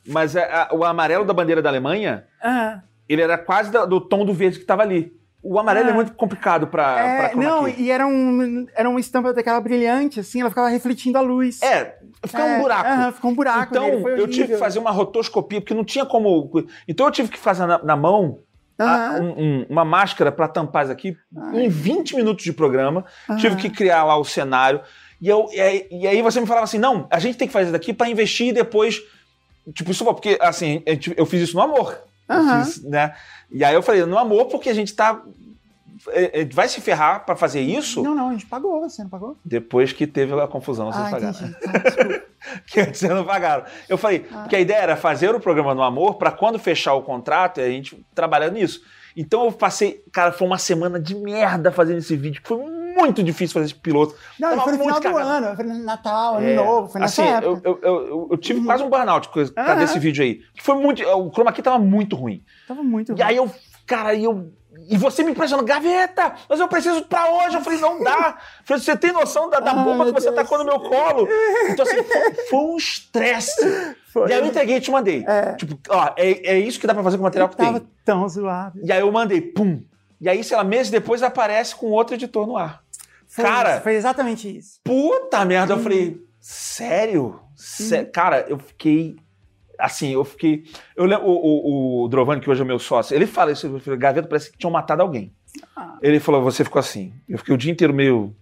Mas a- a- o amarelo da bandeira da Alemanha, Ah, ele era quase da- do tom do verde que estava ali. O amarelo Ah. é muito complicado para é, chroma não, e era, um, era uma estampa daquela brilhante, assim, ela ficava refletindo a luz. É, ficava É, um buraco. aham, ficou um buraco então, eu tive que fazer uma rotoscopia, porque não tinha como. Então, eu tive que fazer na, na mão a- um- um- uma máscara para tampar isso aqui Ai. em 20 minutos de programa. Tive que criar lá o cenário. E, eu, e, aí, e aí você me falava assim: não, a gente tem que fazer daqui para investir e depois. Tipo, isso, porque assim, eu fiz isso no amor. Fiz, né? E aí eu falei, no amor, porque a gente tá. é, é, Vai se ferrar para fazer isso Não, não, a gente pagou, você não pagou? depois que teve a confusão, vocês ah, pagaram. entendi. Tá, desculpa. que antes não pagaram. Eu falei, Ah. que a ideia era fazer o programa no amor para quando fechar o contrato a gente trabalhar nisso. Então eu passei, cara, foi uma semana de merda fazendo esse vídeo, foi muito difícil fazer esse piloto. Não, Tava foi no final muito do cagado. ano, foi no Natal, Ano É, Novo, foi nessa assim, época. eu, eu, eu, eu tive quase um burnout por causa Aham. desse vídeo aí. Que foi muito. O chroma key tava muito ruim. Tava muito E aí eu, cara, e eu. E você me pressionando, gaveta, mas eu preciso pra hoje. Eu falei, não dá. Eu falei, você tem noção da, da Ai, bomba que você Deus. tacou no meu colo? Então, assim, foi, foi um estresse. Foi. E aí eu entreguei e te mandei. É. Tipo, ó, é, é isso que dá pra fazer com o material que tava tem. tão zoado. E aí eu mandei, pum. E aí, sei lá, meses depois aparece com outro editor no ar. Foi Cara, isso, foi exatamente isso. Puta merda, eu falei, sério? Sé- Cara, eu fiquei. Assim, eu fiquei. Eu lembro, o, o, o Drovani, que hoje é meu sócio, ele fala isso, ele falou, Gaveta, parece que tinham matado alguém. Ah. Ele falou, você ficou assim. Eu fiquei o dia inteiro meio.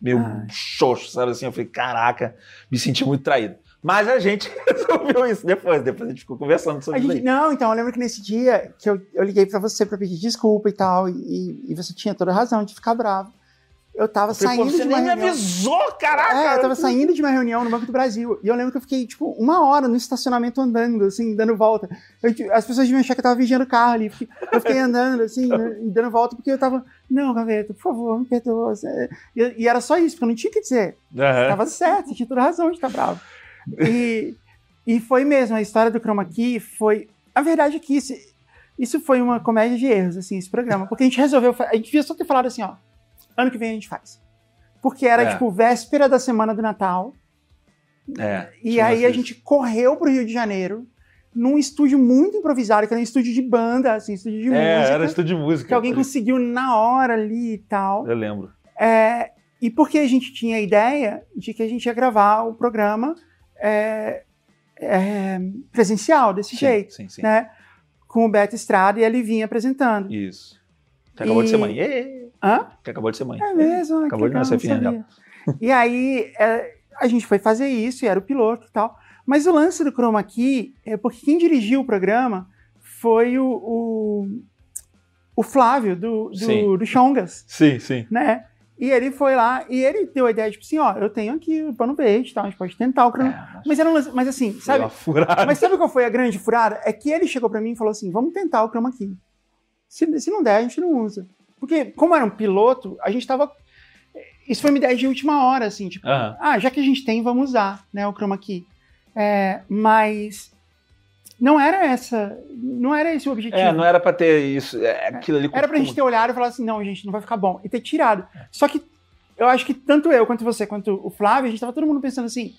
meio Ai. xoxo, sabe assim? Eu falei, caraca, me senti muito traído. Mas a gente resolveu isso depois, depois a gente ficou conversando sobre isso. gente, aí. não, então, eu lembro que nesse dia que eu, eu liguei pra você pra pedir desculpa e tal, e, e você tinha toda a razão de ficar bravo. Eu tava falei, saindo você de uma nem me reunião. avisou, caraca! É, eu tava saindo de uma reunião no Banco do Brasil. E eu lembro que eu fiquei, tipo, uma hora no estacionamento andando, assim, dando volta. Eu, tipo, as pessoas deviam achar que eu tava vigiando o carro ali. Eu fiquei andando, assim, né, dando volta, porque eu tava, não, Gaveta, por favor, me perdoa. E, e era só isso, porque eu não tinha o que dizer. Aham. Tava certo, você tinha toda razão de estar bravo. E, e foi mesmo, a história do Chroma Key foi. A verdade é que isso, isso foi uma comédia de erros, assim, esse programa. Porque a gente resolveu. A gente devia só ter falado assim, ó. Ano que vem a gente faz. Porque era, É. tipo, véspera da semana do Natal. É, E aí a gente correu pro Rio de Janeiro, num estúdio muito improvisado, que era um estúdio de banda, assim, estúdio de É, música. era estúdio de música. Que alguém conseguiu na hora ali e tal. Eu lembro. É, e porque a gente tinha a ideia de que a gente ia gravar o programa é, é, presencial, desse Sim, jeito, Sim, sim. né? Com o Beto Estrada e a Livinha apresentando. Isso. Que acabou de ser E- mãe. Hã? Que acabou de ser mãe. É mesmo? Ah, Acabou de nascer a filhinha sabia. E aí é, a gente foi fazer isso, e era o piloto e tal. Mas o lance do Chroma Key é porque quem dirigiu o programa foi o, o, o Flávio, do, Sim. do, do Chongas, Sim, sim. né? E ele foi lá e ele deu a ideia, tipo assim, ó, eu tenho aqui o pano verde e tal, a gente pode tentar o Chroma É, Mas era um lance, mas assim, sabe? Mas sabe qual foi a grande furada? É que ele chegou pra mim e falou assim: vamos tentar o Chroma Key. Se, se não der, a gente não usa. Porque, como era um piloto, a gente tava. Isso foi uma ideia de última hora, assim, tipo, Aham. ah, já que a gente tem, vamos usar, né, o Chroma Key. É, mas não era essa. Não era esse o objetivo. É, não era pra ter isso. É, aquilo ali. Era pra gente ter olhado e falar assim, não, gente, não vai ficar bom. E ter tirado. Só que eu acho que tanto eu quanto você, quanto o Flávio, a gente tava todo mundo pensando assim.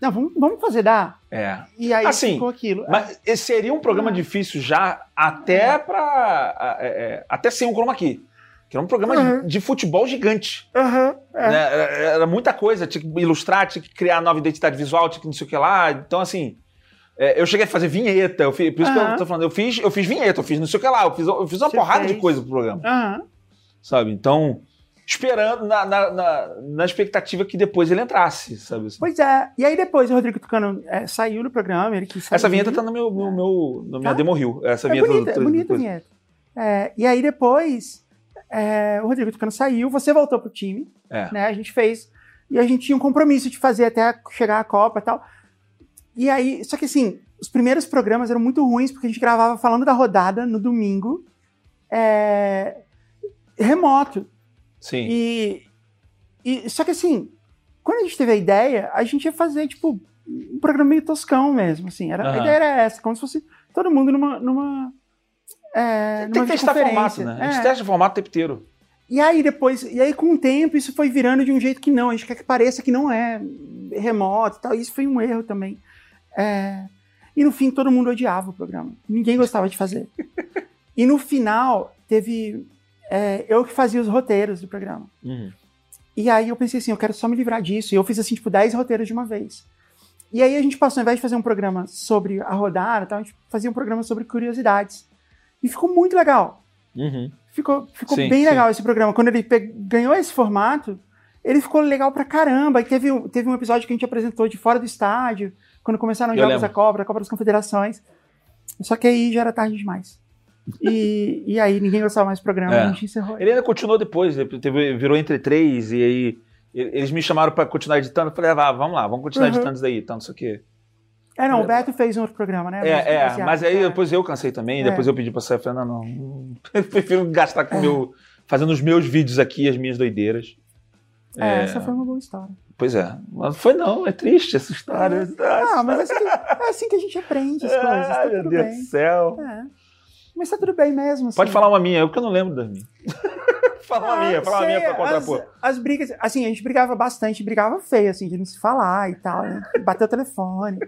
Não, vamos, vamos fazer dar. É. E aí Assim, ficou aquilo. Mas seria um programa Ah. difícil já até pra. é, é, até sem um chroma key. Que era um programa Uhum. de, de futebol gigante. Aham, é. né? Era, era muita coisa. Tinha que ilustrar, tinha que criar nova identidade visual, tinha que não sei o que lá. Então, assim. é, eu cheguei a fazer vinheta, eu fiz, por isso que Aham. eu tô falando, eu fiz, eu fiz vinheta, eu fiz não sei o que lá, eu fiz, eu fiz uma Você porrada de fez. coisa pro programa, sabe? Então, esperando na, na, na, na expectativa que depois ele entrasse, sabe? assim. Pois é. E aí depois o Rodrigo Tucano é, saiu do programa, ele quis sair. Essa vinheta tá no meu, no meu, no minha Tá? demo reel. Essa É vinheta bonita, é do- do- bonita a vinheta. É, e aí depois é, o Rodrigo Tucano saiu, você voltou pro time, É. né? A gente fez. E a gente tinha um compromisso de fazer até chegar a Copa e tal. E aí, só que assim, os primeiros programas eram muito ruins, porque a gente gravava falando da rodada no domingo, é, remoto. Sim. E, e só que assim, quando a gente teve a ideia, a gente ia fazer tipo um programa meio toscão mesmo, assim. Era, A Aham. ideia era essa, como se fosse todo mundo numa numa é, Tem que testar formato, né? A gente É. testa formato o tempo inteiro. E aí depois, e aí com o tempo isso foi virando de um jeito que não, a gente quer que pareça que não é remoto e tal. Isso foi um erro também. É, e no fim todo mundo odiava o programa. Ninguém gostava de fazer. e no final teve é, eu que fazia os roteiros do programa. Uhum. E aí eu pensei assim, eu quero só me livrar disso. E eu fiz assim, tipo, 10 roteiros de uma vez. E aí a gente passou, ao invés de fazer um programa sobre a rodada, tal, a gente fazia um programa sobre curiosidades. E ficou muito legal. Uhum. Ficou, ficou Sim, bem sim. legal esse programa. Quando ele ganhou esse formato, ele ficou legal pra caramba. E teve, um- teve um episódio que a gente apresentou de fora do estádio, quando começaram os Jogos lembro. da Copa, da Copa das Confederações. Só que aí já era tarde demais. E, e aí ninguém gostava mais do programa, É. a gente encerrou. Ele ainda continuou depois, teve- virou entre três, e aí eles me chamaram pra continuar editando. Eu falei, ah, vamos lá, vamos continuar Uhum. editando isso daí, então, não sei o quê. É, não, o Beto fez um outro programa, né? É, é, baseado, mas aí é. depois eu cansei também, É. depois eu pedi pra sair, falei, não, não, eu prefiro gastar com o meu, fazendo os meus vídeos aqui, as minhas doideiras. É, essa foi uma boa história. Pois é. Mas foi não, é triste essa história. Ah, mas é assim que, é assim que a gente aprende as coisas. Tá Ai, meu tudo Deus do céu. É. Mas tá tudo bem mesmo. assim. Pode falar uma minha, eu que eu não lembro das minhas. fala uma Ah, minha, fala uma minha pra contrapor. As, as brigas, assim, a gente brigava bastante, brigava feio, assim, de não se falar e tal, né? Bater o telefone.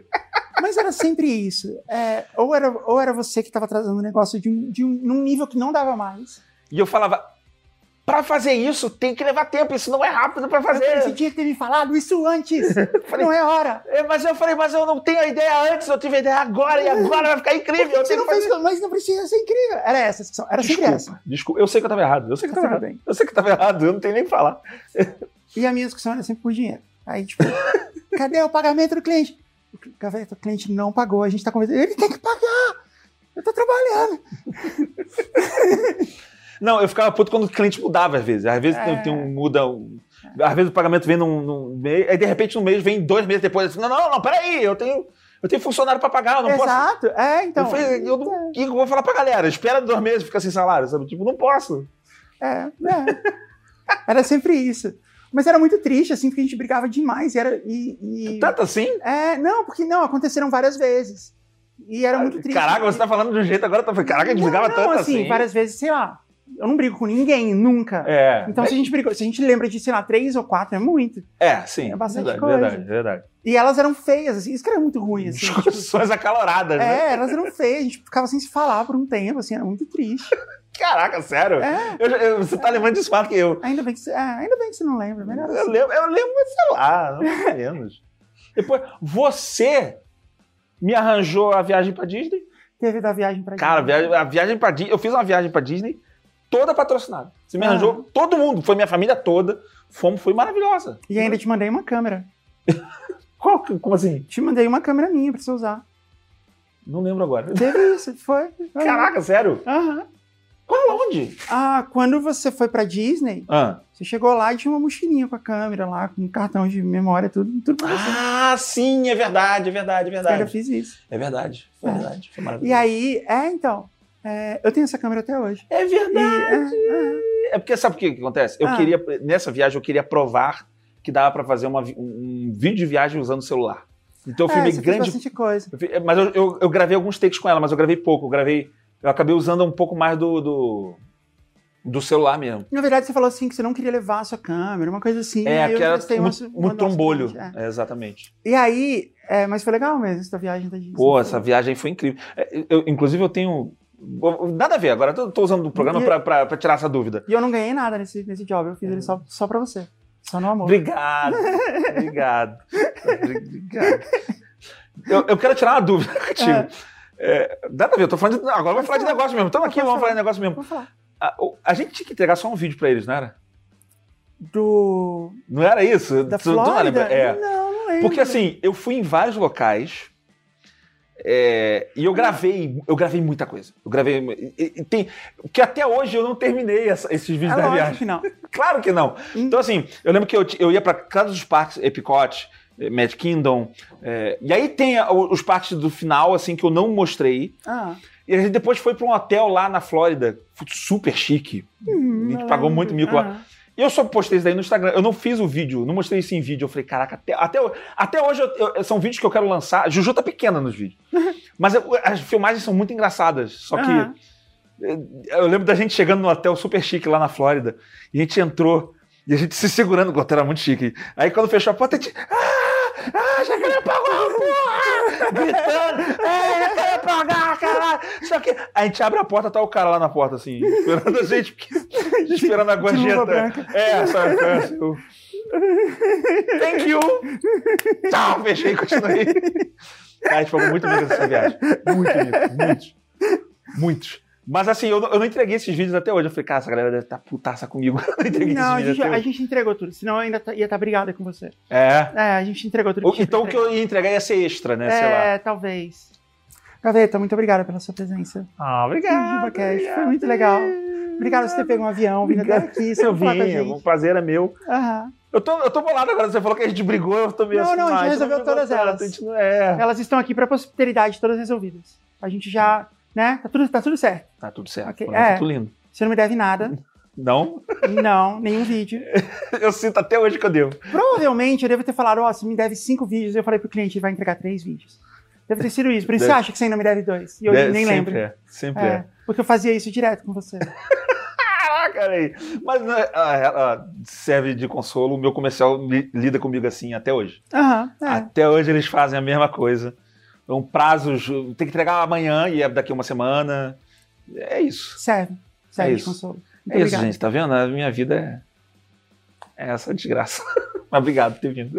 Mas era sempre isso. É, ou, era, ou era você que tava trazendo um negócio de um, de um, num nível que não dava mais. E eu falava, pra fazer isso tem que levar tempo, isso não é rápido pra Eu falei, fazer. você tinha que ter me falado isso antes. não é hora. É, Mas eu falei, mas eu não tenho a ideia antes, eu tive a ideia agora e agora vai ficar incrível. Você não fez, mas não precisa ser incrível. Era essa, a discussão, era sempre essa. Desculpa, desculpa, eu sei que eu tava errado, eu sei que eu Tá tava tudo errado. bem. Eu sei que eu tava errado, eu não tenho nem que falar. E a minha discussão era sempre por dinheiro. Aí, tipo, cadê o pagamento do cliente? O cliente não pagou, a gente tá conversando. Ele tem que pagar! Eu tô trabalhando. Não, eu ficava puto quando o cliente mudava às vezes. Às vezes É. tem, tem um muda. um- às vezes o pagamento vem num, num mês, aí de repente no mês vem dois meses depois. Assim, não, não, não, peraí, eu tenho, eu tenho funcionário pra pagar, eu não posso. Exato. É, então. eu falei, eu não, eu vou falar pra galera? Espera dois meses, fica sem salário, sabe? Tipo, não posso. É, é. Era sempre isso. Mas era muito triste, assim, porque a gente brigava demais. E era, e, e- Tanto assim? É, não, porque não, aconteceram várias vezes. E era muito triste. Caraca, você tá falando de um jeito agora, tá caraca, a gente brigava tanto assim, assim. várias vezes, sei lá. Eu não brigo com ninguém, nunca. É, Então, se a gente brigou, se a gente lembra de, sei lá, três ou quatro, é muito. é, sim. É bastante verdade, coisa. verdade, verdade. E elas eram feias, assim, isso que era muito ruim, assim. tipo, Discussões acaloradas, né? é, elas eram feias, a gente ficava sem se falar por um tempo, assim, era muito triste. Caraca, sério? É, Eu- eu- você tá lembrando disso mais que eu. ainda bem que você, é, ainda bem que você não lembra, melhor Eu assim. lembro, eu lembro, sei lá, não menos. Depois, você me arranjou a viagem pra Disney? Teve da viagem pra Cara, a Disney. viagem, a viagem pra Disney, eu fiz uma viagem pra Disney toda patrocinada. Você me Ah. arranjou, todo mundo, foi minha família toda. Fomos, foi maravilhosa. E ainda te mandei uma câmera. Qual como assim? Te mandei uma câmera minha pra você usar. Não lembro agora. Teve isso, foi. foi. Caraca, sério? Aham. Qual, onde? Ah, quando você foi pra Disney, Ah, você chegou lá e tinha uma mochilinha com a câmera lá, com um cartão de memória, tudo, tudo pra você. ah sim, é verdade, é verdade, é Eu ainda verdade. fiz isso. É verdade, é É. verdade. Foi E maravilhoso. aí, é, então, é, eu tenho essa câmera até hoje. É E, verdade. é, é, É porque sabe o que que acontece? Eu Ah. queria, nessa viagem, eu queria provar que dava pra fazer uma um, um vídeo de viagem usando o celular. Então eu é, filmei fez grande. bastante coisa. eu fi- Mas eu, eu- eu gravei alguns takes com ela, mas eu gravei pouco. Eu gravei. Eu acabei usando um pouco mais do. do, do celular mesmo. Na verdade, você falou assim que você não queria levar a sua câmera, uma coisa assim. é, que era muito, uma- uma trombolho. é. É, exatamente. E aí, é, mas foi legal mesmo essa viagem da Disney. Pô, essa viagem foi incrível. É, eu- inclusive, eu tenho. Nada a ver, agora eu tô usando o programa pra, pra, pra tirar essa dúvida. E eu não ganhei nada nesse, nesse job, eu fiz ele só, só pra você. Só no amor. Obrigado. obrigado. Obrigado. Eu, eu quero tirar uma dúvida contigo. É. É, nada a ver, eu tô falando de, agora vamos falar de negócio mesmo. Estamos aqui, vamos falar. de negócio mesmo. A, a gente tinha que entregar só um vídeo pra eles, não era? Do. Não era isso? Da Tu- não Flórida? lembra? É. Não, não lembro. Porque assim, eu fui em vários locais é, e eu gravei, eu gravei muita coisa. Eu gravei. e- e tem, que até hoje eu não terminei essa- esses vídeos É da viagem. que não. Claro que não. Hum. Então, assim, eu lembro que eu, eu ia pra cada dos parques, Epicote, eh, Magic Kingdom, eh, e aí tem os parques do final, assim, que eu não mostrei. Ah. E a gente depois foi pra um hotel lá na Flórida, super chique. Hum, A gente pagou muito mico lá. E eu só postei isso daí no Instagram. Eu não fiz o vídeo, não mostrei isso em vídeo. Eu falei, caraca, até, até, até hoje eu- eu- são vídeos que eu quero lançar. Juju tá pequena nos vídeos. Mas eu- as filmagens são muito engraçadas. Só que Aham. eu lembro da gente chegando no hotel super chique lá na Flórida. E a gente entrou. E a gente se segurando, o hotel era muito chique. Aí quando fechou a porta, a gente. Ah! Ah, já queria pagar, porra! Gritando! É, já queria pagar, caralho! Só que a gente abre a porta, tá o cara lá na porta, assim, esperando a gente, porque- esperando a gorjeta. É, sabe? é, assim, eu- Thank you! Tchau, fechei e continuei. Cara, a gente pagou muito mico nessa viagem. Muito mico, muitos. Muitos. Mas assim, eu não, eu não entreguei esses vídeos até hoje. Eu falei, cara, essa galera deve estar putaça comigo. Eu não entreguei Não, esses a vídeos gente, até a hoje. gente entregou tudo, senão eu ainda tá- ia estar brigada com você. É. É, a gente entregou tudo. Pra Então o que eu ia entregar ia ser extra, né? Sei lá. É, talvez. Gaveta, muito obrigada pela sua presença. Ah, no GibaCast. Foi muito legal. Obrigado por você ter pego um avião, vindo até aqui, Eu você vim, o prazer é meu. Aham. Eu tô, eu tô bolado agora. Você falou que a gente brigou, eu tô meio Não, assim. não, a gente resolveu não todas elas. não é. Elas estão aqui para posteridade, todas resolvidas. A gente já, né? Tá tudo, tá tudo certo. Tá tudo certo. Ok, Tá é. tudo lindo. Você não me deve nada. Não? Não, nenhum vídeo. Eu sinto até hoje que eu devo. Provavelmente eu devo ter falado, ó, você me deve cinco vídeos. Eu falei pro cliente, ele vai entregar três vídeos. Deve ter sido isso. Por isso Deve- você acha que você ainda me deve dois. E eu Deve- nem sempre lembro. É, sempre é. É, porque eu fazia isso direto com você. Caraca, aí. Mas ah, ah, serve de consolo, o meu comercial li- lida comigo assim até hoje. Aham, é. Até hoje eles fazem a mesma coisa. Então, prazos, tem que entregar amanhã e é daqui a uma semana. É isso. Serve. Serve É isso. consolo. Muito É isso, obrigado. gente. Tá vendo? A minha vida é, é essa desgraça. Mas obrigado por ter vindo.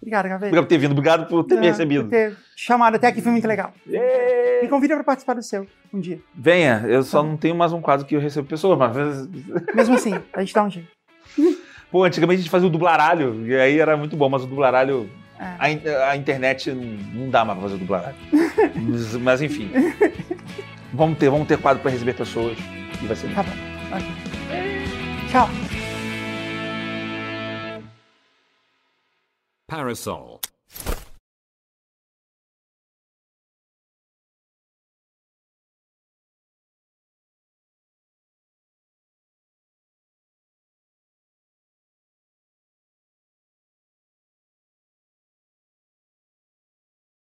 Obrigado, Gaveta. Obrigado por ter vindo. Obrigado por ter me Não, recebido. por ter chamado até aqui foi muito legal. É. Me convida pra participar do seu um dia. Venha, eu só não tenho mais um quadro que eu recebo pessoas, mas. Mesmo assim, a gente dá um jeito. Pô, antigamente a gente fazia o dublaralho, e aí era muito bom, mas o dublaralho. É. A, a internet não, não dá mais pra fazer dublaralho. mas, mas, enfim. Vamos ter, vamos ter quadro pra receber pessoas. E vai ser Tá bom. Ok. Tchau. Parasol.